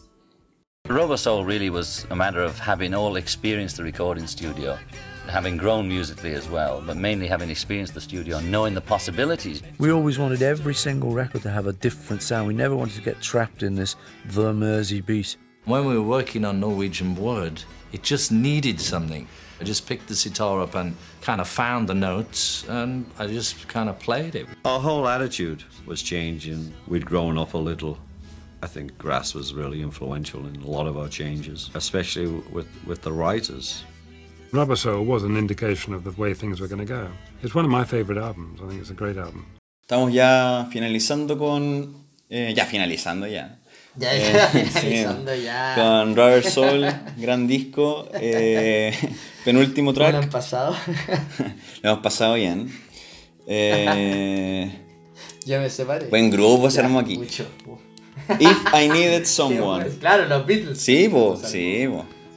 Speaker 7: Rubber Soul really was a matter of having all experienced the recording studio, having grown musically as well, but mainly having experienced the studio and knowing the possibilities.
Speaker 8: We always wanted every single record to have a different sound. We never wanted to get trapped in this the Mersey beat.
Speaker 9: When we were working on Norwegian Wood, it just needed something. I just picked the sitar up and kind of found the notes, and I just kind of played it.
Speaker 10: Our whole attitude was changing. We'd grown up a little. I think Grass was really influential in a lot of our changes, especially with, with the writers.
Speaker 11: Rubber Soul was an indication of the way things were going to go. It's one of my favorite albums. I think it's a great album.
Speaker 1: Estamos ya finalizando con... eh, ya finalizando ya.
Speaker 2: Ya,
Speaker 1: Eh,
Speaker 2: ya,
Speaker 1: sí,
Speaker 2: finalizando ya.
Speaker 1: Con Rubber Soul, gran disco. eh, penúltimo
Speaker 2: ¿Cómo lo
Speaker 1: track.
Speaker 2: han pasado?
Speaker 1: Lo hemos pasado bien. Eh,
Speaker 2: ya me separé.
Speaker 1: buen grupo se
Speaker 2: Ya,
Speaker 1: armó aquí.
Speaker 2: Mucho.
Speaker 1: If I Needed Someone.
Speaker 2: Claro, los Beatles.
Speaker 1: Sí,
Speaker 2: Los
Speaker 1: sí.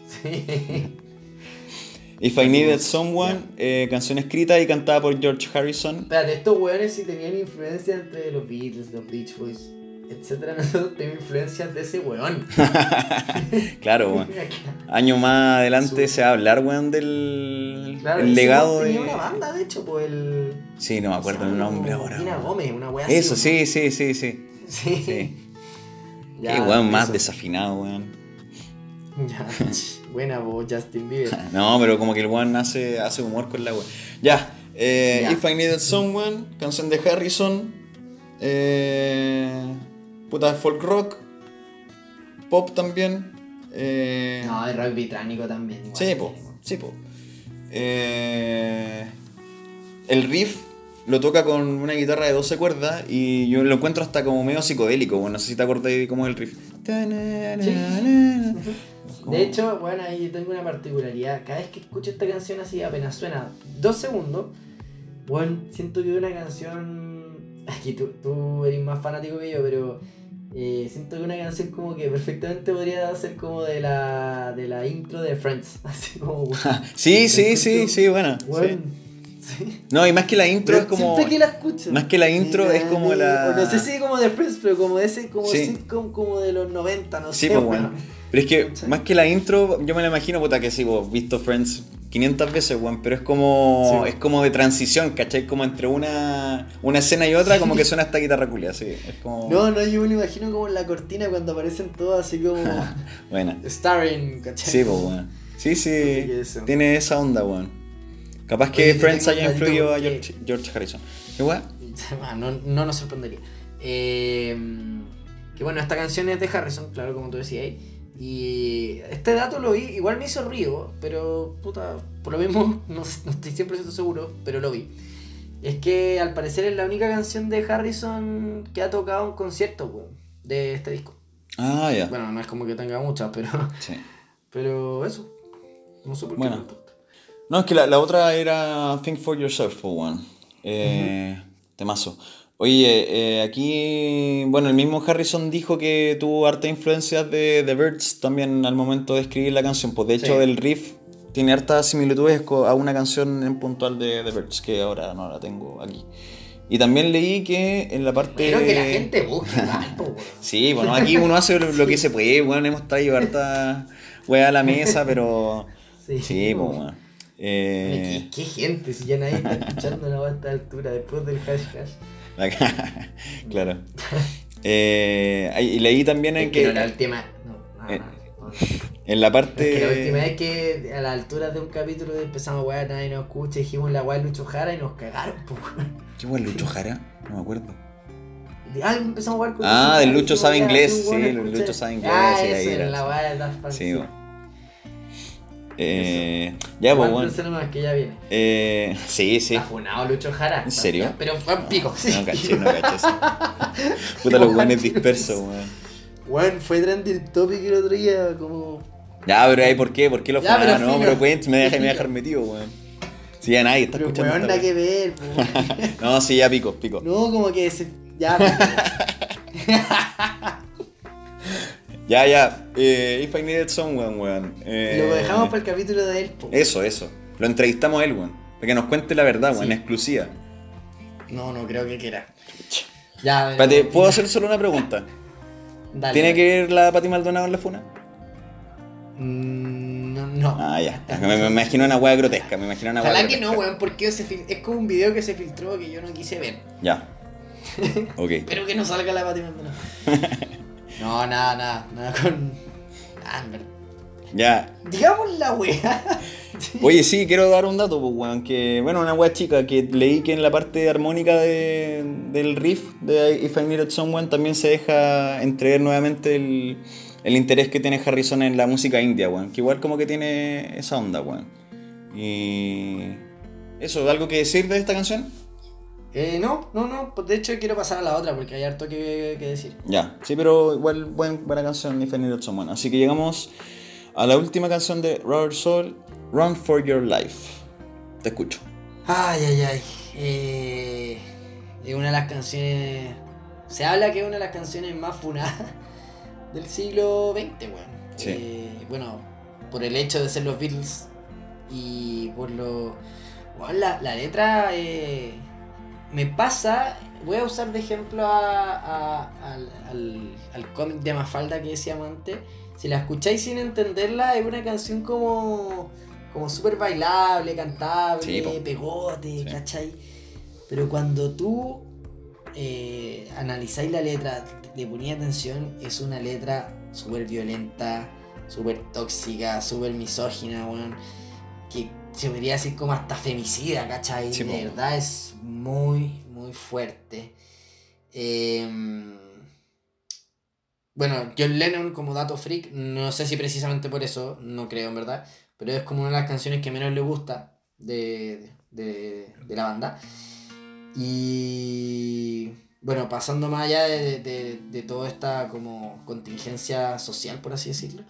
Speaker 2: Sí.
Speaker 1: If I Needed Someone, eh, canción escrita y cantada por George Harrison.
Speaker 2: Espérate, estos weones sí tenían influencia entre los Beatles, los Beach Boys, etcétera. Nosotros tenemos influencias de ese weón.
Speaker 1: claro, weón. Año más adelante se va a hablar, weón, del
Speaker 2: Claro,
Speaker 1: el legado de.
Speaker 2: tenía una banda, de hecho, por el.
Speaker 1: Sí, no me acuerdo el nombre ahora.
Speaker 2: Tina. Gómez, una weá
Speaker 1: Eso,
Speaker 2: así.
Speaker 1: sí, sí, sí, sí.
Speaker 2: Sí.
Speaker 1: Sí.
Speaker 2: Ya,
Speaker 1: Qué weón más
Speaker 2: eso.
Speaker 1: desafinado, weón.
Speaker 2: Ya, buena voz, Justin Bieber.
Speaker 1: No, pero como que el weón hace, hace humor con la weón. Ya, eh,
Speaker 2: Ya.
Speaker 1: If I Needed Someone, canción de Harrison. Eh, puta folk rock. Pop también. Eh,
Speaker 2: No, el rock británico también. igual.
Speaker 1: Sí, po, sí, po. Eh, el riff lo toca con una guitarra de 12 cuerdas y yo lo encuentro hasta como medio psicodélico. Bueno, no sé si te acordás de cómo es el riff.
Speaker 2: De hecho, bueno, ahí tengo una particularidad. Cada vez que escucho esta canción así, apenas suena dos segundos, bueno, siento que es una canción. Aquí tú, tú eres más fanático que yo, pero eh, siento que una canción como que perfectamente podría ser como de la, de la intro de Friends. Así como.
Speaker 1: Sí, sí, sí, sí, bueno. sí.
Speaker 2: Bueno, sí.
Speaker 1: No, y más que la intro es como.
Speaker 2: Siempre que la escucho.
Speaker 1: Más que la intro es como la.
Speaker 2: No sé si como de Friends, pero como ese, como
Speaker 1: Sí.
Speaker 2: sitcom como de los 90, no
Speaker 1: Sí,
Speaker 2: sé.
Speaker 1: pues
Speaker 2: weón.
Speaker 1: bueno. Pero es que más que la intro, yo me la imagino, puta, que sí, vos visto Friends 500 veces, weón, pero es como
Speaker 2: Sí.
Speaker 1: es como de transición, ¿cachai? Como entre una, una escena y otra, como que suena esta guitarra culia, sí. Es como.
Speaker 2: No, no, yo me lo imagino como en la cortina cuando aparecen todos así como
Speaker 1: Buena.
Speaker 2: starring, ¿cachai?
Speaker 1: Sí, pues, weón. Sí, sí. Tiene esa onda, weón. Capaz que Friends haya influido a George, George Harrison. ¿Qué weón?
Speaker 2: Ah, no, no nos sorprendería. Eh, que bueno, esta canción es de Harrison, claro, como tú decías. Y este dato lo vi, igual me hizo río, pero puta, por lo mismo no, no estoy 100% seguro, pero lo vi. Es que al parecer es la única canción de Harrison que ha tocado un concierto de este disco.
Speaker 1: Ah, ya.
Speaker 2: Bueno, no es como que tenga muchas, pero,
Speaker 1: Sí.
Speaker 2: pero eso. No sé por qué.
Speaker 1: Bueno.
Speaker 2: importa.
Speaker 1: No, es que la, la otra era Think for Yourself, for one. Eh, Temazo. Oye, eh, aquí, bueno, el mismo Harrison dijo que tuvo harta influencias de The Birds también al momento de escribir la canción. Pues de hecho,
Speaker 2: Sí.
Speaker 1: el riff tiene hartas similitudes a una canción en puntual de The Birds, que ahora no la tengo aquí. Y también leí que en la parte...
Speaker 2: Pero que la gente weón.
Speaker 1: Sí, bueno, aquí uno hace lo, lo que se puede, bueno, hemos traído harta weá a la mesa, pero...
Speaker 2: Sí,
Speaker 1: Sí, pues, bueno. Eh,
Speaker 2: ¿Qué, qué gente, si ya nadie está escuchando la a esta altura, después del hash hash.
Speaker 1: acá, claro. Eh, y leí también en
Speaker 2: Es que
Speaker 1: que...
Speaker 2: no, la última. No, no,
Speaker 1: eh,
Speaker 2: no.
Speaker 1: En la parte...
Speaker 2: Es que la última vez que a la altura de un capítulo empezamos a wear, nadie nos escucha, dijimos la weá de Lucho Jara y nos cagaron, po.
Speaker 1: ¿Qué fue Lucho Jara? No me acuerdo.
Speaker 2: Algo empezamos a jugar con
Speaker 1: Ah,
Speaker 2: y
Speaker 1: Lucho sabe inglés, sí, el. Lucho sabe inglés,
Speaker 2: Ah,
Speaker 1: sí,
Speaker 2: eso,
Speaker 1: ahí era.
Speaker 2: la weá de Daft Punk.
Speaker 1: Sí, bueno. Eh, ya, pues, bueno.
Speaker 2: Que ya viene.
Speaker 1: Eh, sí, sí.
Speaker 2: Está funado Lucho Jara.
Speaker 1: ¿En serio?
Speaker 2: Pero fue un pico.
Speaker 1: No caché, no caché. Puta, los guanes dispersos, weón.
Speaker 2: Weón, fue trending topic el otro día, como.
Speaker 1: Ya, pero ahí, ¿por qué? ¿Por qué lo
Speaker 2: Ya, pero
Speaker 1: No, pero cuéntame, me deja, me dejar metido, weón. Sí, ya nadie está
Speaker 2: Pero
Speaker 1: escuchando.
Speaker 2: weón,
Speaker 1: esta
Speaker 2: nada que ver, po.
Speaker 1: No, sí, ya pico, pico.
Speaker 2: No, como que se. Ya,
Speaker 1: Ya, ya. Eh, If I Needed Someone, weón. Eh,
Speaker 2: lo dejamos para el capítulo de él, po.
Speaker 1: Eso, eso. Lo entrevistamos a él, weón. Para que nos cuente la verdad, weón,
Speaker 2: Sí.
Speaker 1: en exclusiva.
Speaker 2: No, no creo que quiera. Ya, pero-
Speaker 1: ¿puedo hacer solo una pregunta?
Speaker 2: Dale,
Speaker 1: ¿Tiene que ver la Pati Maldonado en la funa?
Speaker 2: Mm, no, no.
Speaker 1: Ah, ya. Me, me imagino una weá grotesca, me imagino una weá
Speaker 2: Ojalá que
Speaker 1: grotesca.
Speaker 2: no, weón, porque fil- es como un video que se filtró que yo no quise ver.
Speaker 1: Ya. Ok.
Speaker 2: Espero que no salga la Pati Maldonado. No, nada, nada, nada con. Ah.
Speaker 1: Ya.
Speaker 2: Digamos la wea.
Speaker 1: Oye, sí, quiero dar un dato, pues, weón. Que, bueno, una weá chica que leí que en la parte armónica de- del riff de If I Needed Someone también se deja entrever nuevamente el, el interés que tiene Harrison en la música india, weón. Que igual como que tiene esa onda, weón. Y. Eso, ¿algo que decir de esta canción?
Speaker 2: Eh, no, no, no. Pues de hecho quiero pasar a la otra porque hay harto que, que decir.
Speaker 1: Ya, sí, pero igual buen- buena canción If I Needed Someone. Así que llegamos a la última canción de Robert Soul, Run for Your Life. Te escucho.
Speaker 2: Ay, ay, ay. Eh, es una de las canciones. Se habla que es una de las canciones más funadas del siglo XX, weón.
Speaker 1: Sí.
Speaker 2: Eh, bueno, por el hecho de ser los Beatles y por lo. weón, la, la letra eh, me pasa. Voy a usar de ejemplo a- a- al, al- al cómic de Mafalda que decíamos antes. Si la escucháis sin entenderla, es una canción como. como súper bailable, cantable,
Speaker 1: Sí,
Speaker 2: pegote, ¿cachai? Pero cuando tú eh, analizáis la letra, le ponía atención, es una letra súper violenta, súper tóxica, súper misógina, weón. Que se podría decir como hasta femicida, ¿cachai?
Speaker 1: Sí,
Speaker 2: de verdad es muy, muy fuerte. Em, bueno, John Lennon como dato freak, no sé si precisamente por eso, no creo en verdad, pero es como una de las canciones que menos le gusta de, de, de la banda. Y bueno, pasando más allá de, de, de toda esta como contingencia social, por así decirlo,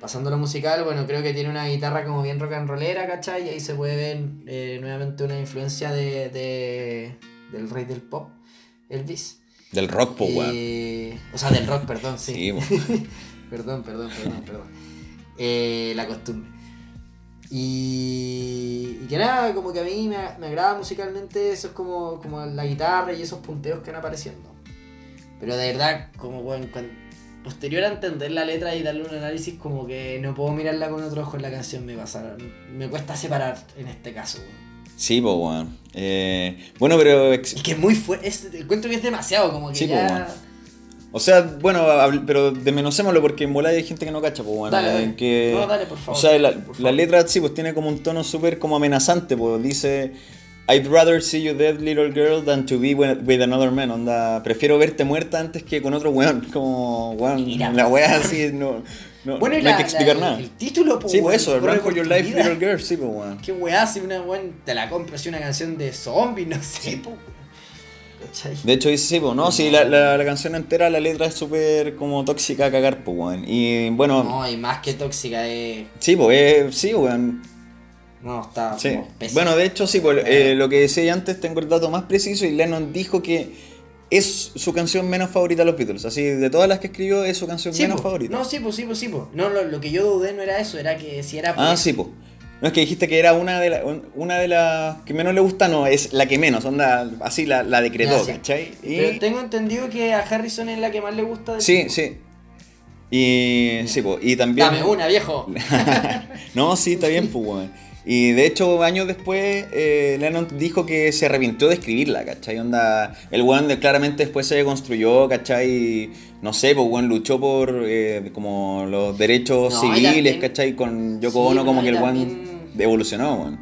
Speaker 2: pasando a lo musical, bueno, creo que tiene una guitarra como bien rock and rollera, ¿cachai? Y ahí se puede ver eh, nuevamente una influencia de, de- del rey del pop, Elvis.
Speaker 1: Del rock, po.
Speaker 2: Eh, o sea, del rock, perdón, sí.
Speaker 1: Sí,
Speaker 2: perdón, perdón, perdón, perdón. Eh, la costumbre. Y, y que nada, como que a mí me, me agrada musicalmente, eso es como, como la guitarra y esos punteos que van apareciendo. Pero de verdad, como bueno, cuan- posterior a entender la letra y darle un análisis, como que no puedo mirarla con otro ojo en la canción, me pasa. Me cuesta separar en este caso, weón.
Speaker 1: Sí, po, weón. Eh, bueno, pero.
Speaker 2: Es que es muy fuerte, encuentro que es demasiado, como que
Speaker 1: Sí, po,
Speaker 2: ya...
Speaker 1: O sea, bueno, pero desmenocémoslo porque en volada hay gente que no cacha, pues, bueno.
Speaker 2: Dale, dale.
Speaker 1: en que,
Speaker 2: No, dale, por favor,
Speaker 1: O sea, la, la letra sí, pues tiene como un tono súper como amenazante, pues dice. I'd rather see you dead, little girl, than to be with, another man. Onda, prefiero verte muerta antes que con otro weón. Como, weón,
Speaker 2: Mira,
Speaker 1: la weá así, no, no,
Speaker 2: Bueno,
Speaker 1: hay que explicar
Speaker 2: la-
Speaker 1: nada.
Speaker 2: El título, pues,
Speaker 1: sí, pues eso, Run for your life, little girl, sí, pues, weón.
Speaker 2: Qué weá, si una weón te la compro, si una canción de zombie, no sé. ¿Cachai?
Speaker 1: De hecho, dice, sí, pues, no, sí, la, la, la canción entera, la letra es súper como tóxica a cagar, pues, weón. Y bueno,
Speaker 2: No, y más que tóxica es.
Speaker 1: sí, pues, eh, sí, weón.
Speaker 2: No, está
Speaker 1: Sí. Bueno, de hecho, sí, pues, eh, lo que decía antes, tengo el dato más preciso y Lennon dijo que es su canción menos favorita de los Beatles. Así, de todas las que escribió, es su canción
Speaker 2: Sí,
Speaker 1: menos
Speaker 2: po.
Speaker 1: favorita.
Speaker 2: No, sí, pues, sí, pues, sí, pues. No, lo, lo que yo dudé no era eso, era que si era. por
Speaker 1: ah, sí, pues. No, es que dijiste que era una de, la- un- una de las que menos le gusta, no, es la que menos, onda, así la, la decretó,
Speaker 2: sí.
Speaker 1: ¿cachai? Y-
Speaker 2: Pero tengo entendido que a Harrison es la que más le gusta del
Speaker 1: Sí,
Speaker 2: disco.
Speaker 1: sí. Y, sí, po, y también...
Speaker 2: Dame una, viejo.
Speaker 1: no, sí, está bien, pues. Y de hecho, años después, eh, Lennon dijo que se arrepintió de escribirla, ¿cachai? Onda, el weón claramente después se construyó, ¿cachai? No sé, pues, weón luchó por eh, como los derechos
Speaker 2: No,
Speaker 1: civiles,
Speaker 2: también-
Speaker 1: ¿cachai? Con Yoko
Speaker 2: Sí,
Speaker 1: Ono, como que el weón
Speaker 2: también-
Speaker 1: evolucionó, weón.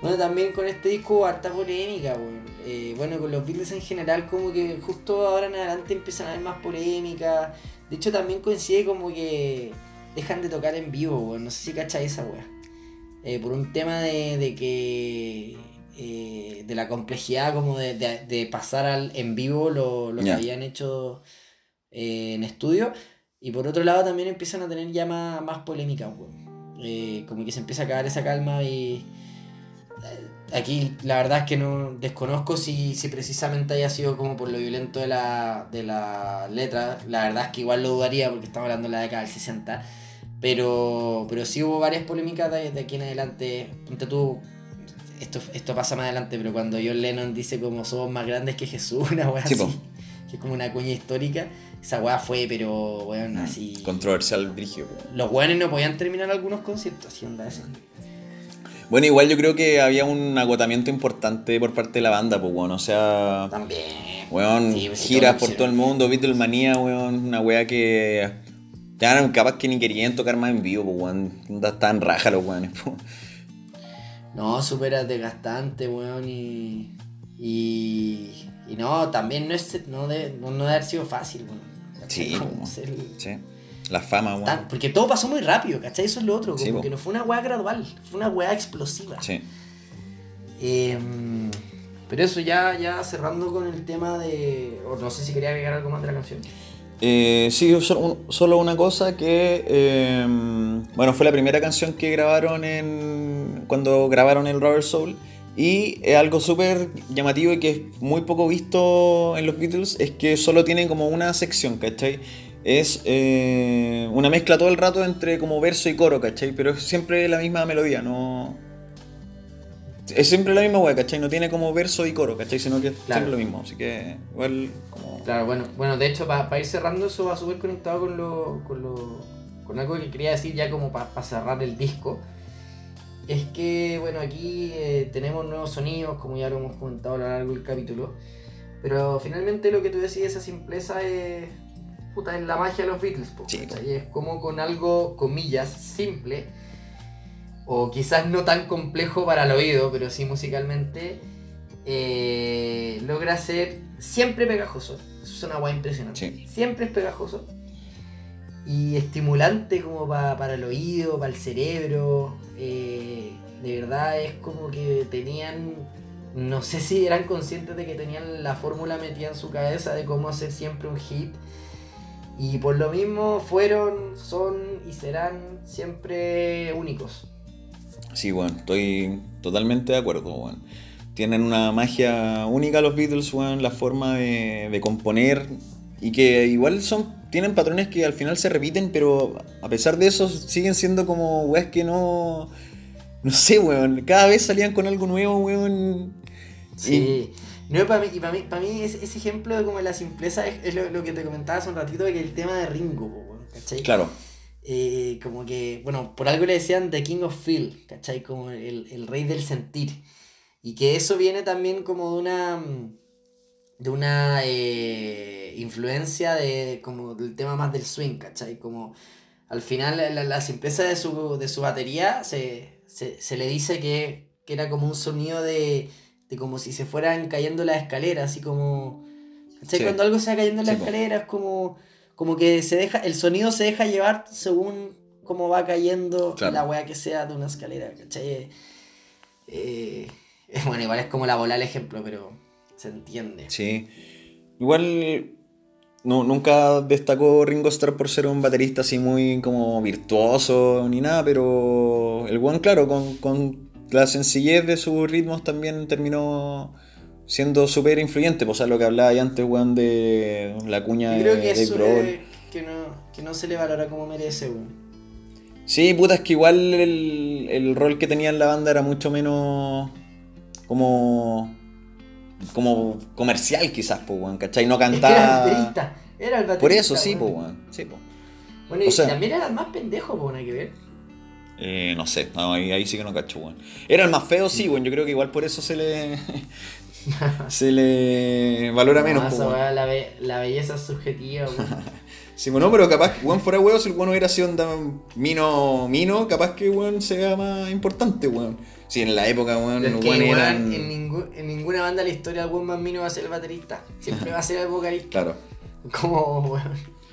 Speaker 2: Bueno, también con este disco hubo harta polémica, weón. Eh, bueno, con los Beatles en general, como que justo ahora en adelante empiezan a haber más polémica. De hecho, también coincide como que dejan de tocar en vivo, weón. No sé si cachai esa weá. Eh, por un tema de, de que. eh, de la complejidad como de, de- de pasar al, en vivo lo, lo que habían hecho eh, en estudio. Y por otro lado también empiezan a tener ya más, más polémica. Eh, como que se empieza a acabar esa calma y. Aquí la verdad es que no desconozco si, si precisamente haya sido como por lo violento de la, de la letra. La verdad es que igual lo dudaría porque estamos hablando de la década del 60. Pero, pero sí hubo varias polémicas de, de aquí en adelante. Ponte tú, esto, esto pasa más adelante, pero cuando John Lennon dice como somos más grandes que Jesús, una
Speaker 1: Sí,
Speaker 2: así, que es como una cuña histórica, esa wea fue, pero weón, así.
Speaker 1: Controversial, weón.
Speaker 2: Los weones no podían terminar algunos conciertos, así onda así.
Speaker 1: Bueno, igual yo creo que había un agotamiento importante por parte de la banda, pues, weón. O sea,
Speaker 2: También.
Speaker 1: weón,
Speaker 2: Sí, pues,
Speaker 1: giras
Speaker 2: todo
Speaker 1: por todo el mundo, Beatlemania, weón, una wea que ya eran capaz que ni querían tocar más en vivo, pues, weón. Estaban raja los weones.
Speaker 2: No, súper desgastante, weón, y, y. y no, también no, es, no, de, no, no debe haber sido fácil, weón.
Speaker 1: Sí,
Speaker 2: Como
Speaker 1: weón.
Speaker 2: ser-
Speaker 1: Sí. La fama, weón.
Speaker 2: tan- porque todo pasó muy rápido, ¿cachai? Eso es lo otro, como
Speaker 1: Sí, po.
Speaker 2: que no fue una weá gradual, fue una weá explosiva.
Speaker 1: Sí.
Speaker 2: Em, pero eso ya, ya cerrando con el tema de. O no sé si quería agregar algo más de la canción.
Speaker 1: Eh, sí, solo, un- solo una cosa que, eh, bueno, fue la primera canción que grabaron en cuando grabaron el Rubber Soul y es algo súper llamativo y que es muy poco visto en los Beatles es que solo tienen como una sección, ¿cachai? Es eh, una mezcla todo el rato entre como verso y coro, ¿cachai? Pero es siempre la misma melodía, no... Es siempre la misma wea, ¿cachai? No tiene como verso y coro, ¿cachai? Sino que es
Speaker 2: Claro.
Speaker 1: siempre lo mismo, así que igual como...
Speaker 2: Claro, bueno, bueno de hecho, para ir cerrando, eso va súper conectado con lo, con lo. con algo que quería decir ya como para cerrar el disco. Es que, bueno, aquí eh, tenemos nuevos sonidos, como ya lo hemos comentado a lo largo del capítulo. Pero finalmente lo que tú decís, esa simpleza es. puta, es la magia de los Beatles, po, ¿cachai? Es como con algo, comillas, simple. O quizás no tan complejo para el oído, pero sí musicalmente. eh, logra ser siempre pegajoso. Eso es una guay impresionante. Siempre es pegajoso. Y estimulante como pa- para el oído, para el cerebro. eh, de verdad es como que tenían... No sé si eran conscientes de que tenían la fórmula metida en su cabeza de cómo hacer siempre un hit. Y por lo mismo fueron, son y serán siempre únicos.
Speaker 1: Sí, bueno, estoy totalmente de acuerdo, weón. Tienen una magia única los Beatles, weón, la forma de, de componer y que igual son tienen patrones que al final se repiten, pero a pesar de eso siguen siendo como weas que no no sé, weón, cada vez salían con algo nuevo, weón.
Speaker 2: Sí. No, para mí, y para mí, para mí ese, ese ejemplo de como la simpleza es, es lo, lo que te comentaba hace un ratito de que el tema de Ringo, weón, ¿cachai?
Speaker 1: Claro.
Speaker 2: Eh, como que, bueno, por algo le decían The King of Feel, ¿cachai? Como el, el rey del sentir. Y que eso viene también como de una mm, de una eh, influencia de como del tema más del swing, ¿cachai? Como al final la, la simpleza de su, de su batería se, se, se le dice que, que era como un sonido de, de como si se fueran cayendo las escaleras, así como... ¿Cachai?
Speaker 1: Sí.
Speaker 2: Cuando algo se va cayendo en las
Speaker 1: Sí,
Speaker 2: escaleras, como, como que se deja, el sonido se deja llevar según cómo va cayendo
Speaker 1: Claro.
Speaker 2: la weá que sea de una escalera, ¿cachai? Eh, bueno, igual es como la bola el ejemplo, pero se entiende.
Speaker 1: Sí. Igual no, nunca destacó Ringo Starr por ser un baterista así muy como virtuoso ni nada, pero el buen, claro, con, con la sencillez de sus ritmos también terminó siendo súper influyente. Pues, o sea, lo que hablaba ya antes, weón, de la cuña
Speaker 2: Yo creo
Speaker 1: de
Speaker 2: que
Speaker 1: Grohl.
Speaker 2: es que no, que no se le valora como merece, weón.
Speaker 1: Sí, puta, es que igual el, el rol que tenía en la banda era mucho menos como como comercial quizás, pues, weón, ¿cachai? No
Speaker 2: que era el
Speaker 1: cantaba...
Speaker 2: baterista. Era el baterista.
Speaker 1: Por eso sí, pues, weón. Sí, pues.
Speaker 2: Bueno,
Speaker 1: O
Speaker 2: y
Speaker 1: sea-
Speaker 2: también era el más pendejo, pues, nada que ver.
Speaker 1: Eh, no sé, no, ahí, ahí sí que no cacho, weón. Era el más feo, sí, weón. Yo creo que igual por eso se le. se le valora menos,
Speaker 2: No, esa la, be- la belleza es subjetiva.
Speaker 1: Sí, bueno, pero capaz, weón, fuera weón, si el weón hubiera sido onda mino, mino, capaz que weón sea más importante, weón. Si en la época, weón, los
Speaker 2: weón,
Speaker 1: eran.
Speaker 2: en, ningún- en ninguna banda de la historia el weón más mino va a ser el baterista. Siempre va a ser el vocalista.
Speaker 1: Claro.
Speaker 2: Como, weón,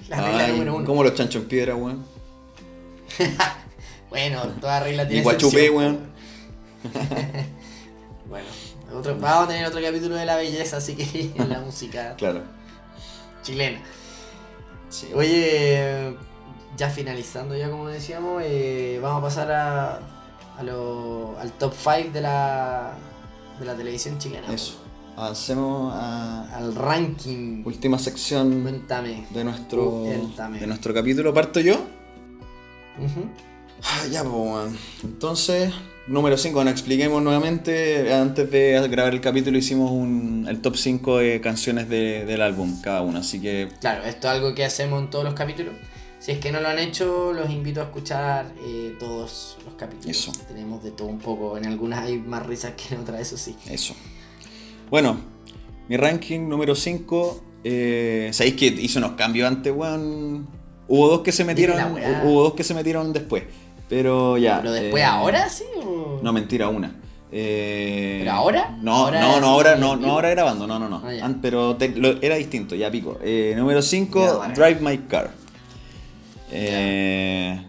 Speaker 2: la regla número uno.
Speaker 1: como los chanchos en piedra, weón.
Speaker 2: Bueno, toda regla tiene
Speaker 1: guachupé,
Speaker 2: excepción.
Speaker 1: weón.
Speaker 2: Otro, vamos a tener otro capítulo de la belleza, así que en la música
Speaker 1: Claro.
Speaker 2: chilena.
Speaker 1: Sí.
Speaker 2: Oye, ya finalizando ya como decíamos, eh, vamos a pasar a, a lo- al top 5 de la, de la televisión chilena.
Speaker 1: Eso. Avancemos a.
Speaker 2: Al ranking.
Speaker 1: Última sección
Speaker 2: Cuéntame.
Speaker 1: de nuestro.
Speaker 2: Cuéntame.
Speaker 1: De nuestro capítulo. ¿Parto yo? Ah, ya, pues. Entonces, número 5, bueno, expliquemos nuevamente. Antes de grabar el capítulo hicimos un, el top 5 de canciones de- del álbum, cada una. Así que,
Speaker 2: Claro, esto es algo que hacemos en todos los capítulos. Si es que no lo han hecho, los invito a escuchar eh, todos los capítulos.
Speaker 1: Eso.
Speaker 2: Tenemos de todo un poco. En algunas hay más risas que en otras, eso sí.
Speaker 1: eso. Bueno, mi ranking número 5. Eh, Sabéis que hice unos cambios antes, weón. Hubo dos que se metieron. Hubo dos que se metieron después. Pero ya.
Speaker 2: ¿Pero después
Speaker 1: eh,
Speaker 2: ahora sí? O...
Speaker 1: No, mentira, una. Eh,
Speaker 2: ¿Pero ahora?
Speaker 1: No,
Speaker 2: ¿Ahora
Speaker 1: no, no, ahora, no, no ahora grabando, no, no, no.
Speaker 2: Ah.
Speaker 1: An- pero te- lo- era distinto, ya pico. Eh, número
Speaker 2: Ya,
Speaker 1: 5,
Speaker 2: vale.
Speaker 1: Drive My Car. Eh,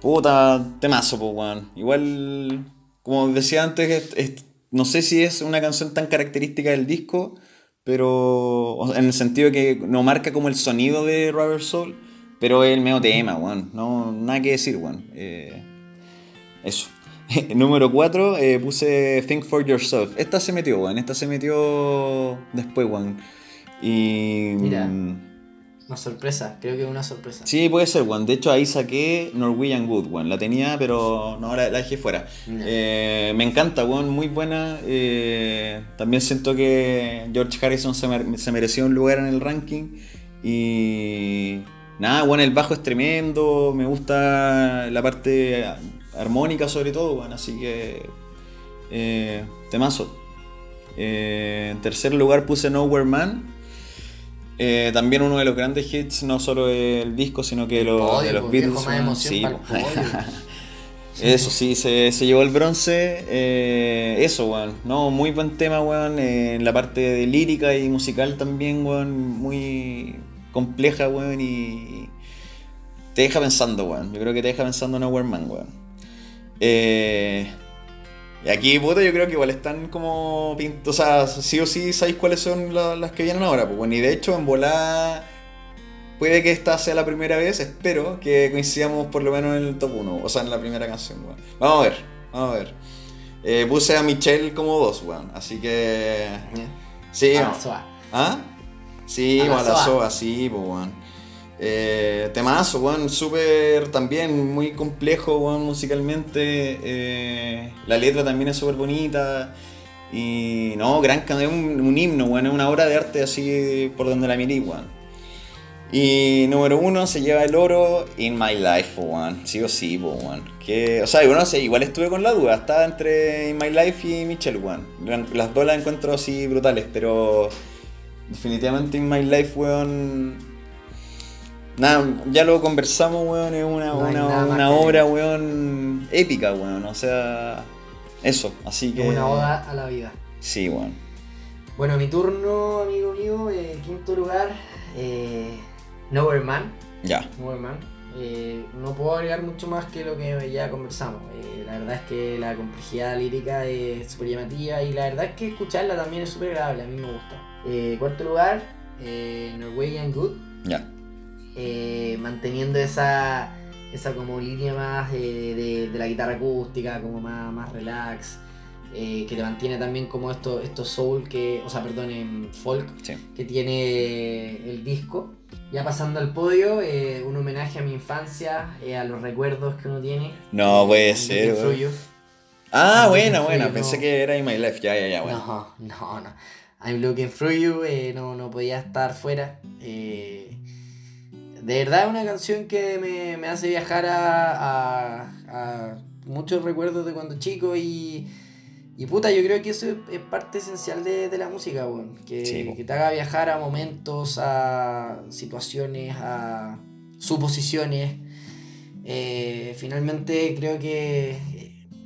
Speaker 1: puta, temazo, pues, weón. Igual, como decía antes, es- es- no sé si es una canción tan característica del disco, pero o sea, en el sentido de que no marca como el sonido de Rubber Soul, pero es el medio tema, weón. No, nada que decir, weón. Eh, eso. Número 4, puse Think for Yourself. Esta se metió, weón. Esta se metió después, weón. Y.
Speaker 2: Mira.
Speaker 1: mm,
Speaker 2: Una sorpresa, creo que es una sorpresa.
Speaker 1: Sí, puede ser, weón. De hecho, ahí saqué Norwegian Wood, weón. La tenía, pero no, la, la dejé fuera. Eh, me encanta, weón. Muy buena. Eh, también siento que George Harrison se, mer- se mereció un lugar en el ranking. Y. Nada, weón, el bajo es tremendo. Me gusta la parte armónica, sobre todo, weón. Así que. Eh, temazo. Eh, en tercer lugar puse Nowhere Man. Eh, también uno de los grandes hits, no solo del disco, sino que lo-
Speaker 2: Podio,
Speaker 1: de los Beatles.
Speaker 2: más
Speaker 1: Sí. Eso sí, se, se llevó el bronce. eh, eso, weón. No, muy buen tema, weón. eh, en la parte de lírica y musical también, weón. Muy compleja, weón. Y te deja pensando, weón. Yo creo que te deja pensando en Nowhere Man, weón. Eh, y aquí, puta, yo creo que igual están como pintos. O sea, sí o sí sabéis cuáles son la- las que vienen ahora, pues, weón. Y de hecho, en volada. Puede que esta sea la primera vez, espero que coincidamos por lo menos en el top 1, o sea, en la primera canción, weón. Vamos a ver, vamos a ver. Eh, puse a Michelle como dos, weón, así que... Sí,
Speaker 2: A la
Speaker 1: weón.
Speaker 2: soa.
Speaker 1: ¿Ah? Sí,
Speaker 2: A la
Speaker 1: weón, a la
Speaker 2: soa.
Speaker 1: soa, sí, pues, weón. Eh, temazo, weón, súper también muy complejo, weón, musicalmente. eh, la letra también es súper bonita. Y no, gran can- es un, un himno, weón, es una obra de arte así por donde la miré, weón. Y número uno se lleva el oro In My Life, weón. Sí o sí, po, weón. Que, o sea, bueno, no sé, igual estuve con la duda. Estaba entre In My Life y Michelle, weón. Las dos las encuentro así brutales, pero definitivamente In My Life, weón. Nada, ya lo conversamos, weón. Es una,
Speaker 2: No
Speaker 1: una, una obra, weón, épica, weón. O sea, eso. Así que.
Speaker 2: Una oda a la vida.
Speaker 1: Sí, weón.
Speaker 2: Bueno, mi turno, amigo mío. eh, quinto lugar, eh, Nowhere Man.
Speaker 1: Ya.
Speaker 2: Eh, no puedo agregar mucho más que lo que ya conversamos. Eh, la verdad es que la complejidad lírica es súper llamativa y la verdad es que escucharla también es súper agradable. A mí me gusta. Eh, cuarto lugar, eh, Norwegian Good.
Speaker 1: Ya.
Speaker 2: eh, manteniendo esa, esa como línea más de, de la guitarra acústica, como más, más relax. eh, que te mantiene también como esto, esto soul, que, o sea, perdón, en folk,
Speaker 1: Sí.
Speaker 2: que tiene el disco. Ya pasando al podio, eh, un homenaje a mi infancia, eh, a los recuerdos que uno tiene.
Speaker 1: No, puede ser. Ah, buena, buena. Pensé
Speaker 2: no.
Speaker 1: que era In My Life. Ya, ya, ya, bueno.
Speaker 2: No, no, no. I'm looking through you, eh, no, no podía estar fuera. Eh, de verdad es una canción que me, me hace viajar a, a- a muchos recuerdos de cuando chico y, y puta, yo creo que eso es, es parte esencial de, de la música, weón. Que,
Speaker 1: Sí,
Speaker 2: que te haga viajar a momentos, a situaciones, a suposiciones. Eh, finalmente creo que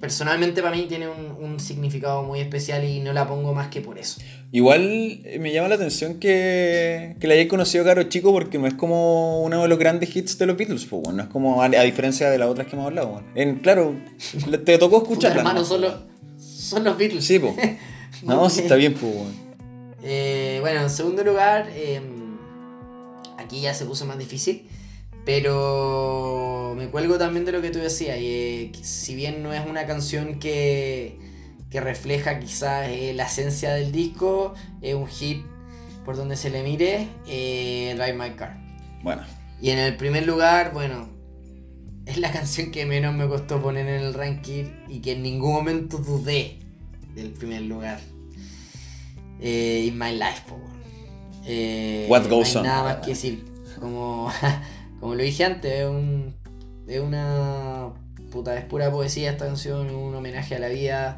Speaker 2: personalmente para mí tiene un, un significado muy especial y no la pongo más que por eso.
Speaker 1: Igual eh, me llama la atención que, que la hayáis conocido caro chico porque no es como uno de los grandes hits de los Beatles, pues, bueno. no es como a, a diferencia de las otras que hemos hablado. bueno. En, claro, te tocó
Speaker 2: Puta,
Speaker 1: escucharla.
Speaker 2: hermano,
Speaker 1: ¿no?
Speaker 2: son los, son los Beatles.
Speaker 1: Sí, pues. No, sí está bien, pues. bueno.
Speaker 2: Eh, bueno, en segundo lugar, eh, aquí ya se puso más difícil, pero me cuelgo también de lo que tú decías. y, eh, si bien no es una canción que, que refleja quizás eh, la esencia del disco, es un hit por donde se le mire, eh, Drive My Car.
Speaker 1: Bueno,
Speaker 2: Y en el primer lugar, bueno, es la canción que menos me costó poner en el ranking y que en ningún momento dudé del primer lugar. Eh, In My Life, po, weón. Eh,
Speaker 1: What goes
Speaker 2: no hay
Speaker 1: on.
Speaker 2: nada más que decir. Como, como lo dije antes, es, un, es una. Puta, es pura poesía esta canción, un homenaje a la vida.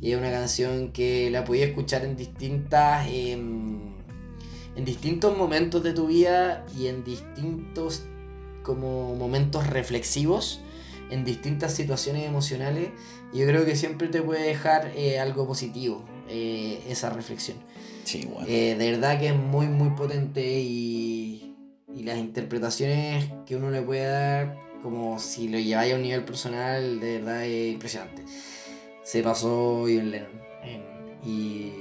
Speaker 2: Y es una canción que la podía escuchar en distintas. em, en distintos momentos de tu vida y en distintos como momentos reflexivos en distintas situaciones emocionales y yo creo que siempre te puede dejar eh, algo positivo eh, esa reflexión
Speaker 1: sí, bueno.
Speaker 2: Eh, de verdad que es muy muy potente y, y las interpretaciones que uno le puede dar como si lo lleváis a un nivel personal de verdad es impresionante se pasó John Lennon en- y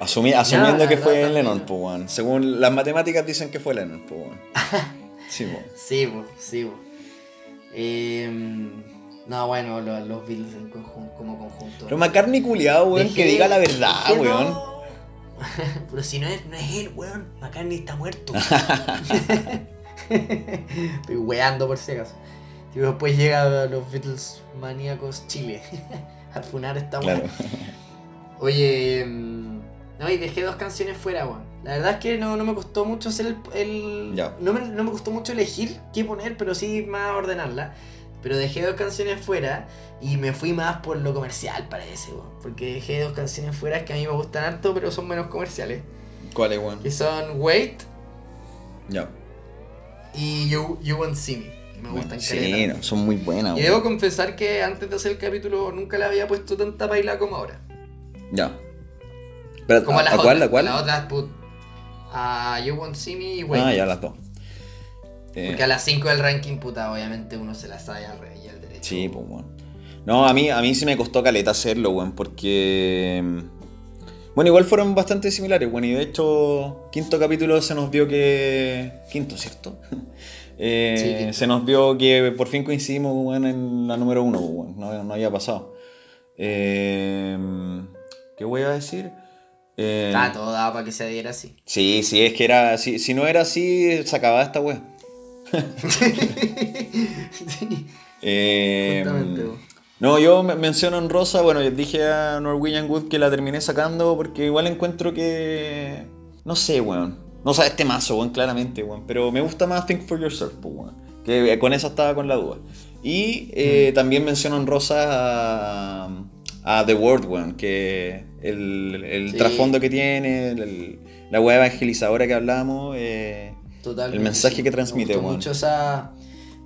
Speaker 1: Asumi- asumiendo que
Speaker 2: verdad
Speaker 1: fue. Lennon, pues. Según las matemáticas dicen que fue Lennon, pues. Sí, pues.
Speaker 2: Sí, po, sí, po. Em, no, bueno, lo- los, Beatles en conjun- como conjunto.
Speaker 1: Pero McCartney culiado, weón, que diga la verdad, weón.
Speaker 2: no- Pero si no es, no es él, weón. McCartney está muerto. Estoy weando por si acaso. Y después llega los Beatles maníacos Chile. a funar esta.
Speaker 1: Claro.
Speaker 2: Oye, mm, no, y dejé dos canciones fuera, weón. La verdad es que no, no me costó mucho hacer el. el- no, me, no me costó mucho elegir qué poner, pero sí más ordenarla. Pero dejé dos canciones fuera y me fui más por lo comercial, parece, weón. Porque dejé dos canciones fuera que a mí me gustan harto, pero son menos comerciales.
Speaker 1: ¿Cuál es, weón?
Speaker 2: Que son Wait
Speaker 1: Ya.
Speaker 2: y You, you Won't See Me. Me gustan
Speaker 1: Sí, no, son muy buenas,
Speaker 2: Y
Speaker 1: weón.
Speaker 2: debo confesar que antes de hacer el capítulo nunca le había puesto tanta baila como ahora.
Speaker 1: Ya. Pero,
Speaker 2: Como
Speaker 1: ¿a,
Speaker 2: a las
Speaker 1: a cuál?
Speaker 2: otras,
Speaker 1: ¿A cuál?
Speaker 2: Las otras, put- a You Won't See Me y Wait.
Speaker 1: Ah, ya, las dos. Eh,
Speaker 2: Porque a las 5 del ranking, puta, obviamente uno se las sabe al revés y al derecho.
Speaker 1: Sí, pues, weón. No, a mí, a mí sí me costó caleta hacerlo, weón, porque... mm, Bueno, igual fueron bastante similares, weón, y de hecho, quinto capítulo se nos vio que... Quinto, ¿cierto? Eh,
Speaker 2: Sí, quinto.
Speaker 1: se nos vio que por fin coincidimos, weón, en la número uno, weón, no, no había pasado. Eh, ¿Qué voy a decir? Eh,
Speaker 2: todo dado para que se diera así.
Speaker 1: Sí, sí, es que era... Si, si no era así, se acababa esta Eh, no, yo me- menciono en Rosa, bueno, yo dije a Norwegian Wood que la terminé sacando porque igual encuentro que. No sé, weón. No sé, este mazo, weón, claramente, weón. Pero me gusta más Think for Yourself, pues, weón. Que eh, con esa estaba con la duda. Y eh, también menciono en Rosa a, a The World, weón, que el, el
Speaker 2: Sí.
Speaker 1: trasfondo que tiene, el- la weá evangelizadora que hablamos, eh,
Speaker 2: Totalmente.
Speaker 1: el mensaje
Speaker 2: sí.
Speaker 1: que transmite,
Speaker 2: me gustó
Speaker 1: weón.
Speaker 2: mucho esa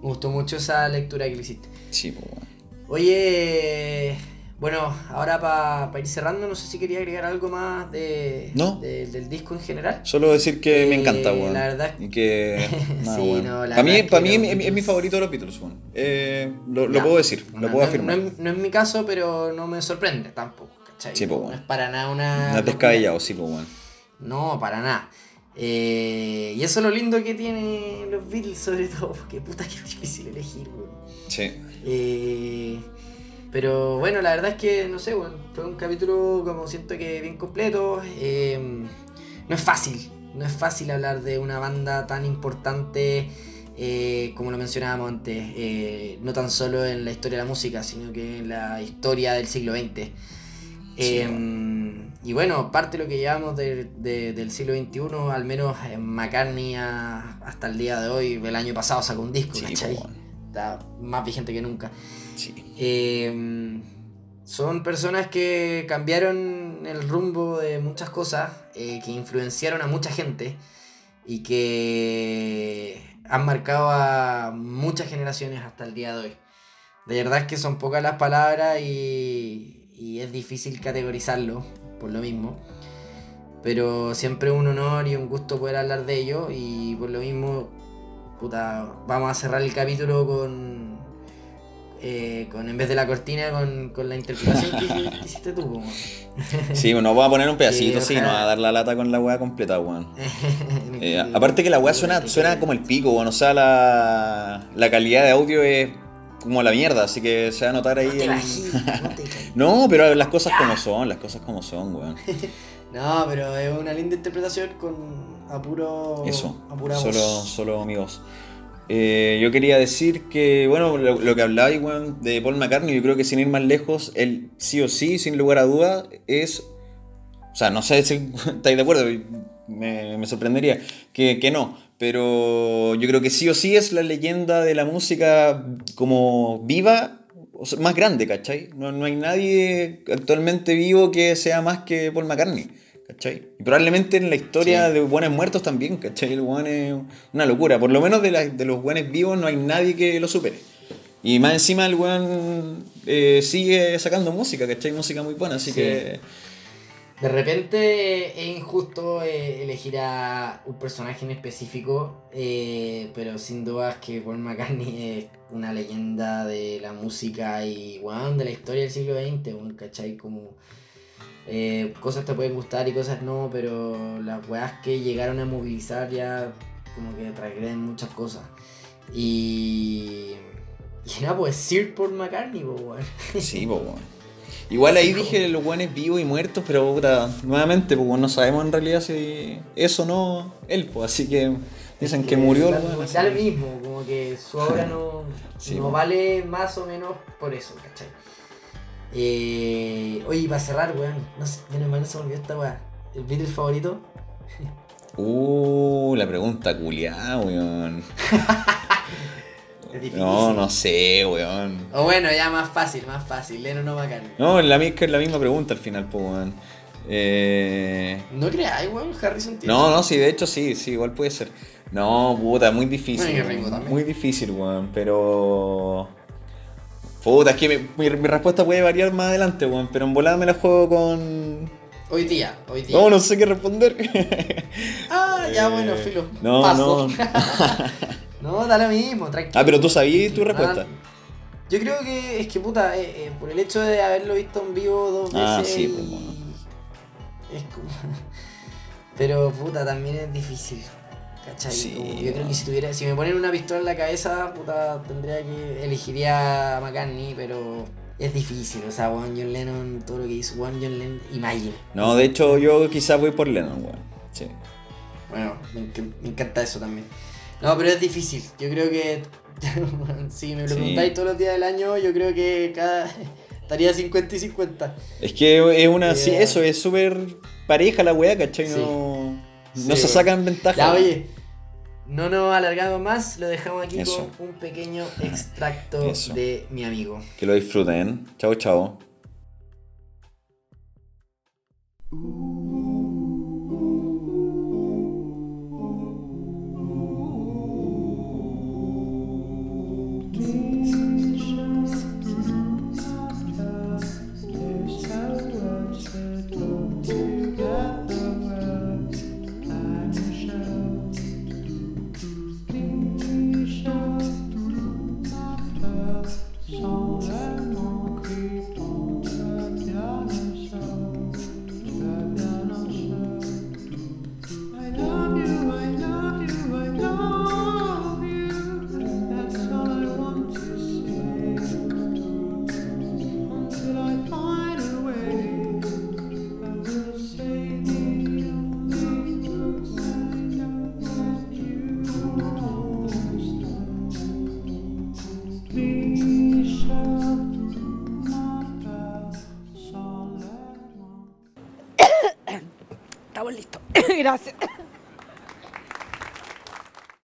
Speaker 2: Me gustó mucho esa lectura que le hiciste.
Speaker 1: Sí, pues, weón.
Speaker 2: Oye, bueno, ahora para ir cerrando, no sé si quería agregar algo más de,
Speaker 1: No.
Speaker 2: de- del disco en general.
Speaker 1: Solo decir que me
Speaker 2: Eh,
Speaker 1: encanta, weón.
Speaker 2: la verdad-
Speaker 1: Y que. nada,
Speaker 2: Sí,
Speaker 1: weón.
Speaker 2: no, la
Speaker 1: Para mí, para mí es, mi- es mi favorito de los Beatles, weón. Eh, lo lo
Speaker 2: Ya.
Speaker 1: puedo decir,
Speaker 2: Bueno,
Speaker 1: lo puedo
Speaker 2: no-
Speaker 1: afirmar.
Speaker 2: No, es- no es mi caso, pero no me sorprende tampoco, ¿cachai?
Speaker 1: Sí, po,
Speaker 2: no
Speaker 1: bueno.
Speaker 2: es para nada una.
Speaker 1: No es
Speaker 2: locura.
Speaker 1: descabellado, sí, pues, weón.
Speaker 2: No, para nada. Eh, y eso es lo lindo que tienen los Beatles, sobre todo, porque puta que es difícil elegir, weón.
Speaker 1: Sí.
Speaker 2: Eh, Pero bueno, la verdad es que, no sé, bueno, fue un capítulo como siento que bien completo. eh, no es fácil, no es fácil hablar de una banda tan importante eh, como lo mencionábamos antes, eh, no tan solo en la historia de la música, sino que en la historia del siglo XX. Eh, y bueno, parte de lo que llevamos de- de- del siglo XXI, al menos en McCartney a- hasta el día de hoy, el año pasado sacó un disco,
Speaker 1: Sí,
Speaker 2: ¿cachai? Está más vigente que nunca.
Speaker 1: Sí.
Speaker 2: Eh, son personas que cambiaron el rumbo de muchas cosas, eh, que influenciaron a mucha gente y que han marcado a muchas generaciones hasta el día de hoy. De verdad es que son pocas las palabras y, y es difícil categorizarlo por lo mismo. Pero siempre un honor y un gusto poder hablar de ello y por lo mismo, puta, vamos a cerrar el capítulo con, eh, con en vez de la cortina, con, con la interpretación que, hici- que hiciste tú. po,
Speaker 1: Sí, bueno, voy a poner un pedacito, sí, no
Speaker 2: ojalá-
Speaker 1: va a dar la lata con la weá completa, weón.
Speaker 2: weón.
Speaker 1: Eh, aparte que la weá suena, suena como el pico, weón. O sea, la, la calidad de audio es como la mierda, así que se va a notar ahí.
Speaker 2: No te
Speaker 1: el-
Speaker 2: no te imaginas.
Speaker 1: No, pero las cosas como son, las cosas como son, weón.
Speaker 2: No, pero es una linda interpretación con apuro.
Speaker 1: Eso,
Speaker 2: apura
Speaker 1: solo,
Speaker 2: voz.
Speaker 1: solo amigos. Eh, yo quería decir que, bueno, lo, lo que hablaba weón, de Paul McCartney, yo creo que sin ir más lejos, él sí o sí, sin lugar a duda, es. O sea, no sé si estáis de acuerdo, me, me sorprendería que, que no, pero yo creo que sí o sí es la leyenda de la música como viva, o sea, más grande, ¿cachai? No, no hay nadie actualmente vivo que sea más que Paul McCartney. ¿Cachai? Y probablemente en la historia
Speaker 2: Sí.
Speaker 1: de buenos muertos también, ¿cachai? El weón es una locura. Por lo menos de, la- de los buenos vivos no hay nadie que lo supere. Y más encima el weón eh, sigue sacando música, ¿cachai? Música muy buena, así
Speaker 2: Sí.
Speaker 1: que...
Speaker 2: De repente es injusto eh, elegir a un personaje en específico, eh, pero sin dudas que Paul McCartney es una leyenda de la música y weón, de la historia del siglo XX, weón, ¿cachai? Como eh, cosas te pueden gustar y cosas no, pero las weas que llegaron a movilizar ya como que transgreden muchas cosas. Y... Y nada, pues Sir Paul McCartney, po, weón.
Speaker 1: Sí, pues. Igual ahí dije los weones vivos y muertos, pero puta, nuevamente, pues no sabemos en realidad si eso no él, pues así que dicen que murió el
Speaker 2: Da, lo
Speaker 1: que-
Speaker 2: mismo, como que su obra no,
Speaker 1: Sí,
Speaker 2: no
Speaker 1: po.
Speaker 2: vale más o menos por eso, ¿cachai? Eh, oye, para cerrar, weón, no sé, menos mal se me olvidó esta weá. ¿El Beatle favorito?
Speaker 1: Uh, la pregunta culiada, weón.
Speaker 2: Es difícil.
Speaker 1: No, no sé, weón.
Speaker 2: O bueno, ya más fácil, más fácil, Lennon o McCartney.
Speaker 1: No, la, mi- es es la misma pregunta al final, pues, weón. Eh...
Speaker 2: No creáis, weón, Harrison tiene.
Speaker 1: No, no, sí, de hecho sí, sí, igual puede ser. No, puta, muy difícil.
Speaker 2: Bueno, Ringo también.
Speaker 1: muy difícil, weón, pero... Puta, es que mi, mi- mi respuesta puede variar más adelante, weón, pero en volada me la juego con...
Speaker 2: Hoy día, hoy día.
Speaker 1: No, no sé qué responder.
Speaker 2: Ah, ya bueno, filo.
Speaker 1: no,
Speaker 2: Paso.
Speaker 1: no.
Speaker 2: no, da lo mismo, tranquilo.
Speaker 1: Ah, pero tú sabías tu respuesta.
Speaker 2: Ah, Yo creo que es que puta, eh, eh, por el hecho de haberlo visto en vivo dos veces.
Speaker 1: Ah, sí,
Speaker 2: y-
Speaker 1: pues, bueno.
Speaker 2: Es como. Pero puta, también es difícil. ¿Cachai?
Speaker 1: Sí,
Speaker 2: Como yo creo que si tuviera, si me ponen una pistola en la cabeza, puta, tendría que. elegiría a McCartney, pero es difícil. O sea, Juan John Lennon, todo lo que hizo Juan John Lennon, Imagine.
Speaker 1: No, de hecho yo quizás voy por Lennon, weón. Sí.
Speaker 2: Bueno, me, enc- me encanta eso también. No, pero es difícil. Yo creo que. si me lo
Speaker 1: Sí.
Speaker 2: preguntáis todos los días del año, yo creo que cada. estaría 50 y 50.
Speaker 1: Es que es una...
Speaker 2: Eh,
Speaker 1: Sí, eso, es súper pareja la weá, ¿cachai?
Speaker 2: Sí.
Speaker 1: No,
Speaker 2: Sí,
Speaker 1: no se sacan ventaja.
Speaker 2: Ya, oye. No nos alargamos más, lo dejamos aquí
Speaker 1: Eso.
Speaker 2: con un pequeño extracto
Speaker 1: Eso.
Speaker 2: de mi amigo.
Speaker 1: Que lo disfruten. Chao, chao.
Speaker 3: Sans